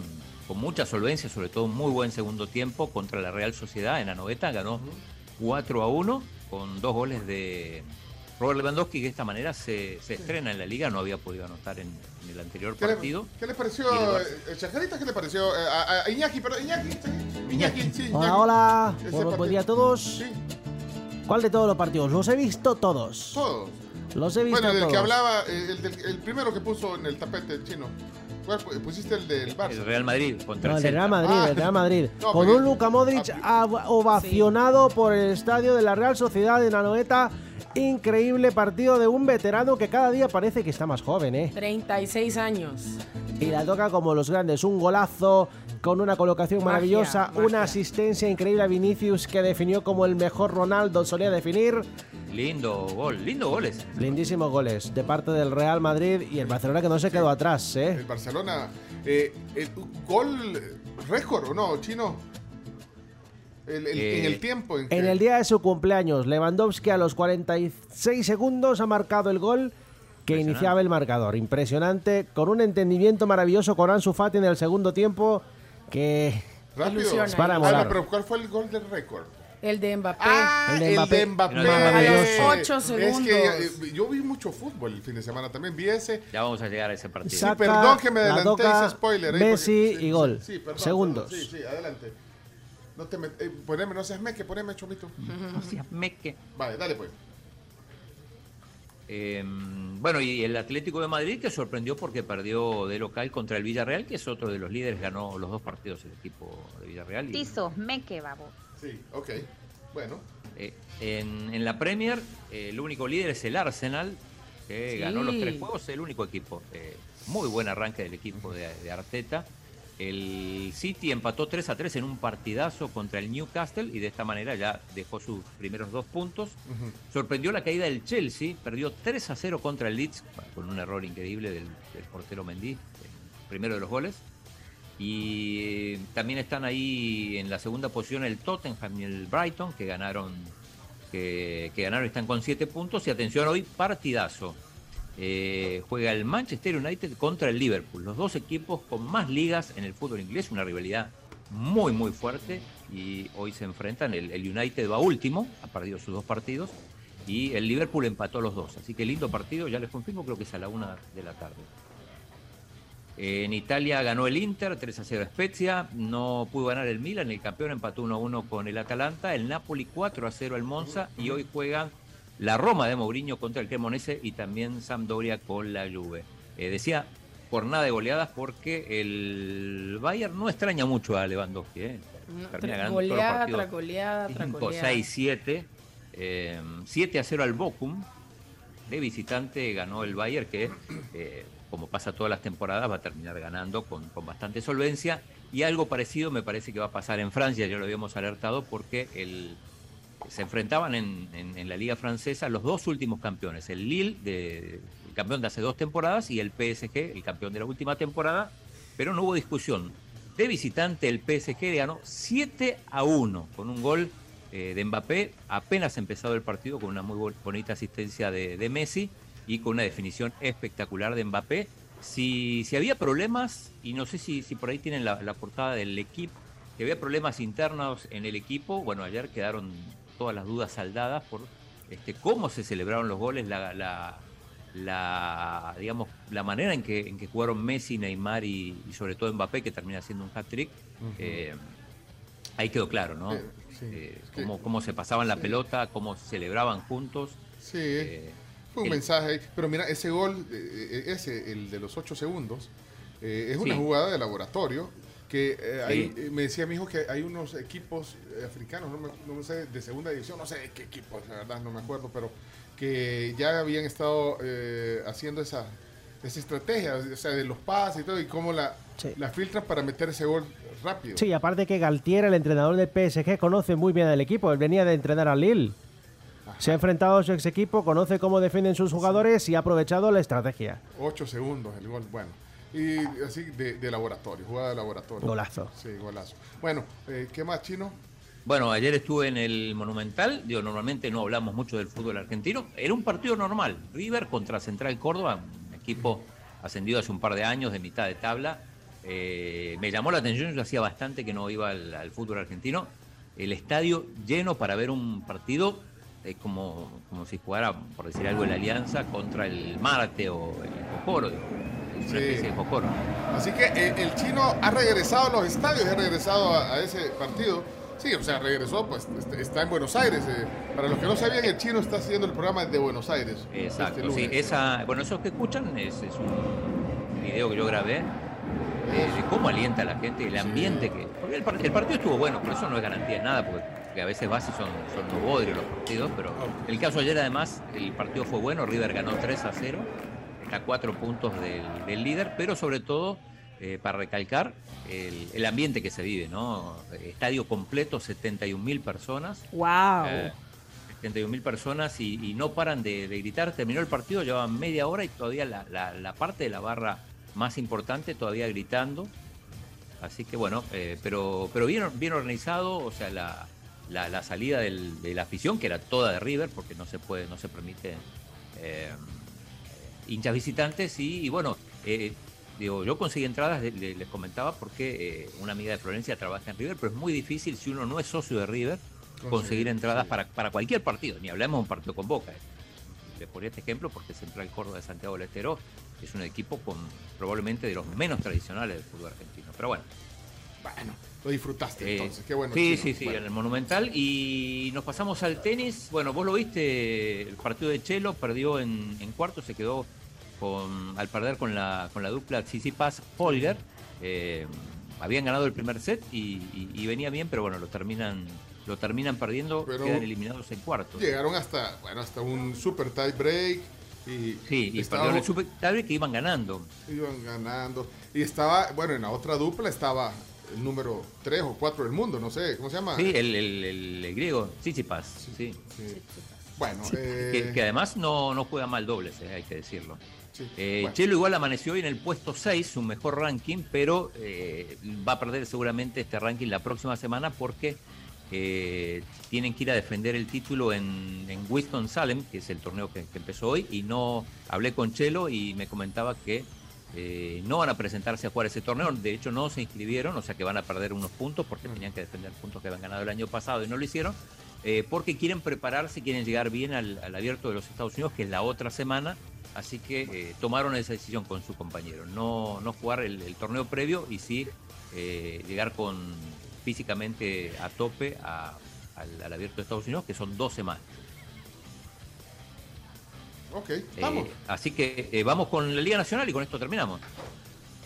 con mucha solvencia, sobre todo un muy buen segundo tiempo contra la Real Sociedad en Anoeta. Ganó 4 a 1 con dos goles de Robert Lewandowski, que de esta manera se, se estrena en la liga. No había podido anotar en, en el anterior ¿Qué le, partido. qué le pareció, el eh, Chacarita, qué le pareció eh, a, a Iñaki, pero Iñaki, sí, Iñaki, sí, Iñaki. Hola, hola. Buen-. Buen día a todos. ¿Cuál de todos los partidos? Los he visto todos. Todos. Los he visto Bueno, del todos. que hablaba, eh, el, del- el primero que puso en el tapete chino. ¿Cuál pu- pusiste el del Barça? El Real Madrid contra No, el el. Real Madrid, Ah. el Real Madrid. No, Con porque- un Luka Modric ovacionado por el estadio de la Real Sociedad de Nanoeta. Increíble partido de un veterano que cada día parece que está más joven, ¿eh? 36 años. Y la toca como los grandes. Un golazo con una colocación Magia, maravillosa. magia. Una asistencia increíble a Vinicius que definió como el mejor Ronaldo solía definir. Lindo gol, lindo goles. Lindísimos goles de parte del Real Madrid y el Barcelona que no se quedó atrás, ¿eh? El Barcelona. Eh, el gol récord, ¿o no, chino? El- el- Eh, en el tiempo en que... En el día de su cumpleaños, Lewandowski a los 46 segundos ha marcado el gol que iniciaba el marcador. Impresionante, con un entendimiento maravilloso con Ansu Fati en el segundo tiempo que Rápido. Para Ah, pero ¿cuál fue el gol del récord? El de Mbappé. Ah, El el de de Mbappé. Mbappé. Maravilloso. Eh, Ocho Es segundos. que eh, yo vi mucho fútbol el fin de semana también. Vi ese. Ya vamos a llegar a ese partido. Saca, perdón que me la adelanté ese spoiler. eh, Messi porque- y gol. Sí, perdón, Segundos. perdón, sí, sí, adelante. No te met- eh, poneme, no seas meque, poneme, chomito. No seas meque. Vale, dale pues. Eh, bueno, y el Atlético de Madrid que sorprendió porque perdió de local contra el Villarreal, que es otro de los líderes, ganó los dos partidos el equipo de Villarreal. y- Tizos, me que babo. Sí, ok. Bueno. Eh, en, en la Premier, eh, el único líder es el Arsenal, que Sí. ganó los tres juegos, el único equipo. Eh, muy buen arranque del equipo de, de Arteta. El City empató 3 a 3 en un partidazo contra el Newcastle y de esta manera ya dejó sus primeros dos puntos. Sorprendió la caída del Chelsea, perdió 3 a 0 contra el Leeds, con un error increíble del, del portero Mendy, el primero de los goles. Y eh, también están ahí en la segunda posición el Tottenham y el Brighton, que ganaron, que, que ganaron y están con 7 puntos. Y atención, hoy partidazo. Eh, juega el Manchester United contra el Liverpool, los dos equipos con más ligas en el fútbol inglés, una rivalidad muy muy fuerte y hoy se enfrentan, el, United va último, ha perdido sus dos partidos y el Liverpool empató los dos, así que lindo partido, ya les confirmo, creo que es a la una de la tarde. En Italia ganó el Inter, 3 a 0 a Spezia, no pudo ganar el Milan, el campeón empató 1 a 1 con el Atalanta, el Napoli 4 a 0 al Monza y hoy juegan la Roma de Mourinho contra el Cremonese y también Sampdoria con la Juve. Eh, decía jornada de goleadas porque el Bayern no extraña mucho a Lewandowski, ¿eh? No, Termina goleada tras goleada tras 5, goleada. 6, 7. 7 a 0 al Bochum. De visitante ganó el Bayern, que eh, como pasa todas las temporadas va a terminar ganando con, con bastante solvencia. Y algo parecido me parece que va a pasar en Francia, ya lo habíamos alertado, porque el, se enfrentaban en, en- la liga francesa los dos últimos campeones, el Lille, el campeón de hace dos temporadas, y el PSG, el campeón de la última temporada, pero no hubo discusión. De visitante el PSG ganó 7 a 1 con un gol eh, de Mbappé, apenas empezado el partido con una muy bo- bonita asistencia de, de Messi y con una definición espectacular de Mbappé. Si, si había problemas, y no sé si, si por ahí tienen la, la portada del equipo, que había problemas internos en el equipo, bueno, ayer quedaron todas las dudas saldadas por este, cómo se celebraron los goles, la, la, la, digamos, la manera en que, en que jugaron Messi, Neymar y, y sobre todo Mbappé, que termina siendo un hat-trick. Eh, ahí quedó claro, ¿no? Eh, sí. Eh, que- cómo, cómo se pasaban la pelota, cómo celebraban juntos. Sí, Eh, fue un el- mensaje. ahí. Pero mira, ese gol, ese, el de los 8 segundos, eh, es una Sí. jugada de laboratorio que eh, hay- Sí. eh, me decía mi hijo que hay unos equipos eh, africanos, no me, no me sé, de segunda división, no sé de qué equipos, la verdad no me acuerdo, pero que ya habían estado eh, haciendo esa, esa estrategia, o sea, de los pases y todo, y cómo la, la filtran para meter ese gol rápido. Sí, aparte que Galtier, el entrenador del PSG, conoce muy bien al equipo. Él venía de entrenar al Lille. Se ha enfrentado a su ex equipo, conoce cómo defienden sus jugadores y ha aprovechado la estrategia. 8 segundos el gol, bueno. Y así de, de laboratorio, jugada de laboratorio. Golazo. Sí, golazo. Bueno, eh, ¿qué más, Chino? Bueno, ayer estuve en el Monumental. Digo, normalmente no hablamos mucho del fútbol argentino. Era un partido normal. River contra Central Córdoba, un equipo ascendido hace un par de años de mitad de tabla. Eh, me llamó la atención, yo hacía bastante que no iba al, al fútbol argentino. El estadio lleno para ver un partido eh, como, como si jugara, por decir algo, el Alianza contra el Marte o el Jocoro. Una Sí. especie de. Así que eh, el chino ha regresado a los estadios, ha regresado a, a ese partido. Sí, o sea, regresó, pues est- está en Buenos Aires. eh. Para los que no sabían, el chino está haciendo el programa de Buenos Aires. Exacto, este sí, lunes. esa, bueno, eso que escuchan es, es un video que yo grabé de, de cómo alienta a la gente, el ambiente que... Porque el, par- el partido estuvo bueno, por eso no es garantía de nada, porque, porque a veces vas y son, son los partidos, pero el caso ayer además, el partido fue bueno, River ganó 3 a 0, está a 4 puntos del, del líder, pero sobre todo, eh, para recalcar, el, el ambiente que se vive, ¿no? Estadio completo, 71 mil personas. ¡Wow! Eh, 71 mil personas y, y no paran de, de gritar. Terminó el partido, llevaban media hora y todavía la, la- la parte de la barra más importante todavía gritando. Así que bueno, eh, pero, pero bien, bien organizado, o sea, la, la- la salida del- de la afición, que era toda de River, porque no se puede, no se permite eh, hinchas visitantes, y, y bueno, eh, digo, yo conseguí entradas, le- le- les comentaba, porque eh, una amiga de Florencia trabaja en River, pero es muy difícil si uno no es socio de River conseguir Conseguir, entradas sí. para, para cualquier partido, ni hablemos de un partido con Boca. eh. Le ponía este ejemplo porque Central Córdoba de Santiago del Estero es un equipo con probablemente de los menos tradicionales del fútbol argentino. Pero bueno. Bueno, lo disfrutaste Eh, entonces, qué bueno. Sí, sí, sí, Bueno. en el Monumental. Y nos pasamos al tenis. Bueno, vos lo viste, el partido de Chelo perdió en, en cuarto, se quedó con, al perder con la, con la dupla Tsitsipas Holger. Eh, habían ganado el primer set y, y- y venía bien, pero bueno, lo terminan, lo terminan perdiendo, Pero- quedan eliminados en cuarto. Llegaron hasta, bueno, hasta un super tie break. Y Sí, y estaba- el super tiebreak que iban ganando. Iban ganando. Y estaba, bueno, en la otra dupla estaba el número 3 o 4 del mundo, no sé, ¿cómo se llama? Sí, el, el- el- el griego, Tsitsipas, sí. Bueno, eh, Que, que además no, no juega mal dobles, eh, hay que decirlo. Sí, Eh, bueno. Chelo igual amaneció hoy en el puesto 6, su mejor ranking, pero eh, va a perder seguramente este ranking la próxima semana porque eh, tienen que ir a defender el título en, en Winston-Salem, que es el torneo que, que empezó hoy, y no hablé con Chelo y me comentaba que eh, no van a presentarse a jugar ese torneo, de hecho no se inscribieron, o sea que van a perder unos puntos porque tenían que defender puntos que habían ganado el año pasado y no lo hicieron, eh, porque quieren prepararse, quieren llegar bien al, al abierto de los Estados Unidos, que es la otra semana, así que eh, tomaron esa decisión con su compañero, no, no jugar el, el torneo previo y sí llegar con físicamente a tope a- al, al abierto de Estados Unidos, que son dos semanas. Ok, Eh, vamos. así que eh, vamos con la Liga Nacional y con esto terminamos.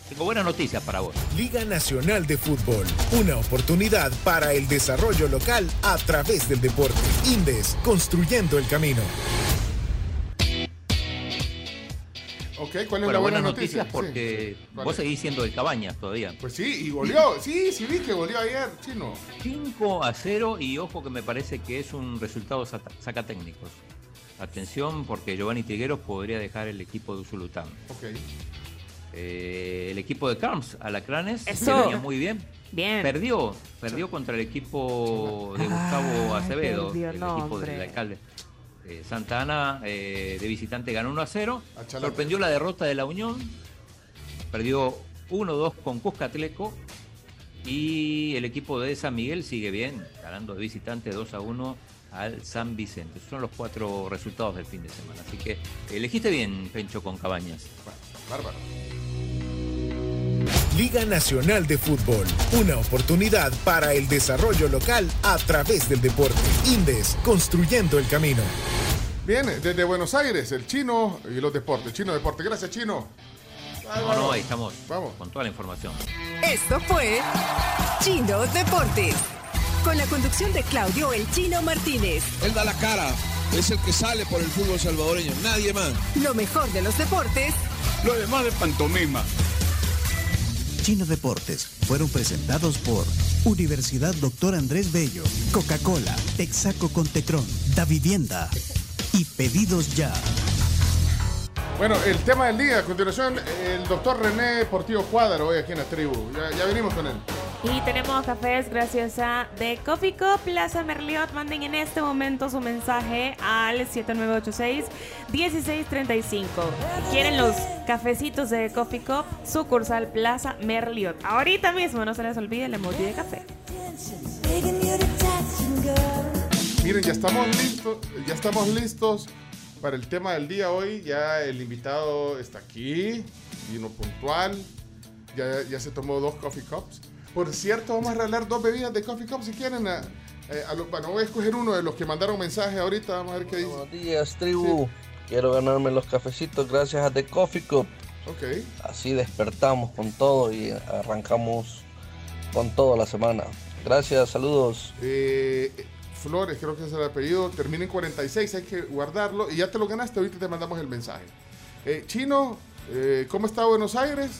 Tengo buenas noticias para vos. Liga Nacional de Fútbol, una oportunidad para el desarrollo local a través del deporte. Indes, construyendo el camino. Ok, ¿cuál es Bueno, la buena buenas noticia? noticias porque Sí. ¿Cuál vos seguís siendo de Cabañas todavía. Pues sí, y goleó. Sí, sí vi que goleó ayer, chino. 5 a 0 y ojo que me parece que es un resultado saca técnicos. Atención porque Giovanni Trigueros podría dejar el equipo de Usulután. Ok. Eh, el equipo de Carms, Alacranes, que Eso. venía muy bien. Bien. Perdió, perdió contra el equipo de Gustavo Ay, Acevedo, perdió, el no, equipo hombre. del alcalde. Eh, Santa Ana eh, de visitante ganó 1 a 0. Achalate. Sorprendió la derrota de la Unión. Perdió 1-2 con Cuscatleco. Y el equipo de San Miguel sigue bien, ganando de visitante 2 a 1 al San Vicente. Esos son los cuatro resultados del fin de semana. Así que elegiste bien, Pencho, con Cabañas. Bárbaro. Liga Nacional de Fútbol, una oportunidad para el desarrollo local a través del deporte. Indes, construyendo el camino. Bien, desde Buenos Aires, el chino y los deportes. Chino Deporte. Gracias, chino. No, no, ahí estamos Vamos. con toda la información. Esto fue Chino Deportes. Con la conducción de Claudio El Chino Martínez. Él da la cara, es el que sale por el fútbol salvadoreño, nadie más. Lo mejor de los deportes Lo demás de pantomima. Chino Deportes fueron presentados por Universidad Doctor Andrés Bello, Coca-Cola, Texaco con Tecron, Da Vivienda y Pedidos Ya. Bueno, el tema del día. A continuación, el doctor René Portillo Cuadro hoy aquí en la tribu. Ya, ya venimos con él. Y tenemos cafés gracias a The Coffee Cup Plaza Merliot. Manden en este momento su mensaje al 7986-1635. ¿Quieren los cafecitos de The Coffee Cup? Sucursal Plaza Merliot. Ahorita mismo, no se les olvide el emoji de café. Miren, ya estamos listos, ya estamos listos para el tema del día hoy. Ya el invitado está aquí, vino puntual, ya, ya se tomó dos coffee cups. Por cierto, vamos a regalar dos bebidas de coffee cups si quieren. a- eh, a los- bueno, voy a escoger uno de los que mandaron mensaje ahorita. Vamos a ver qué dice. Buenos días, tribu. Quiero ganarme los cafecitos gracias a The Coffee Cup. Ok. Así despertamos con todo y arrancamos con todo la semana. Gracias, saludos. Eh, Flores, creo que es el apellido. Termina en 46, hay que guardarlo. Y ya te lo ganaste, ahorita te mandamos el mensaje. Eh, Chino, eh, ¿cómo está Buenos Aires?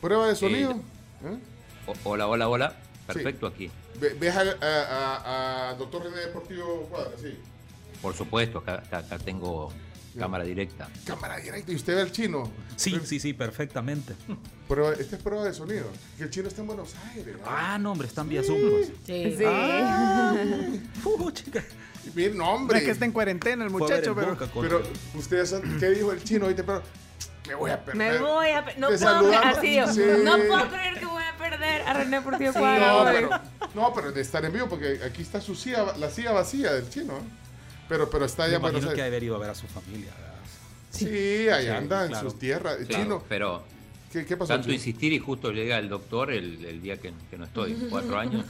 Prueba de sonido. ¿Eh? O- hola, hola, hola. Perfecto aquí. Ve- ¿Ves a, a- a- a doctor René Deportivo Cuadra? Sí. Por supuesto, acá, acá- acá tengo cámara directa. Cámara directa. ¿Y usted ve al chino? Sí, sí, sí, perfectamente. Prueba, esta es prueba de sonido. Que el chino está en Buenos Aires. ¿no? Ah, no, hombre, están vía Zoom. pues. Sí. Sí. Ah. Uh, chica. Bien, no, No hombre. es que está en cuarentena el muchacho, el pero. Boca Pero qué dijo el chino ahorita, pero me voy a perder. Me voy a... pe- No Te puedo creer, saludamos. así digo, Sí. no puedo creer que voy a perder a René Portillo Sí, Cuadra no, pero, no, pero de estar en vivo, porque aquí está su silla, la silla vacía del chino. ¿eh? Pero, pero está allá en Buenos que haber ido a ver a su familia. ¿verdad? Sí, ahí Sí, anda, en sus tierras. El Claro, chino, pero ¿qué, qué pasó? tanto chino? insistir y justo llega el doctor el, el día que, que no estoy, cuatro años.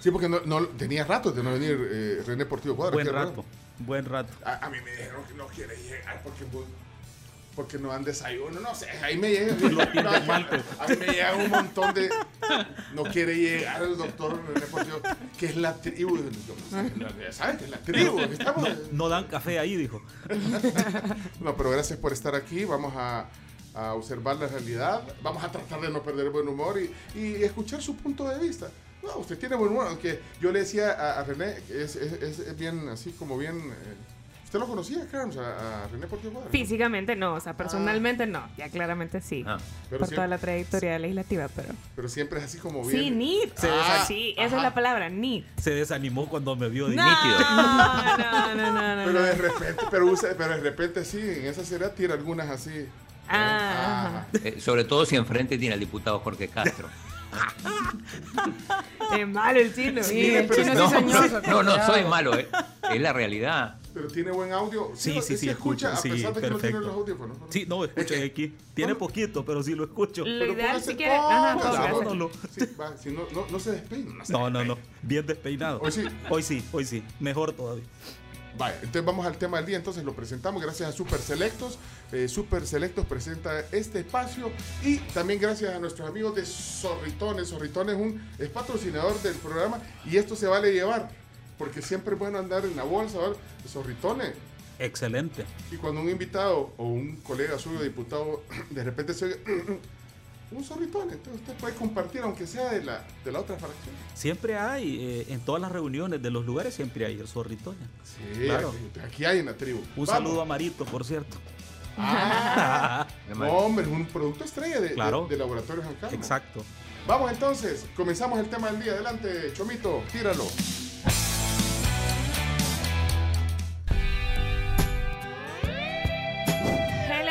Sí, porque no, no- tenía rato de no venir eh, René Portillo Cuadra. Buen raro. rato, buen rato. A, a mí me dijeron que no quiere llegar porque, porque no dan desayuno, no sé, ahí me llega. no, a mí me llega un montón de. No quiere llegar el doctor que es la tribu. Yo, ya ¿Sabes que es la tribu? estamos- No, no dan café ahí, dijo. No, pero gracias por estar aquí. Vamos a, a observar la realidad. Vamos a tratar de no perder el buen humor y, y escuchar su punto de vista. No, usted tiene buen humor. Aunque yo le decía a, a René, es- es bien, así como bien. eh, ¿Usted lo conocía, Carlos? A, a René Portillo Cuadra? Físicamente no, o sea, personalmente no. Ya claramente sí. Ah, pero por siempre- toda la trayectoria legislativa, pero. Pero siempre es así como bien. Sí, neat. Se Ah, sí, esa es la palabra, neat. Se desanimó cuando me vio de No, nítido. no, no, no, no. Pero no. de repente, pero, usa- pero de repente sí, en esa seriedad tira algunas así. Ah, Eh, sobre todo si enfrente tiene al diputado Jorge Castro. es malo el chino. Sí, el pero chino No, no, no, cuidado. soy malo, eh. es la realidad. Pero tiene buen audio. Sí, sí, sí, escucha, a Sí, pesar de que no tiene perfecto. los audífonos. ¿no? Sí, no, escucha aquí. Tiene poquito, pero sí lo escucho. Lo Pero ideal si quiere. Ajá. Vámonos. Sí, va, si no, no, no se despeina. No, se No, no, despeina. no. Bien despeinado. Hoy sí. Hoy sí, hoy sí. Mejor todavía. Vale, entonces vamos al tema del día. Entonces lo presentamos gracias a Super Selectos. Eh, Super Selectos presenta este espacio y también gracias a nuestros amigos de Zorritones. Zorritones es, un, es patrocinador del programa y esto se vale llevar porque siempre es bueno andar en la bolsa. ¿vale? Zorritones, Excelente. Y cuando un invitado o un colega suyo diputado de repente se oye un zorritón, entonces usted puede compartir aunque sea de la, de la otra fracción. Siempre hay, eh, en todas las reuniones de los lugares siempre hay el zorritoña. Sí, aquí, aquí hay en la tribu. Un Vamos. saludo a Marito, por cierto. Ah, no, hombre, es un producto estrella de, de- Claro. de, Laboratorios Alcalde. Exacto. Vamos entonces, comenzamos el tema del día. Adelante, Chomito, tíralo.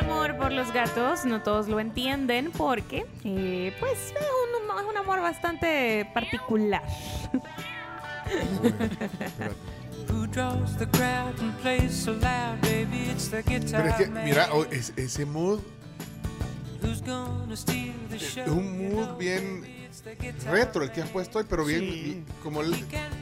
Amor por los gatos, no todos lo entienden porque, eh, pues, es un, es un amor bastante particular. Pero es que, mira, oh, es- ese mood es un mood bien retro el que has puesto hoy, pero bien como,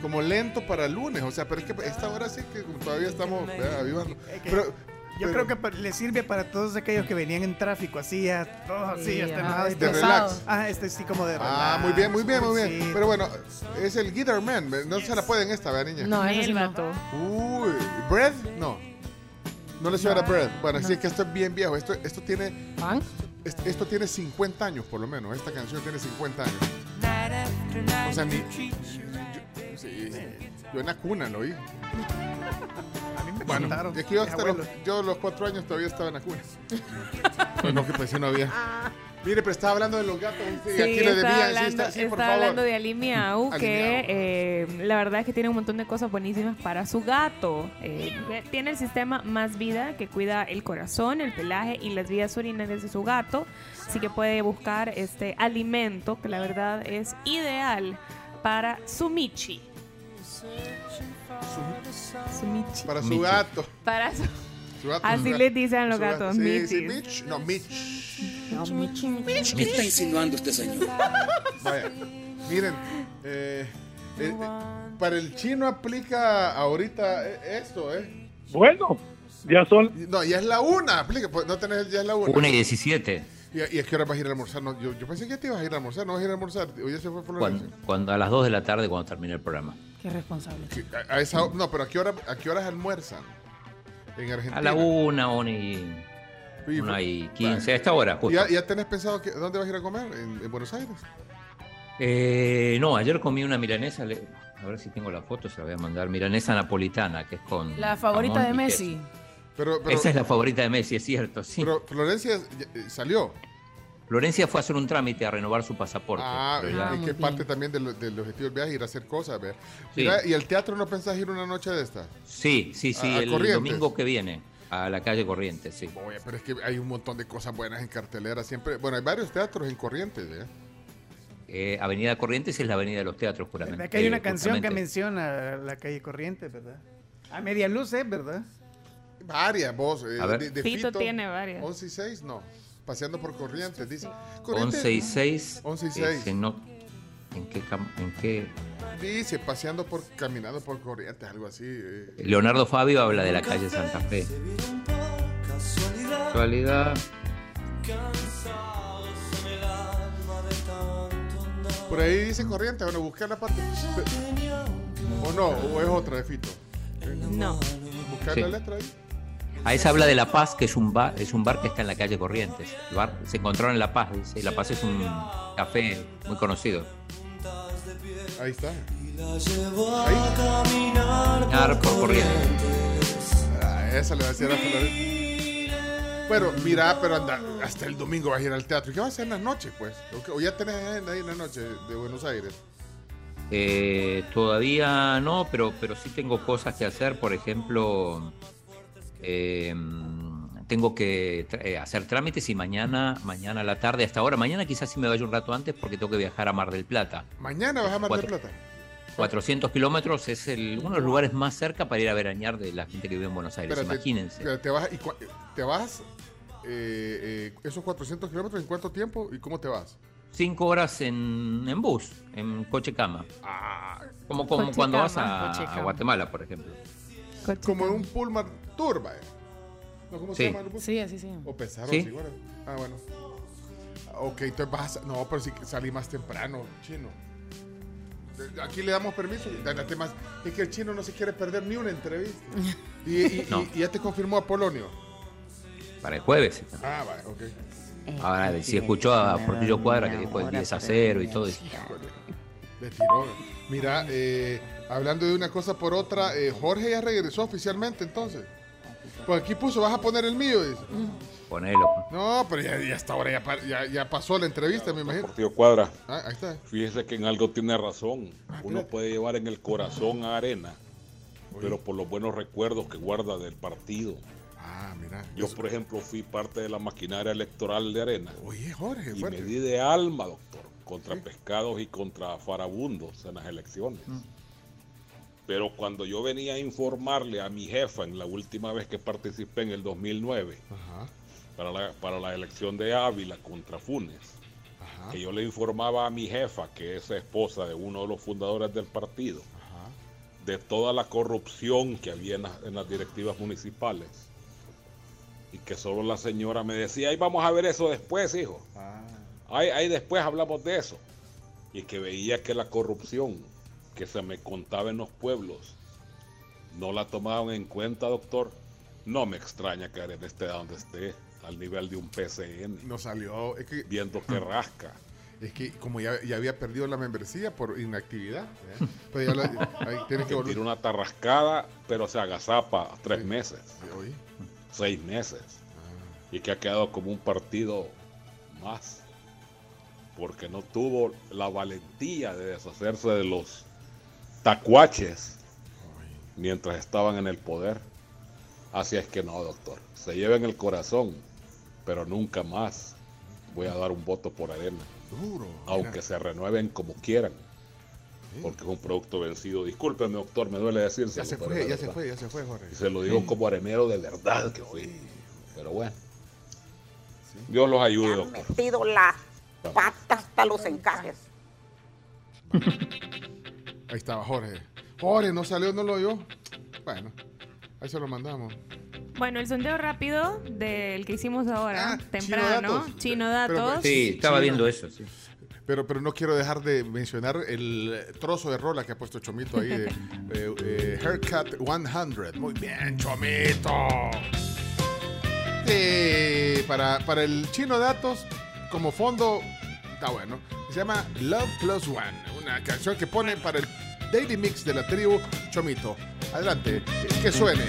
como lento para el lunes. O sea, pero es que esta hora sí que todavía estamos avivando. Pero, Yo pero- creo que le sirve para todos aquellos que venían en tráfico, así, ya, todos así, Sí, hasta ajá, nada. de relax. Ah, este sí como de relax. Ah, muy bien, muy bien, muy bien. Sí. Pero bueno, es el Guitar Man. No se la pueden esta, ¿verdad, niña? No, ese sí no. Uy, ¿Bread? No. No le suena Bread. Bueno, sí, es que esto es bien viejo. Esto, esto tiene. est- Esto tiene 50 años, por lo menos. Esta canción tiene 50 años. O sea, ni. Yo, sí, yo en la cuna lo oí. Bueno, contaron, y aquí yo, hasta los, yo a los cuatro años todavía estaba en la cuna. Pues no, que pues sí no había. Mire, pero estaba hablando de los gatos. y Sí, aquí le estaba debían. hablando, sí, está, sí, por estaba favor. hablando de Ali Miau, Ali que eh, la verdad es que tiene un montón de cosas buenísimas para su gato. Eh, tiene el sistema Más Vida que cuida el corazón, el pelaje y las vías urinarias de su gato. Así que puede buscar este alimento que la verdad es ideal para su Michi. Su Michi. Para su Michi. gato. Para su... Su gato, Así su les dicen los Su gato. gatos, Sí, sí, Mitch. No, Mitch. ¿Qué está insinuando este señor? Vaya, miren, eh, eh, para el chino aplica ahorita eh, esto, ¿eh? Bueno, ya son. No, ya es la una, aplica, pues no tenés ya es la una. 1 y 17. ¿Y, y a qué hora vas a ir a almorzar? No, yo, yo pensé que ya te ibas a ir a almorzar, no vas a ir a almorzar. Hoy ya se fue cuando- a las 2 de la tarde cuando termine el programa. Qué responsable. A, a esa, no, pero ¿a qué, hora, ¿a qué horas almuerzan? En Argentina. A la 1, 1 y, una fue- y 15. A esta hora, ¿Y justo. ¿Ya, ya tenés pensado que, dónde vas a ir a comer? ¿En, en Buenos Aires? Eh, no, ayer comí una milanesa. le- a ver si tengo la foto, se la voy a mandar. Milanesa napolitana, que es con. La favorita de Messi. Pero, pero, Esa es la favorita de Messi, es cierto, sí. pero Florencia eh, salió. Florencia fue a hacer un trámite a renovar su pasaporte. Ah, pero ya- y que parte también del, del objetivo del viaje ir a hacer cosas, ¿ve? Sí. Mira, ¿y al teatro no pensás ir una noche de esta? Sí, sí, sí, A- a el domingo que viene, a la calle Corrientes, sí. Oye, pero es que hay un montón de cosas buenas en cartelera siempre. Bueno, hay varios teatros en Corrientes, ¿eh? Eh, avenida Corrientes es la avenida de los teatros, puramente. ¿Verdad que hay una eh, canción que menciona la calle Corrientes, verdad? A media luz, ¿eh? ¿Verdad? Varias, vos. eh, A ver. de, de Fito tiene varias. 11 y 6, no. Paseando por Corrientes, dice. 11 y 6. 11 y eh, 6. se no- ¿En qué, en qué? Dice, paseando por, caminando por Corrientes, algo así. eh. Leonardo Fabio habla de la calle Santa Fe. Casualidad. Por ahí dice Corrientes, bueno, buscar la parte. ¿O no? ¿O es otra de Fito? No. Buscar Sí. la letra ahí. Ahí se habla de La Paz, que es un bar, es un bar que está en la calle Corrientes. El bar se encontraron en La Paz, dice. y La Paz es un café muy conocido. Ahí está. Caminar por Corrientes. Ah, esa le va a decir a Florencia. Bueno, mira, pero anda, hasta el domingo vas a ir al teatro. ¿Y qué vas a hacer en las noches, pues? ¿O qué- ¿O ya tenés agenda ahí en la noche de Buenos Aires? Eh, todavía no, pero, pero sí tengo cosas que hacer. Por ejemplo, eh, tengo que tra- eh, hacer trámites y mañana, mañana a la tarde, hasta ahora, mañana quizás sí me vaya un rato antes porque tengo que viajar a Mar del Plata. Mañana vas a Mar del. Plata. 400 kilómetros es el, uno de los lugares más cerca para ir a veranear de la gente que vive en Buenos Aires. Imagínense. que Te vas, y te vas eh, eh, esos 400 kilómetros en cuánto tiempo y cómo te vas? Cinco horas en, en bus, en coche cama. como como Coche cuando vas a. Guatemala, por ejemplo. Como en un Pullman Turba. ¿eh? ¿No, ¿Cómo se Sí. llama el bus? Sí, así sí. O pesaron, Sí. sí, bueno. Ah, bueno. Ok, entonces vas a- No, pero si salí más temprano, chino. Aquí le damos permiso. Es que el chino no se quiere perder ni una entrevista. Y, y- No. y- y ya te confirmó Apolonio. Para el jueves. Ah, vale, ok. Ahora, si escuchó a Portillo Cuadra que dijo el 10 a 0 y todo eso. Le tiró. Mira, eh, hablando de una cosa por otra, eh, Jorge ya regresó oficialmente entonces. Pues aquí puso, vas a poner el mío. dice. Ponelo. No, pero ya, ya hasta ahora ya, ya- ya pasó la entrevista, me imagino. Tío Cuadra, Ah, ahí está. fíjese que en algo tiene razón. Uno puede llevar en el corazón a Arena, pero por los buenos recuerdos que guarda del partido. Ah, mira. Yo, por ejemplo, fui parte de la maquinaria electoral de Arena. Oye, Jorge, Y fuerte. me di de alma, doctor, contra pescados y contra farabundos en las elecciones. Mm. Pero cuando yo venía a informarle a mi jefa en la última vez que participé en el 2009, para, la, para la elección de Ávila contra Funes, que yo le informaba a mi jefa, que es esposa de uno de los fundadores del partido, de toda la corrupción que había en, las- en las directivas municipales. Y que solo la señora me decía, ahí vamos a ver eso después, hijo. Ahí, ahí después hablamos de eso. Y que veía que la corrupción que se me contaba en los pueblos no la tomaban en cuenta, doctor. No me extraña que Arena esté donde esté, al nivel de un PCN. No salió. Es que, Viendo que rasca. es que como ya, ya había perdido la membresía por inactividad, ¿eh? pues ya la- ahí que Que volver. tira una tarrascada, pero se agazapa tres meses, seis meses. Y que ha quedado como un partido más. Porque no tuvo la valentía de deshacerse de los tacuaches mientras estaban en el poder. Así es que no, doctor. Se lleva en el corazón, pero nunca más voy a dar un voto por arena. Duro. Aunque se renueven como quieran. Porque es un producto vencido. Discúlpeme, doctor, me duele decirse. Ya se fue, ya se fue, ya se fue, Jorge. Y se lo digo como arenero de verdad que fui. Pero bueno. Dios los ayude, doctor. metido las patas hasta los encajes. Ahí estaba Jorge. Jorge, no salió, no lo oyó. Bueno, ahí se lo mandamos. Bueno, el sondeo rápido del que hicimos ahora, temprano, Datos. Chino Pero- Datos. Sí, estaba viendo eso, sí. Pero, pero no quiero dejar de mencionar el trozo de rola que ha puesto Chomito ahí de eh, eh, Haircut 100. Muy bien, Chomito. Sí, para, para el chino datos, como fondo, está bueno. Se llama Love Plus One, una canción que pone para el Daily Mix de la tribu Chomito. Adelante, que- suene.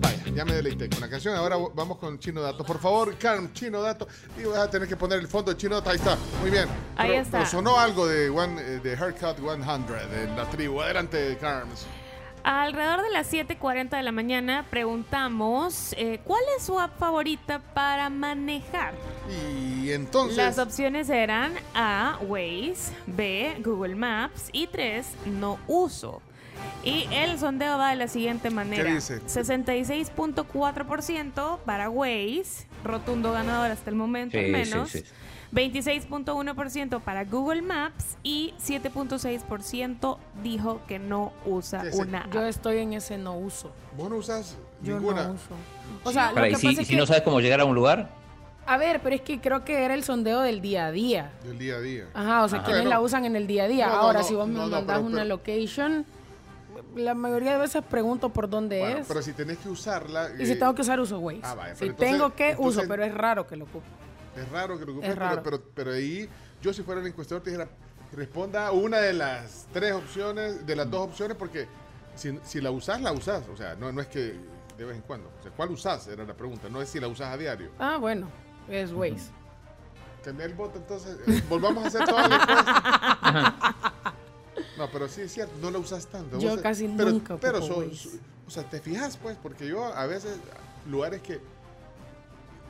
Vaya, ya me deleité con la canción. Ahora vamos con Chino Dato. Por favor, Carm, Chino Dato. Y vas a tener que poner el fondo de Chino Dato. Ahí está. Muy bien. Ahí Pero- está. pero sonó algo de, one, eh, de Haircut 100 en la tribu. Adelante, Carms. Alrededor de las 7:40 de la mañana preguntamos eh, cuál es su app favorita para manejar. Y entonces. Las opciones eran A, Waze, B, Google Maps y 3, no uso. Y el sondeo va de la siguiente manera. dice? 66.4% para Waze, rotundo ganador hasta el momento al menos. sí, sí. 26.1% para Google Maps y 7.6% dijo que no usa una Yo app. estoy en ese no uso. ¿Vos no usas Yo ninguna? no uso. O sea, Para, lo y que si, pasa y es si que, no sabes cómo llegar a un lugar, a ver, pero es que creo que era el sondeo del día a día. Del día a día. Ajá, o sea, Ajá. quienes Bueno. la usan en el día a día. No, no, Ahora, no, si vos me no, no, mandás pero- una pero- location, la mayoría de veces pregunto por dónde Bueno, es. pero si tenés que usarla. y si eh, tengo que usar, uso Waze. Ah, vaya, si pero entonces- tengo que, entonces- uso, pero es raro que lo ocupe. Es raro que lo ocupes, Es pero, raro. pero, pero ahí, yo si fuera el encuestador te dijera, responda una de las tres opciones, de las dos opciones, porque si, si la usás, la usás. O sea, no, no es que de vez en cuando. O sea, ¿cuál usás? Era la pregunta. No es si la usás a diario. Ah, bueno, es Waze. Cambiar el voto, entonces, eh, volvamos a hacer toda la encuesta. No, pero sí es cierto, no la usas tanto. Yo Vos- casi pero, nunca Pero Waze. su- o sea, te fijas, pues, porque yo a veces, lugares que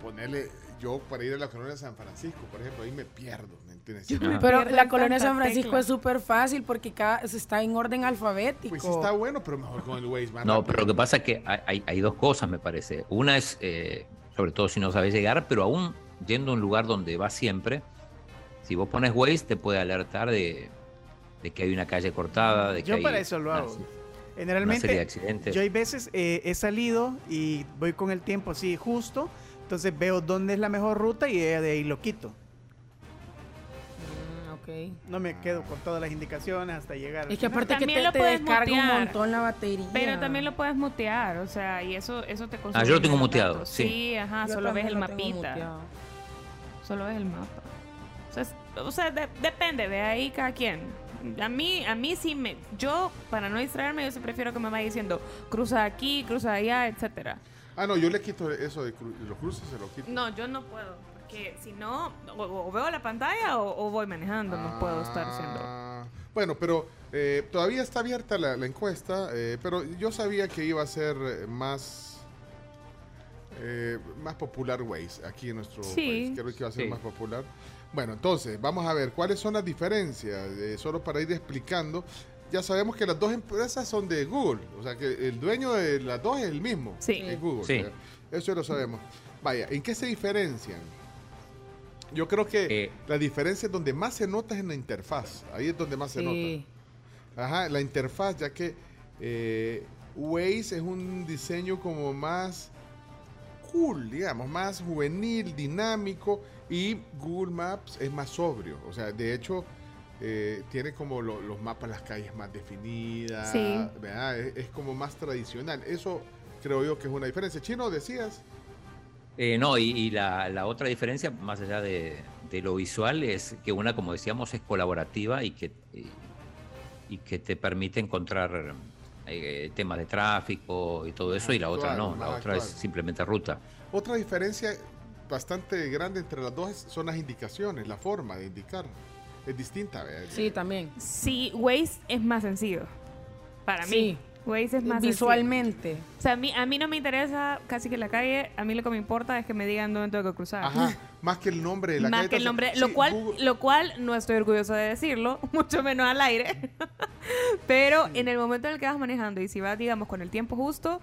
ponerle, yo para ir a la colonia de San Francisco, por ejemplo, ahí me pierdo, ¿me entiendes? Yo me Pero la colonia de San Francisco tecla. es súper fácil porque cada, está en orden alfabético. Pues sí está bueno, pero mejor con el Waze, más no, rápido. pero lo que pasa es que hay, hay- dos cosas, me parece. Una es, eh, sobre todo si no sabes llegar, pero aún yendo a un lugar donde vas siempre, si vos pones Waze, te puede alertar de, de que hay una calle cortada, de que Yo hay para eso lo una- hago. una serie de Generalmente, accidentes. yo hay veces eh, he salido y voy con el tiempo así justo, entonces veo dónde es la mejor ruta y de ahí lo quito. No me quedo con todas las indicaciones hasta llegar. Es que aparte que También te, lo te puedes descarga un montón la batería. Pero también lo puedes mutear, o sea, y eso, eso te consume. Ah, yo lo tengo muteado, datos. sí. Sí, ajá, Yo solo ves el mapita. Solo ves el mapa. O sea, o sea, de- depende, de ahí cada quien. A mí, a mí sí me, yo para no distraerme, yo sí prefiero que me vaya diciendo cruza aquí, cruza allá, etcétera. Ah, no, yo le quito eso de cru- los cruces, se lo quito. No, yo no puedo, porque si no, o, o veo la pantalla o, o voy manejando, no puedo estar haciendo. Ah, Bueno, pero eh, todavía está abierta la, la encuesta, eh, pero yo sabía que iba a ser eh, más eh, más popular Waze aquí en nuestro Sí. país. Creo que iba a ser Sí. más popular. Bueno, entonces, vamos a ver cuáles son las diferencias, eh, solo para ir explicando. Ya sabemos que las dos empresas son de Google, o sea que el dueño de las dos es el mismo, Sí. es Google. Sí. Eso ya lo sabemos. Vaya, ¿en qué se diferencian? Yo creo que Eh. la diferencia donde más se nota es en la interfaz. Ahí es donde más se Sí. nota. Ajá, la interfaz, ya que eh, Waze es un diseño como más cool, digamos, más juvenil, dinámico, y Google Maps es más sobrio. O sea, de hecho, eh, tiene como lo- los mapas, las calles más definidas, Sí. ¿verdad? Es, es como más tradicional. Eso creo yo que es una diferencia. Chino, decías. Eh, no, y, y la, la otra diferencia, más allá de, de lo visual, es que una, como decíamos, es colaborativa y que, y, y que te permite encontrar eh, temas de tráfico y todo eso, y la otra no, la otra es simplemente ruta. Otra diferencia bastante grande entre las dos son las indicaciones, la forma de indicar. Es distinta, ¿verdad? Sí, también. Sí, Waze es más sencillo. Para Sí. mí. Waze es más sencillo. Visualmente. O sea, a mí, a mí no me interesa casi que la calle, a mí lo que me importa es que me digan dónde tengo que cruzar. Ajá, más que el nombre de la Más calle. que el nombre, sí, lo cual, Google- lo cual no estoy orgulloso de decirlo, mucho menos al aire. Pero en el momento en el que vas manejando y si vas, digamos, con el tiempo justo,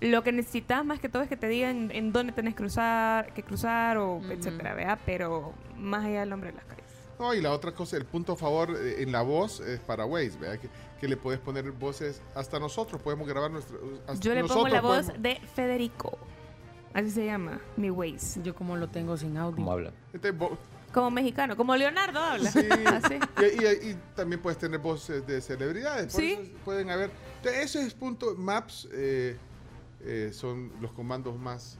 lo que necesitas más que todo es que te digan en dónde tenés que cruzar, que cruzar o etcétera, ¿verdad? Pero más allá del nombre de las calles. No, y la otra cosa, el punto a favor eh, en la voz es para Waze, ¿verdad? Que, que le puedes poner voces, hasta nosotros podemos grabar nuestra... hasta Yo le pongo la voz de Federico. Así se llama, mi Waze. Yo como lo tengo sin audio. ¿Cómo habla? Entonces, vo- Como mexicano, como Leonardo habla. Sí. Así. Y, y- y también puedes tener voces de celebridades. Por Sí. eso pueden haber. Ese es punto. Maps eh, eh, son los comandos más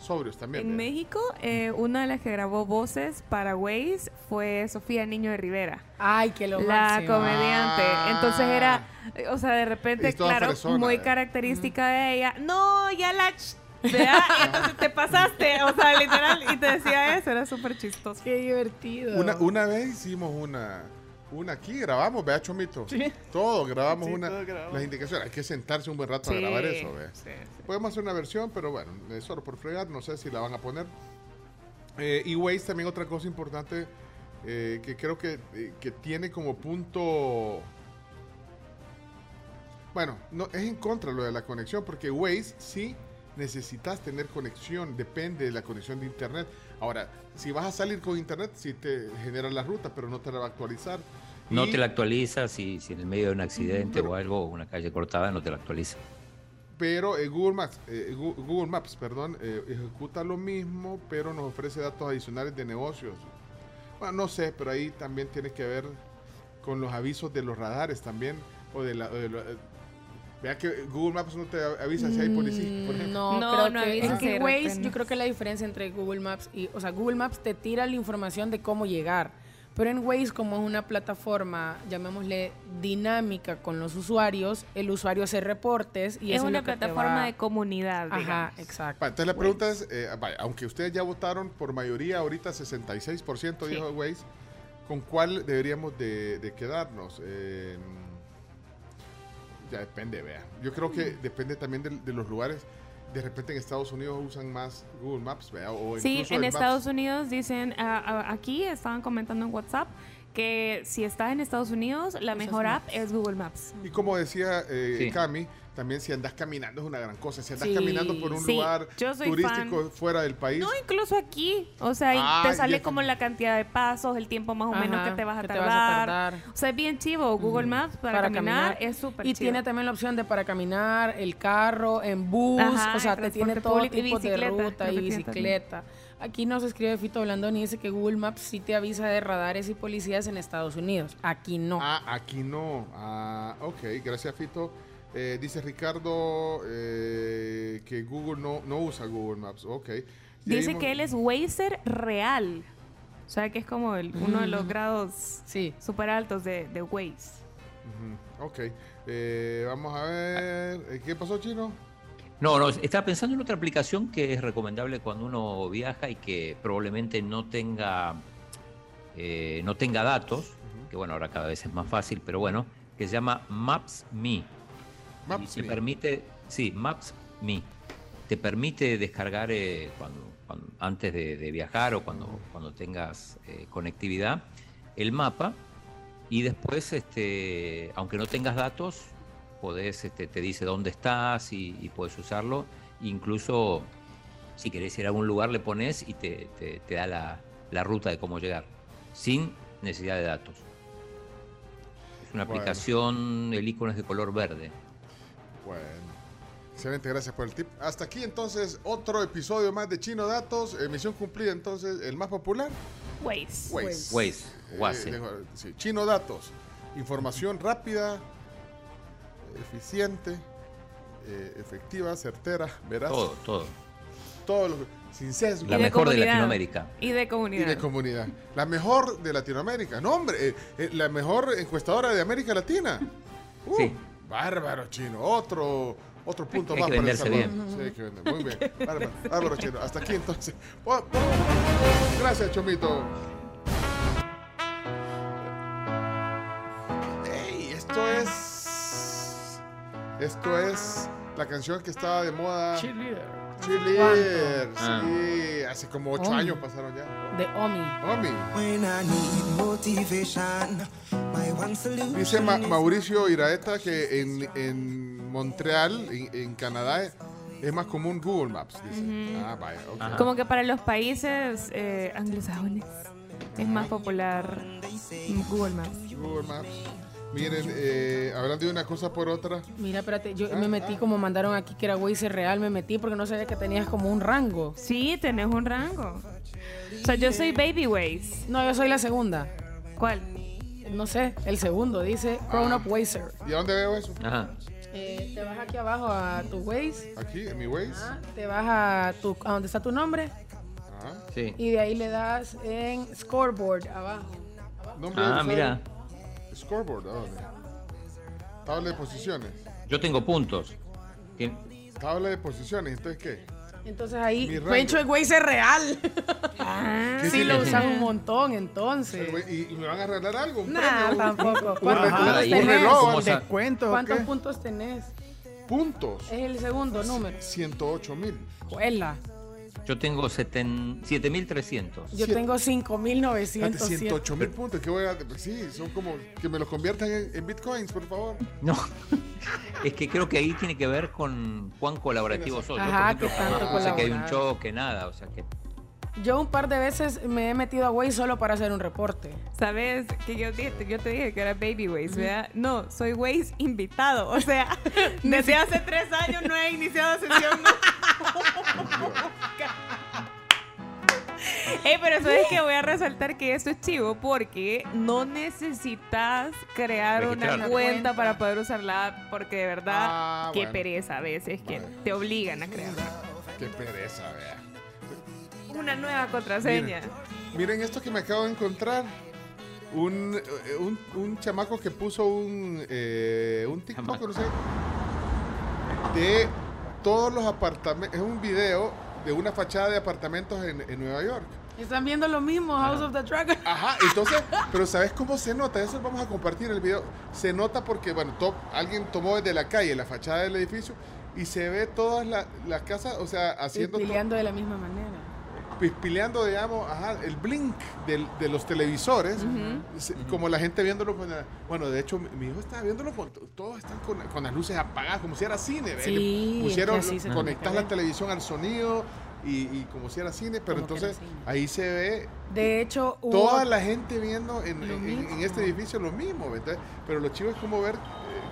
sobrios también. En ¿verdad? México, eh, una de las que grabó voces para Waze fue Sofía Niño de Rivera. Ay, que lo la máximo. comediante. Ah. Entonces era, eh, o sea, de repente, claro, fresona, muy eh. característica de ella. No, ya la... ch- ¿verdad? Y entonces te pasaste, o sea, literal, y te decía eso, era súper chistoso. Qué divertido. Una, una vez hicimos una. Una aquí, grabamos, vea, Chomito. Sí. Todo, grabamos Sí, una. todo grabamos. Las indicaciones. Hay que sentarse un buen rato Sí, a grabar eso, vea. sí. Podemos hacer una versión, pero bueno, solo por fregar, no sé si la van a poner. Eh, y Waze también otra cosa importante eh, que creo que, eh, que tiene como punto... Bueno, no, es en contra lo de la conexión, porque Waze sí necesitas tener conexión, depende de la conexión de internet. Ahora, si vas a salir con internet, sí te genera la ruta, pero no te la va a actualizar. No Y- te la actualiza si, si en el medio de un accidente Pero- o algo, una calle cortada, no te la actualiza. Pero eh, Google Maps, eh, Google Maps, perdón, eh, ejecuta lo mismo, pero nos ofrece datos adicionales de negocios. Bueno, no sé, pero ahí también tiene que ver con los avisos de los radares también, o de la... de vea que Google Maps no te avisa si hay policía, por ejemplo. No, No, creo no que, avisa es si que Waze, yo creo que la diferencia entre Google Maps y, o sea, Google Maps te tira la información de cómo llegar, pero en Waze como es una plataforma, llamémosle dinámica con los usuarios, el usuario hace reportes y es eso una lo que te plataforma va- de comunidad, Ajá, exacto. Entonces la pregunta es, eh, vaya, aunque ustedes ya votaron por mayoría, ahorita 66% Sí. dijo Waze, ¿con cuál deberíamos de, de quedarnos? Eh, ya depende, vea. Yo creo que depende también de, de los lugares. De repente en Estados Unidos usan más Google Maps, vea. O Sí, en Maps. Estados Unidos dicen, ah, aquí estaban comentando en WhatsApp que si estás en Estados Unidos, la mejor app es Google Maps. Y como decía eh, Sí. Cami, también si andas caminando es una gran cosa. Si andas Sí. caminando por un Sí, lugar turístico fan. fuera del país. No, incluso aquí. O sea, y Ah, te ya sale com- como la cantidad de pasos, el tiempo más o menos Ajá, que te vas a tardar. te vas a tardar. O sea, es bien chivo. Google Maps para, caminar, es súper Y chivo. tiene también la opción de para caminar, el carro, en bus, Ajá, o sea, te tiene todo y tipo de ruta y bicicleta. Aquí nos escribe Fito Blandón y dice que Google Maps sí te avisa de radares y policías en Estados Unidos. Aquí no. Ah, aquí no. Ah, ok, gracias Fito. Eh, dice Ricardo eh, que Google no, no usa Google Maps. Ok. Dice que él es Wazer real. O sea, que es como el- uno de los Mm. grados super altos de, de Waze. Ok. Eh, vamos a ver. ¿Qué pasó, Chino? No, no, estaba pensando en otra aplicación que es recomendable cuando uno viaja y que probablemente no tenga, eh, no tenga datos, que bueno, ahora cada vez es más fácil, pero bueno, que se llama Maps.me. Maps y te permite, sí, Maps.me. Te permite descargar eh, cuando, cuando- antes de, de viajar o cuando, cuando tengas eh, conectividad el mapa y después, este, aunque no tengas datos, podés, este, te dice dónde estás y, y puedes usarlo. Incluso si querés ir a algún lugar le pones y te, te- te da la, la ruta de cómo llegar, sin necesidad de datos. Es una Bueno. aplicación, el icono es de color verde. Bueno. Excelente, gracias por el tip. Hasta aquí entonces otro episodio más de Chino Datos. Emisión cumplida entonces, el más popular. Waze. Waze. Waze, Waze. Eh, sí, Chino Datos. Información rápida, eficiente, eh, efectiva, certera, veraz. Todo, todo. Todo lo sin sesgo. La mejor de Latinoamérica. Y de Y comunidad. de comunidad. La mejor de Latinoamérica. No, hombre, eh, eh, la mejor encuestadora de América Latina. Uh, Sí. Bárbaro, chino. Otro, otro punto Hay más que para El Salvador. bien. Sí, hay que vender. Muy bien. Bárbaro, bárbaro, chino. Hasta aquí entonces. Gracias, Chomito. Esto es la canción que estaba de moda. Cheerleader. Cheerleader. Ah. Sí, hace como ocho Omi. años pasaron ya. De Omi. Omi. Dice Ma- Mauricio Iraeta que en, en Montreal, en, en Canadá, es más común Google Maps. Dice. Ah, vaya, ok. Como que para los países eh, anglosajones es más popular Google Maps. Google Maps. Miren, eh, hablando de una cosa por otra. Mira, espérate, yo Ah, me metí como mandaron aquí que era Waze real, me metí porque no sabía que tenías como un rango. Sí, tenés un rango. O sea, yo soy Baby Waze. No, yo soy la segunda. ¿Cuál? No sé, el segundo, dice Grown Up Wazer. ¿Y a dónde veo eso? Ajá. Eh, te vas aquí abajo a tu Waze, Aquí, en mi Waze. te vas a, tu, a donde está tu nombre Ah, Sí. y de ahí le das en Scoreboard abajo. nombre de Ah, mira. Scoreboard, ¿a dónde? Tabla de posiciones. Yo tengo puntos. Tien- Tabla de posiciones, entonces ¿qué? Entonces ahí. Pencho el Waze es real. Ah, ¿Qué sí, lo usan un montón entonces. ¿Y, y me van a regalar algo? ¿Un Nah, tampoco. ¿Cuántos un- puntos un tenés? reloj, ¿Cómo ¿vale? sa- ¿Descuento o ¿Cuántos puntos tenés? Puntos. Es el segundo número. 108 mil. Juela. Yo tengo seten- 7300. Yo tengo Fíjate, 5.907. 108 mil puntos. ¿Qué voy a, sí, son como que me los conviertan en, en bitcoins, por favor. No, es que creo que ahí tiene que ver con cuán colaborativo soy. Yo, por Ajá, ejemplo, que tanto no sé que hay un choque, nada. O sea que Yo un par de veces me he metido a Waze solo para hacer un reporte. ¿Sabes que yo te, yo te dije que era Baby Waze, verdad? No, soy Waze invitado. O sea, desde hace tres años no he iniciado sesión. Eh, pero sabes que voy a resaltar que esto es chivo porque no necesitas crear una cuenta para poder usar la app porque de verdad Ah, qué bueno. pereza a veces que te obligan a crear Qué pereza, vea. Una nueva contraseña. Miren esto que me acabo de encontrar. Un, eh, un, un chamaco que puso un, eh, un TikTok, no sé, de todos los apartamentos. Es un video de una fachada de apartamentos en, en Nueva York. Están viendo lo mismo, House of the Dragon. Ajá, entonces, pero ¿sabes cómo se nota? Eso vamos a compartir el video. Se nota porque, bueno, to- alguien tomó desde la calle la fachada del edificio y se ve todas la- las casas, o sea, haciendo... peleando de la misma manera. Pispileando, digamos, ajá, el blink del- de los televisores, se- como la gente viéndolo con la- Bueno, de hecho, mi, mi hijo estaba viéndolo con... Todos están con, con las luces apagadas, como si era cine. Sí, pusieron, que la televisión al sonido y, y como si era cine, pero Como entonces cine. ahí se ve De hecho, toda la gente viendo en, este edificio lo mismo. ¿ve? Entonces, pero lo chivo es como ver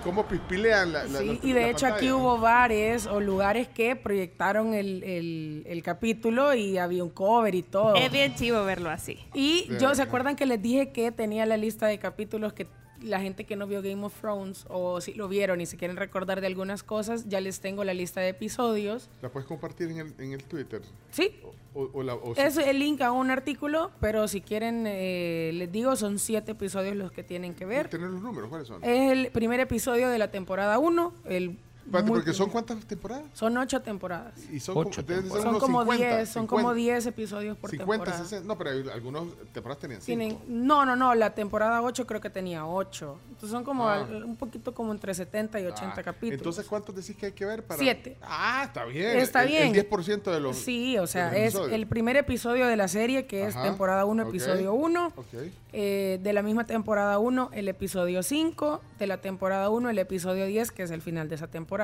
cómo pispilean la, la- Sí, la- y de la hecho aquí hubo bares o lugares que proyectaron el, el- el capítulo y había un cover y todo. Es bien chivo verlo así. Y yo, ¿se acuerdan que les dije que tenía la lista de capítulos que la gente que no vio Game of Thrones o si lo vieron y se quieren recordar de algunas cosas, ya les tengo la lista de episodios. ¿La puedes compartir en el, en el Twitter? Sí. O, o la, o si- Es el link a un artículo, pero si quieren, eh, les digo, son siete episodios los que tienen que ver. ¿Tener los números? ¿Cuáles son? Es el primer episodio de la temporada 1. El Porque son cuántas temporadas? Son ocho temporadas. Y son como, unos como 50, 10, son 50, como 10 episodios por 50, temporada. 60. No, pero hay algunos temporadas tenían cinco. Tienen, no, no, no, la temporada 8 creo que tenía 8. Entonces son como Ah. al- un poquito como entre 70 y 80 Ah, capítulos. Entonces, ¿cuántos decís que hay que ver para...? Siete. Ah, está bien. Está El- bien. El 10% de los Sí, o sea, es episodios. el primer episodio de la serie que es Ajá, temporada 1, ok, episodio 1. ok. Eh, de la misma temporada 1, el episodio 5. De la temporada 1, el episodio 10, que es el final de esa temporada.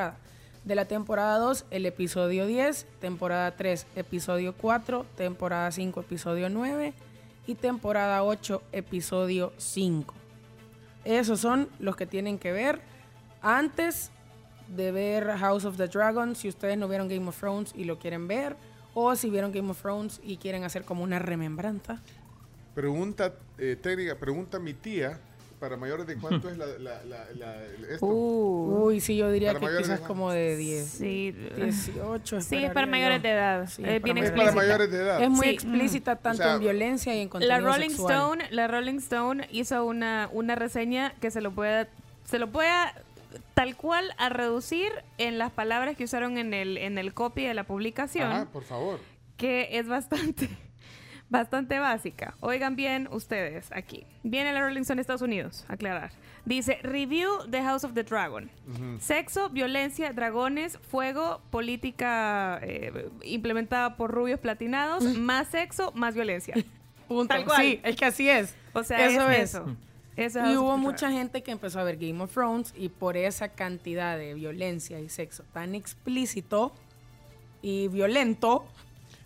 De la temporada 2, el episodio 10. Temporada 3, episodio 4. Temporada 5, episodio 9. Y temporada 8, episodio 5. Esos son los que tienen que ver antes de ver House of the Dragon. Si ustedes no vieron Game of Thrones y lo quieren ver. O si vieron Game of Thrones y quieren hacer como una remembranza. Pregunta eh, técnica, pregunta mi tía, para mayores de cuánto es la, la, la, la- esto. Uh. Uy, sí, yo diría Para que quizás de- como de 10. Sí. 18. Sí, es para mayores yo. de edad. Sí, es bien mayores- explícita. para mayores de edad. Es muy Sí. explícita tanto O sea, en violencia y en contenido La Rolling sexual. Stone, la Rolling Stone hizo una, una reseña que se lo pueda, se lo pueda tal cual a reducir en las palabras que usaron en el, en el copy de la publicación, Ajá, por favor. que es bastante, bastante básica. Oigan bien ustedes aquí. Viene la Rolling Stone Estados Unidos, aclarar. Dice, review The House of the Dragon. Sexo, violencia, dragones, fuego, política eh, implementada por rubios platinados, más sexo, más violencia. Punto. Tal cual. Sí, es que así es. O sea, eso es es. eso. Eso es y hubo mucha gente que empezó a ver Game of Thrones y por esa cantidad de violencia y sexo tan explícito y violento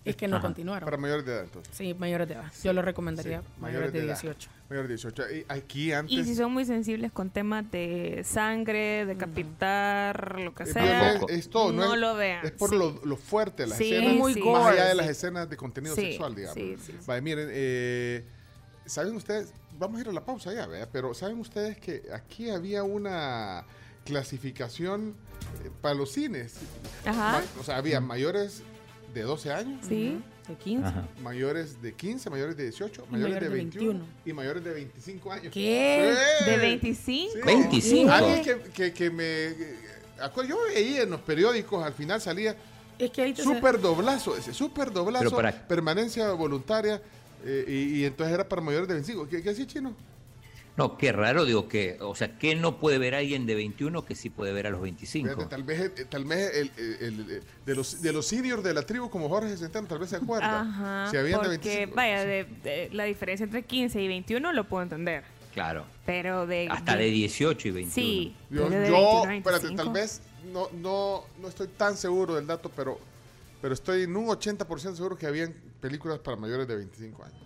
es que no Ajá. continuaron. Para mayores de edad, entonces. Sí, mayores de edad. Yo lo recomendaría Sí, mayores de edad. 18. Mayores de 18. Y aquí antes... Y si son muy sensibles con temas de sangre, decapitar, lo que Es sea, violen- es todo, no, es, lo vean. Es por Sí. lo, lo fuerte de las Sí, escenas, muy más gore, allá de sí. las escenas de contenido Sí, sexual, digamos. sí, sí, sí. Vale, miren, eh, ¿saben ustedes? Vamos a ir a la pausa ya, ¿verdad? Pero ¿saben ustedes que aquí había una clasificación eh, para los cines? Ajá. Ma- o sea, había mayores de 12 años. Sí. De 15. Ajá. Mayores de 15, mayores de 18, Y mayores, mayores de de 21, 21. y mayores de 25 años. ¿Qué? ¡Eh! ¿De 25? Sí. 25. Alguien que, que, que me... eh, acu- Yo veía en los periódicos, al final salía Es que ahí súper doblazo, ese súper doblazo, Pero para- permanencia voluntaria, eh, y, y entonces era para mayores de 25. ¿Qué, qué hacía chino? No, qué raro, digo que, o sea, ¿qué no puede ver alguien de 21 que sí puede ver a los 25? Fíjate, tal vez, eh, tal vez el, el- el- de, los, de los seniors de la tribu como Jorge Centeno, tal vez se acuerda. Ajá. Si habían de porque, 25. vaya, de, de- la diferencia entre 15 y 21 lo puedo entender. Claro. Pero de. Hasta de 18 y 21. Sí. Yo, pero de yo 21 a espérate, 25. tal vez no, no, no estoy tan seguro del dato, pero, pero estoy en un 80% seguro que habían películas para mayores de 25 años.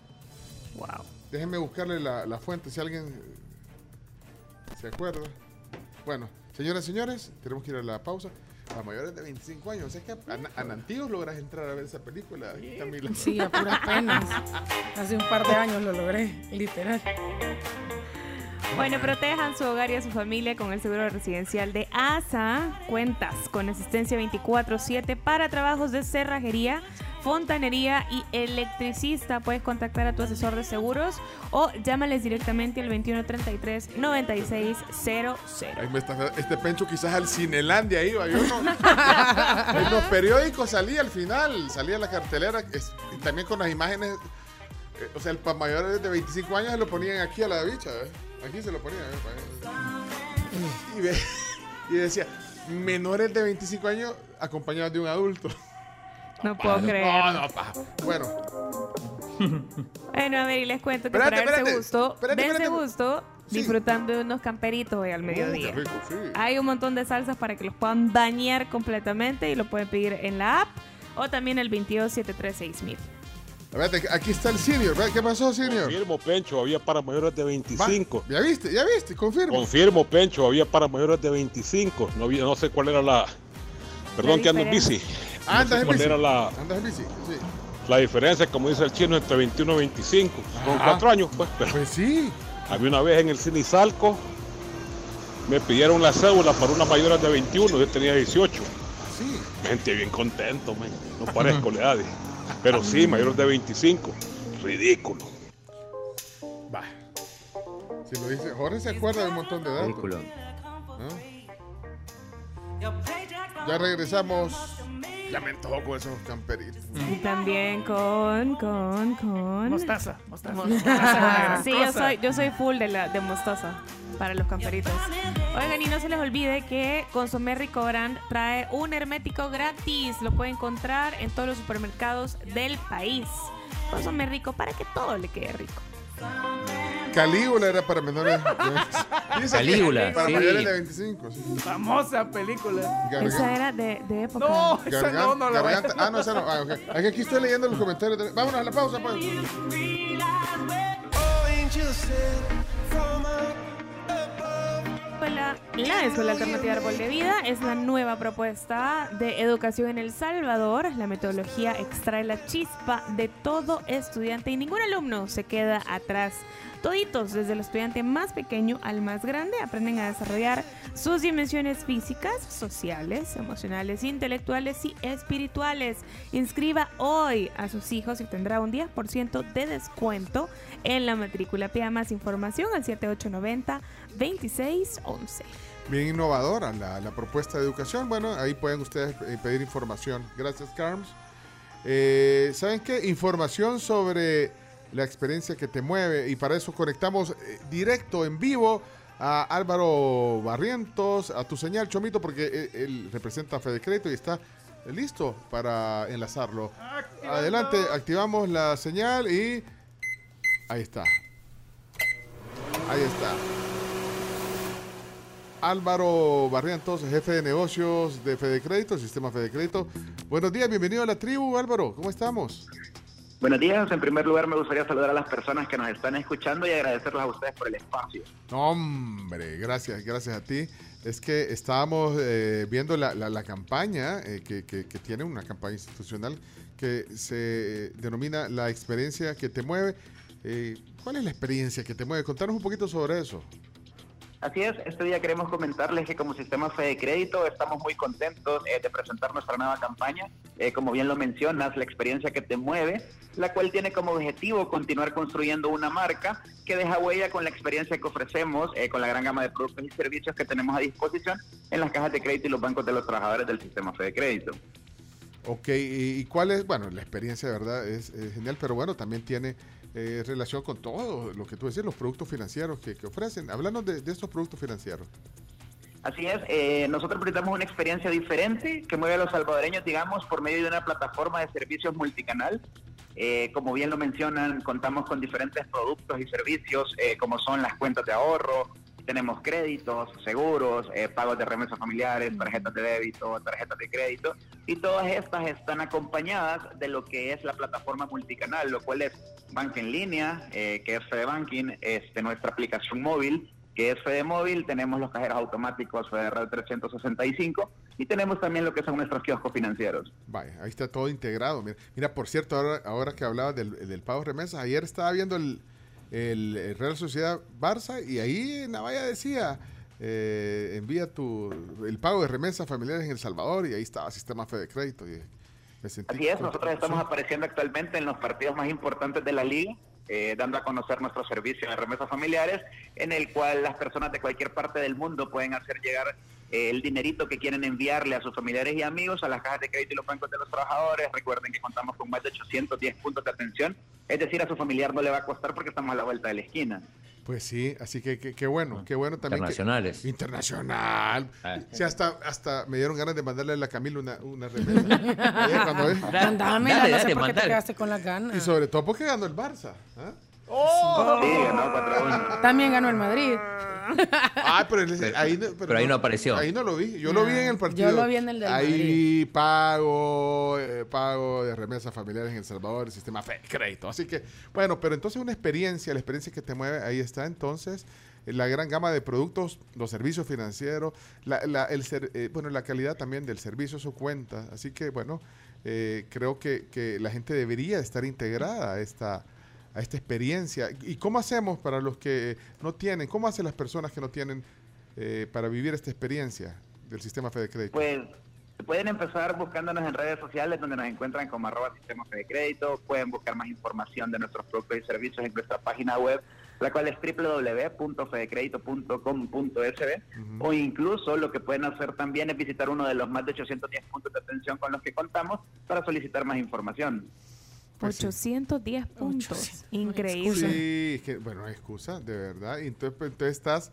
Wow. Déjenme buscarle la, la fuente si alguien eh, se acuerda. Bueno, señoras y señores, tenemos que ir a la pausa. A mayores de 25 años. Sea que a, a logras entrar a ver esa película. Sí, a puras penas. Hace un par de años lo logré, literal. Bueno, protejan su hogar y a su familia con el seguro residencial de ASA. Cuentas con asistencia 24-7 para trabajos de cerrajería, fontanería y electricista. Puedes contactar a tu asesor de seguros o llámales directamente al 2133-9600. Ahí me está- este pencho quizás al Cinelandia iba, yo no. en los periódicos salía al final, salía la cartelera, es- también con las imágenes. eh, o sea, el para mayores de 25 años se lo ponían aquí a la bicha, ¿ves? Aquí se lo ponían. ¿ves? Y, ve- y decía, menores de 25 años acompañados de un adulto. No puedo creer. No, no, paja. Bueno, Bueno, a ver, y les cuento que Espérate, para darse gusto, Espérate, dense espérate. gusto Sí. disfrutando de unos camperitos hoy al mediodía. qué rico, sí. Hay un montón de salsas para que los puedan bañar completamente y lo pueden pedir en la app o también el 22736000. Aquí está el senior. ¿verdad? ¿Qué pasó, senior? Confirmo, Pencho, había para mayores de 25. ¿Ya viste? ¿Ya viste? Confirmo. Confirmo, Pencho, había para mayores de 25. No, había, no sé cuál era la... Perdón La que ando en bici. Ah, No andas en cuál bici. era la, Andas en bici, sí. la diferencia, como dice el chino, entre 21 y 25. Con cuatro años, pues. Pero Pues sí. había una vez en el Cinizalco, me pidieron la cédula para unas mayores de 21, yo tenía 18. Sí. Me sentí bien contento, man. No parezco la edad. Pero sí, mayores de 25. Ridículo. Va. Si lo dice, Jorge se acuerda de un montón de datos. Ridículo. ¿no? Ya regresamos. Ya me con esos camperitos. Y también con, con, con... Mostaza, mostaza. Ah, sí, yo soy, yo soy full de, la, de mostaza para los camperitos. Oigan, y no se les olvide que Consomé Rico Brand trae un hermético gratis. Lo puede encontrar en todos los supermercados del país. Consomé Rico para que todo le quede rico. Calígula era para menores de 25. Dice que Calígula, Para sí. mayores de 25. sí. Famosa película. Gargan- Esa era de, de época. No, esa gargan- no, no la garganta- Ah, no, esa no. Ah, ok. Aquí aquí estoy leyendo los comentarios. de- Vámonos a la pausa, pues. La Escuela Alternativa Árbol de Vida es la nueva propuesta de educación en El Salvador. La metodología extrae la chispa de todo estudiante y ningún alumno se queda atrás. Toditos, desde el estudiante más pequeño al más grande, aprenden a desarrollar sus dimensiones físicas, sociales, emocionales, intelectuales y espirituales. Inscriba hoy a sus hijos y tendrá un 10% de descuento en la matrícula. Pida más información al 7890-2611. Bien innovadora la, la propuesta de educación. Bueno, ahí pueden ustedes eh, pedir información. Gracias, Carms. Eh, ¿Saben qué? Información sobre la experiencia que te mueve. Y para eso conectamos eh, directo, en vivo, a Álvaro Barrientos, a tu señal, Chomito, porque eh, él representa a Fede Crédito y está listo para enlazarlo. Adelante, activamos la señal y ahí está. Ahí está. Álvaro Barrientos, jefe de negocios de Fede Crédito, Sistema Fede Crédito. Buenos días, bienvenido a la tribu, Álvaro. ¿Cómo estamos? Buenos días. En primer lugar, me gustaría saludar a las personas que nos están escuchando y agradecerles a ustedes por el espacio. Hombre, gracias, gracias a ti. Es que estábamos eh, viendo la, la- la campaña eh, que, que- que tiene una campaña institucional que se denomina La experiencia que te mueve. Eh, ¿Cuál es la experiencia que te mueve? Contanos un poquito sobre eso. Así es, este día queremos comentarles que como Sistema Fede Crédito estamos muy contentos eh, de presentar nuestra nueva campaña. Eh, como bien lo mencionas, la experiencia que te mueve, la cual tiene como objetivo continuar construyendo una marca que deja huella con la experiencia que ofrecemos, eh, con la gran gama de productos y servicios que tenemos a disposición en las cajas de crédito y los bancos de los trabajadores del Sistema Fede Crédito. Ok, ¿y, cuál es? Bueno, la experiencia de verdad es genial, pero bueno, también tiene eh, relación con todo lo que tú decías, los productos financieros que, ofrecen. Háblanos de, de estos productos financieros. Así es, eh, nosotros brindamos una experiencia diferente que mueve a los salvadoreños, digamos, por medio de una plataforma de servicios multicanal. Eh, como bien lo mencionan, contamos con diferentes productos y servicios, eh, como son las cuentas de ahorro, tenemos créditos, seguros, eh, pagos de remesas familiares, tarjetas de débito, tarjetas de crédito, y todas estas están acompañadas de lo que es la plataforma multicanal, lo cual es banca en línea, eh, que es Fede Banking, este, nuestra aplicación móvil, que es Fede Móvil, tenemos los cajeros automáticos Federal 365 y tenemos también lo que son nuestros kioscos financieros. Vaya, ahí está todo integrado. Mira, por cierto, ahora, que hablabas del, del pago remesas, ayer estaba viendo el, el- Real Sociedad Barça y ahí en la valla decía, eh, envía tu el pago de remesas familiares en El Salvador y ahí estaba Sistema Fede Crédito. Y me sentí Así es, nosotros estamos apareciendo actualmente en los partidos más importantes de la liga, eh, dando a conocer nuestro servicio de remesas familiares, en el cual las personas de cualquier parte del mundo pueden hacer llegar el dinerito que quieren enviarle a sus familiares y amigos a las cajas de crédito y los bancos de los trabajadores. Recuerden que contamos con más de 810 puntos de atención, es decir, a su familiar no le va a costar porque estamos a la vuelta de la esquina. Pues sí, así que que- qué bueno, qué bueno también. que- Internacionales. internacional. Ah. Sí, hasta, hasta me dieron ganas de mandarle a la Camila una, una remesa. Ayer cuando ve- Dámela, Dale, no sé dale, por qué te quedaste con las ganas. Y sobre todo porque ganó el Barça. ¿ah? ¡Oh! Sí, ganó 4-1. También ganó el Madrid. Ah, pero, él- ahí, no- pero ahí no apareció. Ahí no lo vi. Yo lo vi en el partido. Yo lo vi en el del Ahí pago, eh, pago de remesas familiares en El Salvador, el sistema fe- crédito. Así que, bueno, pero entonces una experiencia, la experiencia que te mueve, ahí está entonces. eh, La gran gama de productos, los servicios financieros, la, la- el ser- eh, bueno, la calidad también del servicio, eso cuenta. Así que, bueno, eh, creo que, que la gente debería estar integrada a esta, a esta experiencia. ¿Y cómo hacemos para los que no tienen? ¿Cómo hacen las personas que no tienen eh, para vivir esta experiencia del sistema Fede Crédito? Pues pueden empezar buscándonos en redes sociales donde nos encuentran como arroba sistema de crédito, pueden buscar más información de nuestros productos y servicios en nuestra página web, la cual es www.fedecredito.com.sb o incluso lo que pueden hacer también es visitar uno de los más de 810 puntos de atención con los que contamos para solicitar más información. Pues sí. 810 puntos. Increíble. Sí, es que, bueno, no hay excusa, de verdad. Y entonces, pues, entonces estás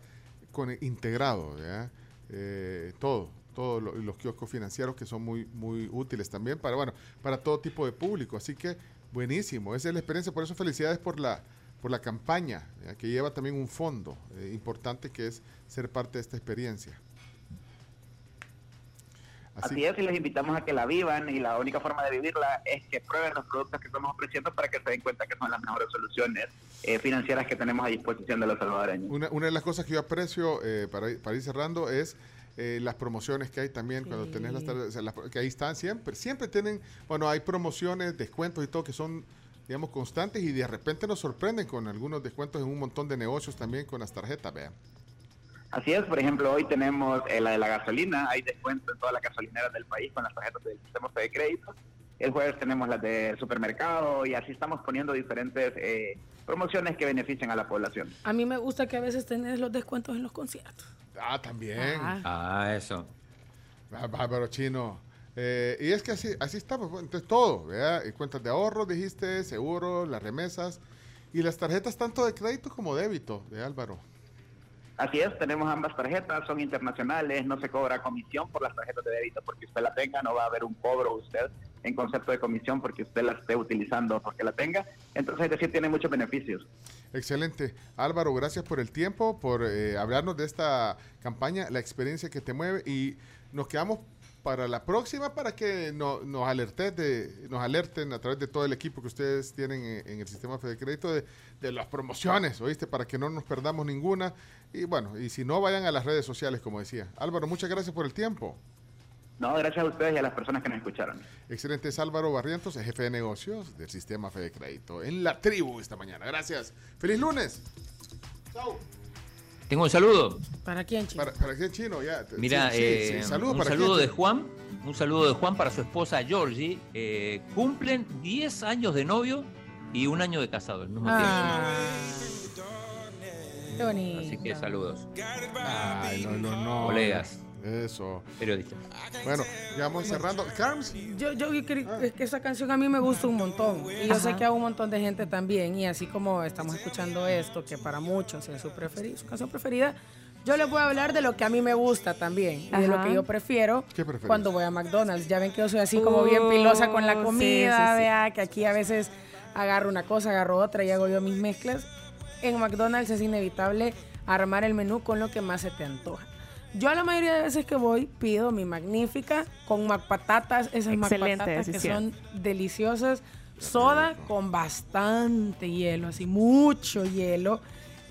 con, integrado, ¿ya? Eh, todo, todos lo- los kioscos financieros que son muy, muy útiles también para, bueno, para todo tipo de público. Así que, buenísimo. Esa es la experiencia. Por eso, felicidades por la, por la campaña, ¿ya? que lleva también un fondo eh, importante que es ser parte de esta experiencia. Así, es, y les invitamos a que la vivan y la única forma de vivirla es que prueben los productos que estamos ofreciendo para que se den cuenta que son las mejores soluciones eh, financieras que tenemos a disposición de los salvadoreños. Una, una de las cosas que yo aprecio, eh, para, ir- para ir cerrando, es eh, las promociones que hay también cuando tenés las tardes, o sea, las- que ahí están siempre, siempre tienen, bueno, hay promociones, descuentos y todo que son, digamos, constantes y de repente nos sorprenden con algunos descuentos en un montón de negocios también con las tarjetas, vean. Así es, por ejemplo, hoy tenemos eh, la de la gasolina, hay descuento en todas las gasolineras del país con las tarjetas del sistema de crédito. El jueves tenemos las del supermercado y así estamos poniendo diferentes eh, promociones que benefician a la población. A mí me gusta que a veces tenés los descuentos en los conciertos. Ah, también. Ah. Ah, eso. Ah, Bárbaro chino. Eh, y es que así, así estamos, pues, entonces todo, ¿verdad? Y cuentas de ahorro, dijiste, seguro, las remesas y las tarjetas tanto de crédito como débito, de Álvaro. Así es, tenemos ambas tarjetas, son internacionales, no se cobra comisión por las tarjetas de débito porque usted la tenga, no va a haber un cobro usted en concepto de comisión porque usted la esté utilizando porque la tenga. Entonces, es decir, tiene muchos beneficios. Excelente. Álvaro, gracias por el tiempo, por eh, hablarnos de esta campaña, la experiencia que te mueve y nos quedamos para la próxima para que no- nos, alertes de, nos alerten a través de todo el equipo que ustedes tienen en, en el sistema Fede Crédito de, de las promociones, ¿oíste? Para que no nos perdamos ninguna. Y bueno, y si no, vayan a las redes sociales, como decía. Álvaro, muchas gracias por el tiempo. No, gracias a ustedes y a las personas que nos escucharon. Excelente, es Álvaro Barrientos, jefe de negocios del sistema Fede Crédito en la tribu esta mañana. Gracias. Feliz lunes. Chao. Tengo un saludo. ¿Para quién, chico? ¿Para, para qué chino? Ya. Mira, Sí, sí, eh, sí. Saludo un para saludo quién, de chino? Juan, un saludo de Juan para su esposa Georgie. Eh, cumplen 10 años de novio y un año de casado al mismo Ah, qué bonito. tiempo. Así que saludos. Ay, no, no, no. Colegas. Eso. Periodistas. Bueno, ya vamos cerrando. Carms. Yo, yo creo es que esa canción a mí me gusta un montón. Y yo sé que a un montón de gente también. Y así como estamos escuchando esto, que para muchos es su, preferi- su canción preferida, yo les voy a hablar de lo que a mí me gusta también. Y de lo que yo prefiero cuando voy a McDonald's. Ya ven que yo soy así como bien pilosa con la sí, comida, sí, sí. vea, que aquí a veces agarro una cosa, agarro otra y hago yo mis mezclas. En McDonald's es inevitable armar el menú con lo que más se te antoja. Yo la mayoría de veces que voy pido mi magnífica con macpatatas, esas Excelente macpatatas que son deliciosas, soda con bastante hielo, así mucho hielo.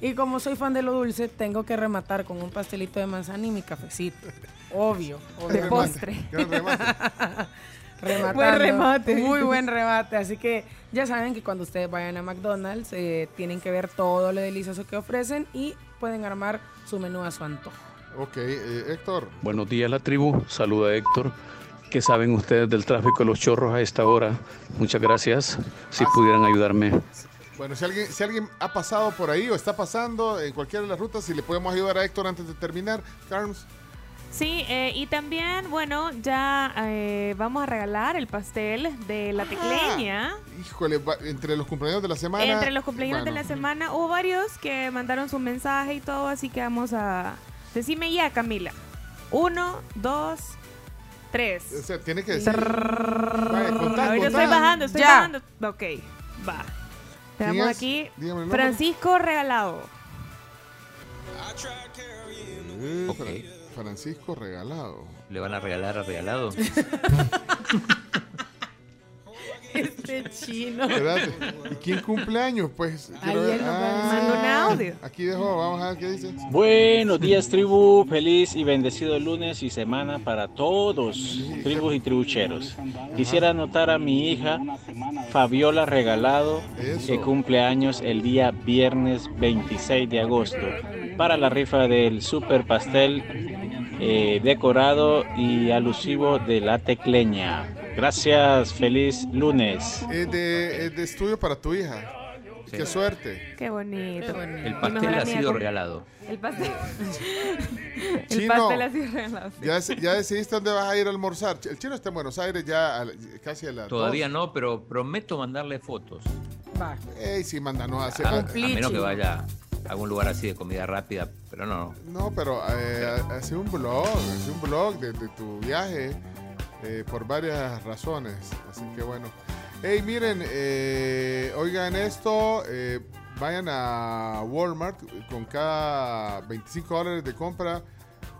Y como soy fan de lo dulce, tengo que rematar con un pastelito de manzana y mi cafecito. Obvio, De obviamente. postre. Buen remate. Muy buen remate. Así que ya saben que cuando ustedes vayan a McDonald's eh, tienen que ver todo lo delicioso que ofrecen y pueden armar su menú a su antojo. Ok, eh, Héctor. Buenos días, la tribu. Saluda Héctor. ¿Qué saben ustedes del tráfico de los chorros a esta hora? Muchas gracias. Si pudieran ayudarme. Bueno, si alguien, si alguien ha pasado por ahí o está pasando en cualquiera de las rutas, si le podemos ayudar a Héctor antes de terminar, Carms. Sí, eh, y también, bueno, ya eh, vamos a regalar el pastel de la tecleña. Híjole, va- entre los cumpleaños de la semana. Entre los cumpleaños de la semana hubo varios que mandaron su mensaje y todo, así que vamos a... Decime ya, Camila. Uno, dos, tres. O sea, tiene que decir. Contá, contá. estoy bajando, estoy Ya. bajando. Ok, va. Veamos ¿Quién es? aquí. Dígame el nombre. Francisco Regalado. Ok. Fra- Francisco Regalado. ¿Le van a regalar a regalado? Este chino. Espérate. ¿Y quién cumple años? Pues quiero ver. Ah, un audio. Aquí dejó, vamos a ver qué dice. Buenos días tribu, feliz y bendecido lunes y semana para todos, tribus y tribucheros. Quisiera anotar a mi hija Fabiola Regalado, que cumple años el día viernes 26 de agosto, para la rifa del super pastel eh, decorado y alusivo de la tecleña. Gracias, feliz lunes. Es de, es de estudio para tu hija. Qué suerte. Qué bonito. El Mi pastel ha sido regalado. El pastel. el Chino, pastel ha sido regalado. sí. ¿Ya, dec- ya decidiste dónde vas a ir a almorzar? El chino está en Buenos Aires ya a la- casi a la Todavía no, pero prometo mandarle fotos. Va. Ey, sí, mándanos a hacer. A, a menos que vaya a algún lugar así de comida rápida, pero no. No, pero eh, hace un blog, hace un blog de, de tu viaje eh, por varias razones. Así que bueno. Hey, miren, eh, oigan esto, eh, vayan a Walmart con cada 25 dólares de compra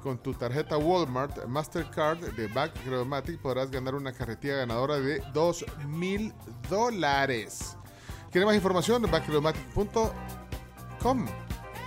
con tu tarjeta Walmart Mastercard de Back Credomatic podrás ganar una carretilla ganadora de 2 mil dólares. ¿Quieren más información? backcredomatic.com.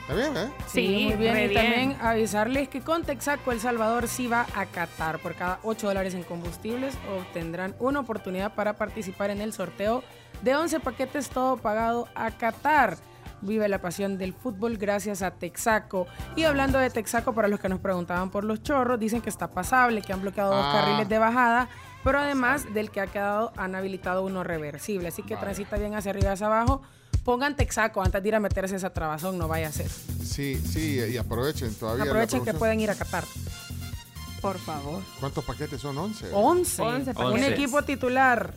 ¿Está bien, eh? Sí, muy bien. re Y bien. también avisarles que con Texaco El Salvador sí va a Qatar. Por cada 8 dólares en combustibles obtendrán una oportunidad para participar en el sorteo de 11 paquetes todo pagado a Qatar. Vive la pasión del fútbol gracias a Texaco. Y hablando de Texaco, para los que nos preguntaban por los chorros, dicen que está pasable, que han bloqueado dos Ah. carriles de bajada, pero además del que ha quedado, han habilitado uno reversible. Así que transita bien hacia arriba y hacia abajo. Pongan Texaco antes de ir a meterse esa trabazón, no vaya a ser. Sí, sí, y aprovechen todavía. Aprovechen que pueden ir a Qatar. Por favor. ¿Cuántos paquetes son? 11. 11. Once Un equipo titular.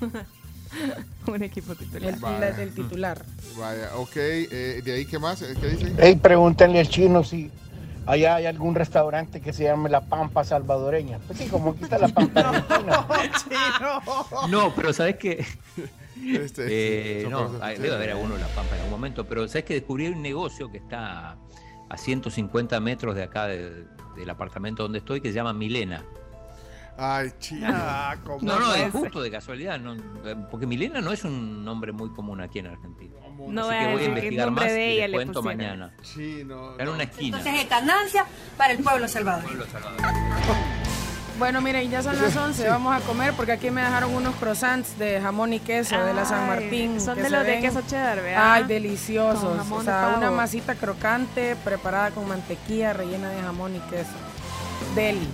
Un equipo titular. El, del titular. Vaya, ok. eh, ¿De ahí qué más? Eh, ¿Qué dicen? Hey, pregúntenle al chino si allá hay algún restaurante que se llame La Pampa Salvadoreña. Pues sí, como aquí está La Pampa Argentina. No, pero ¿sabes qué? Este, Eh, no, cosas- sí. debe haber alguno en La Pampa en algún momento, pero ¿sabes que descubrí un negocio que está a 150 metros de acá de- del apartamento donde estoy que se llama Milena? Ay, chica, ¿cómo No, no, puede es justo de casualidad, no, eh, porque Milena no es un nombre muy común aquí en Argentina. No Así voy a que voy a investigar más de y ella les le cuento mañana. Está en una esquina. Entonces es ganancia para el pueblo salvadoreño. Bueno, miren, ya son las 11. Vamos a comer porque aquí me dejaron unos croissants de jamón y queso de la San Martín. Son de los de queso cheddar, ¿verdad? Ay, deliciosos. Con jamón O de sea, una masita crocante preparada con mantequilla rellena de jamón y queso. Deli.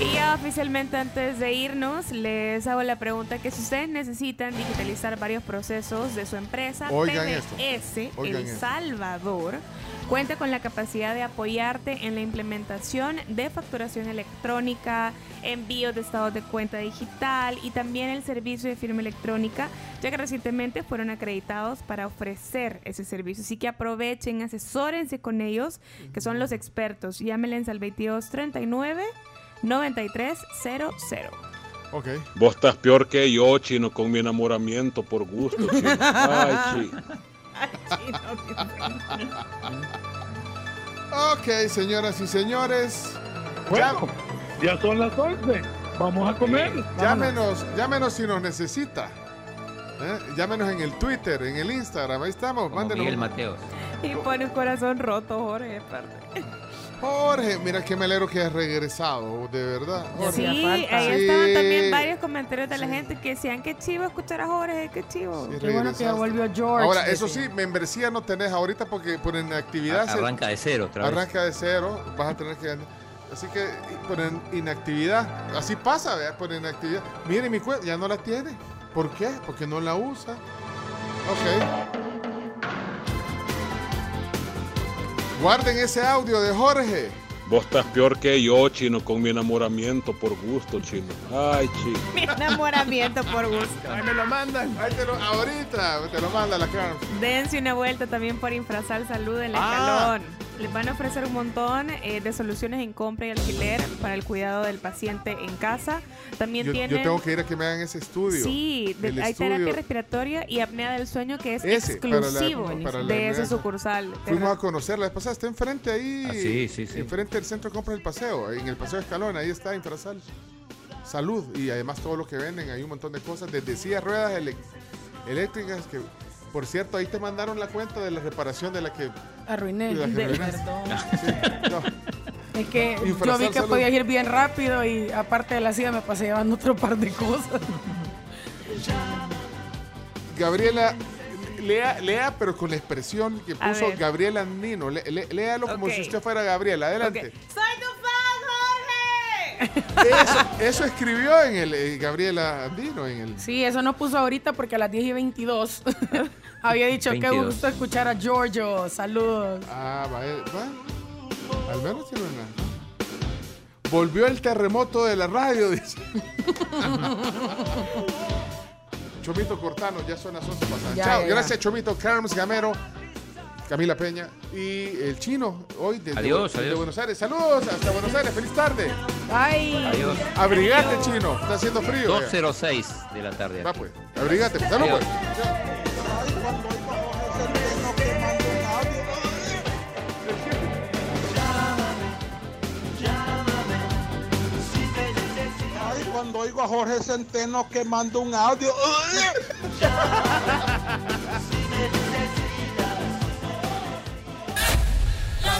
Y ya oficialmente antes de irnos, les hago la pregunta que si ustedes necesitan digitalizar varios procesos de su empresa, Oigan PBS Oigan El esto. Salvador cuenta con la capacidad de apoyarte en la implementación de facturación electrónica, envío de estados de cuenta digital y también el servicio de firma electrónica, ya que recientemente fueron acreditados para ofrecer ese servicio. Así que aprovechen, asesórense con ellos, que son los expertos. Llámenles al 2239 9300. Ok. Vos estás peor que yo, chino, con mi enamoramiento por gusto, chino. Ay, chino. Ok, señoras y señores. Bueno, ya son las 11. Vamos a comer. Llámenos, llámenos si nos necesita. ¿Eh? Llámenos en el Twitter, en el Instagram, ahí estamos. Mándenos. Miguel Mateos. Y pone un corazón roto, Jorge. aparte. Jorge, mira qué me alegro que has regresado, de verdad. Jorge. Sí, ahí estaban también varios comentarios de la gente que decían que chivo escuchar a Jorge, que chivo. Sí, regresaste. Ahora, eso sí, membresía no tenés ahorita porque por inactividad. se- Arranca de cero otra vez. Arranca de cero, vas a tener que. Así que por in- inactividad, así pasa, ¿verdad? Por inactividad. Mire mi cuenta, ya no la tiene. ¿Por qué? Porque no la usa. Ok. Guarden ese audio de Jorge. Vos estás peor que yo, chino, con mi enamoramiento por gusto, chino. Ay, chino. Mi enamoramiento por gusto. Ahí me lo mandan. Ahí te lo, ahorita te lo manda la cara. Dense una vuelta también por Infrasal Salud en el Ah, escalón. Les van a ofrecer un montón eh, de soluciones en compra y alquiler para el cuidado del paciente en casa. También Yo, tienen... yo tengo que ir a que me hagan ese estudio. Sí, de- El hay estudio- terapia respiratoria y apnea del sueño que es Ese, para la- exclusivo para la de esa apnea. sucursal. Fuimos a conocerla la vez pasada, está enfrente ahí. Ah, sí, sí, sí. Enfrente del centro de compras del paseo, en el paseo Escalón, ahí está Infrasal. Salud y además todo lo que venden, hay un montón de cosas, desde sillas ruedas eléctricas que, por cierto, ahí te mandaron la cuenta de la reparación de la que... Arruiné. de la que De- arruinaste. Perdón. No, Es que yo vi que Salud. podía ir bien rápido y aparte de la silla me pasé llevando otro par de cosas. Gabriela, lea, lea, pero con la expresión que puso. Gabriela. Le- le- léalo como si usted fuera Gabriela. Adelante. ¡Soy tu fan! Eso, eso escribió en el eh, Gabriela Andino, en el... Sí, eso no puso ahorita porque a las 10 y 22 había dicho que 22. gusto escuchar a Giorgio. Saludos. Ah, va, eh, va. Al menos tiene una. Volvió el terremoto de la radio, dice. Chomito Cortano, ya son las 11 pasadas. Ya, Chao, ya, ya. gracias Chomito, Carms Gamero, Camila Peña y el chino hoy desde, Adiós, desde adiós. Buenos Aires. Saludos hasta Buenos Aires, feliz tarde. Ay. Adiós. Abrigate, chino, está haciendo frío. ya. 206 de la tarde. Va pues, abrigate, pues. Salud, Adiós. pues. Ay, cuando oigo a Jorge Centeno que manda un audio.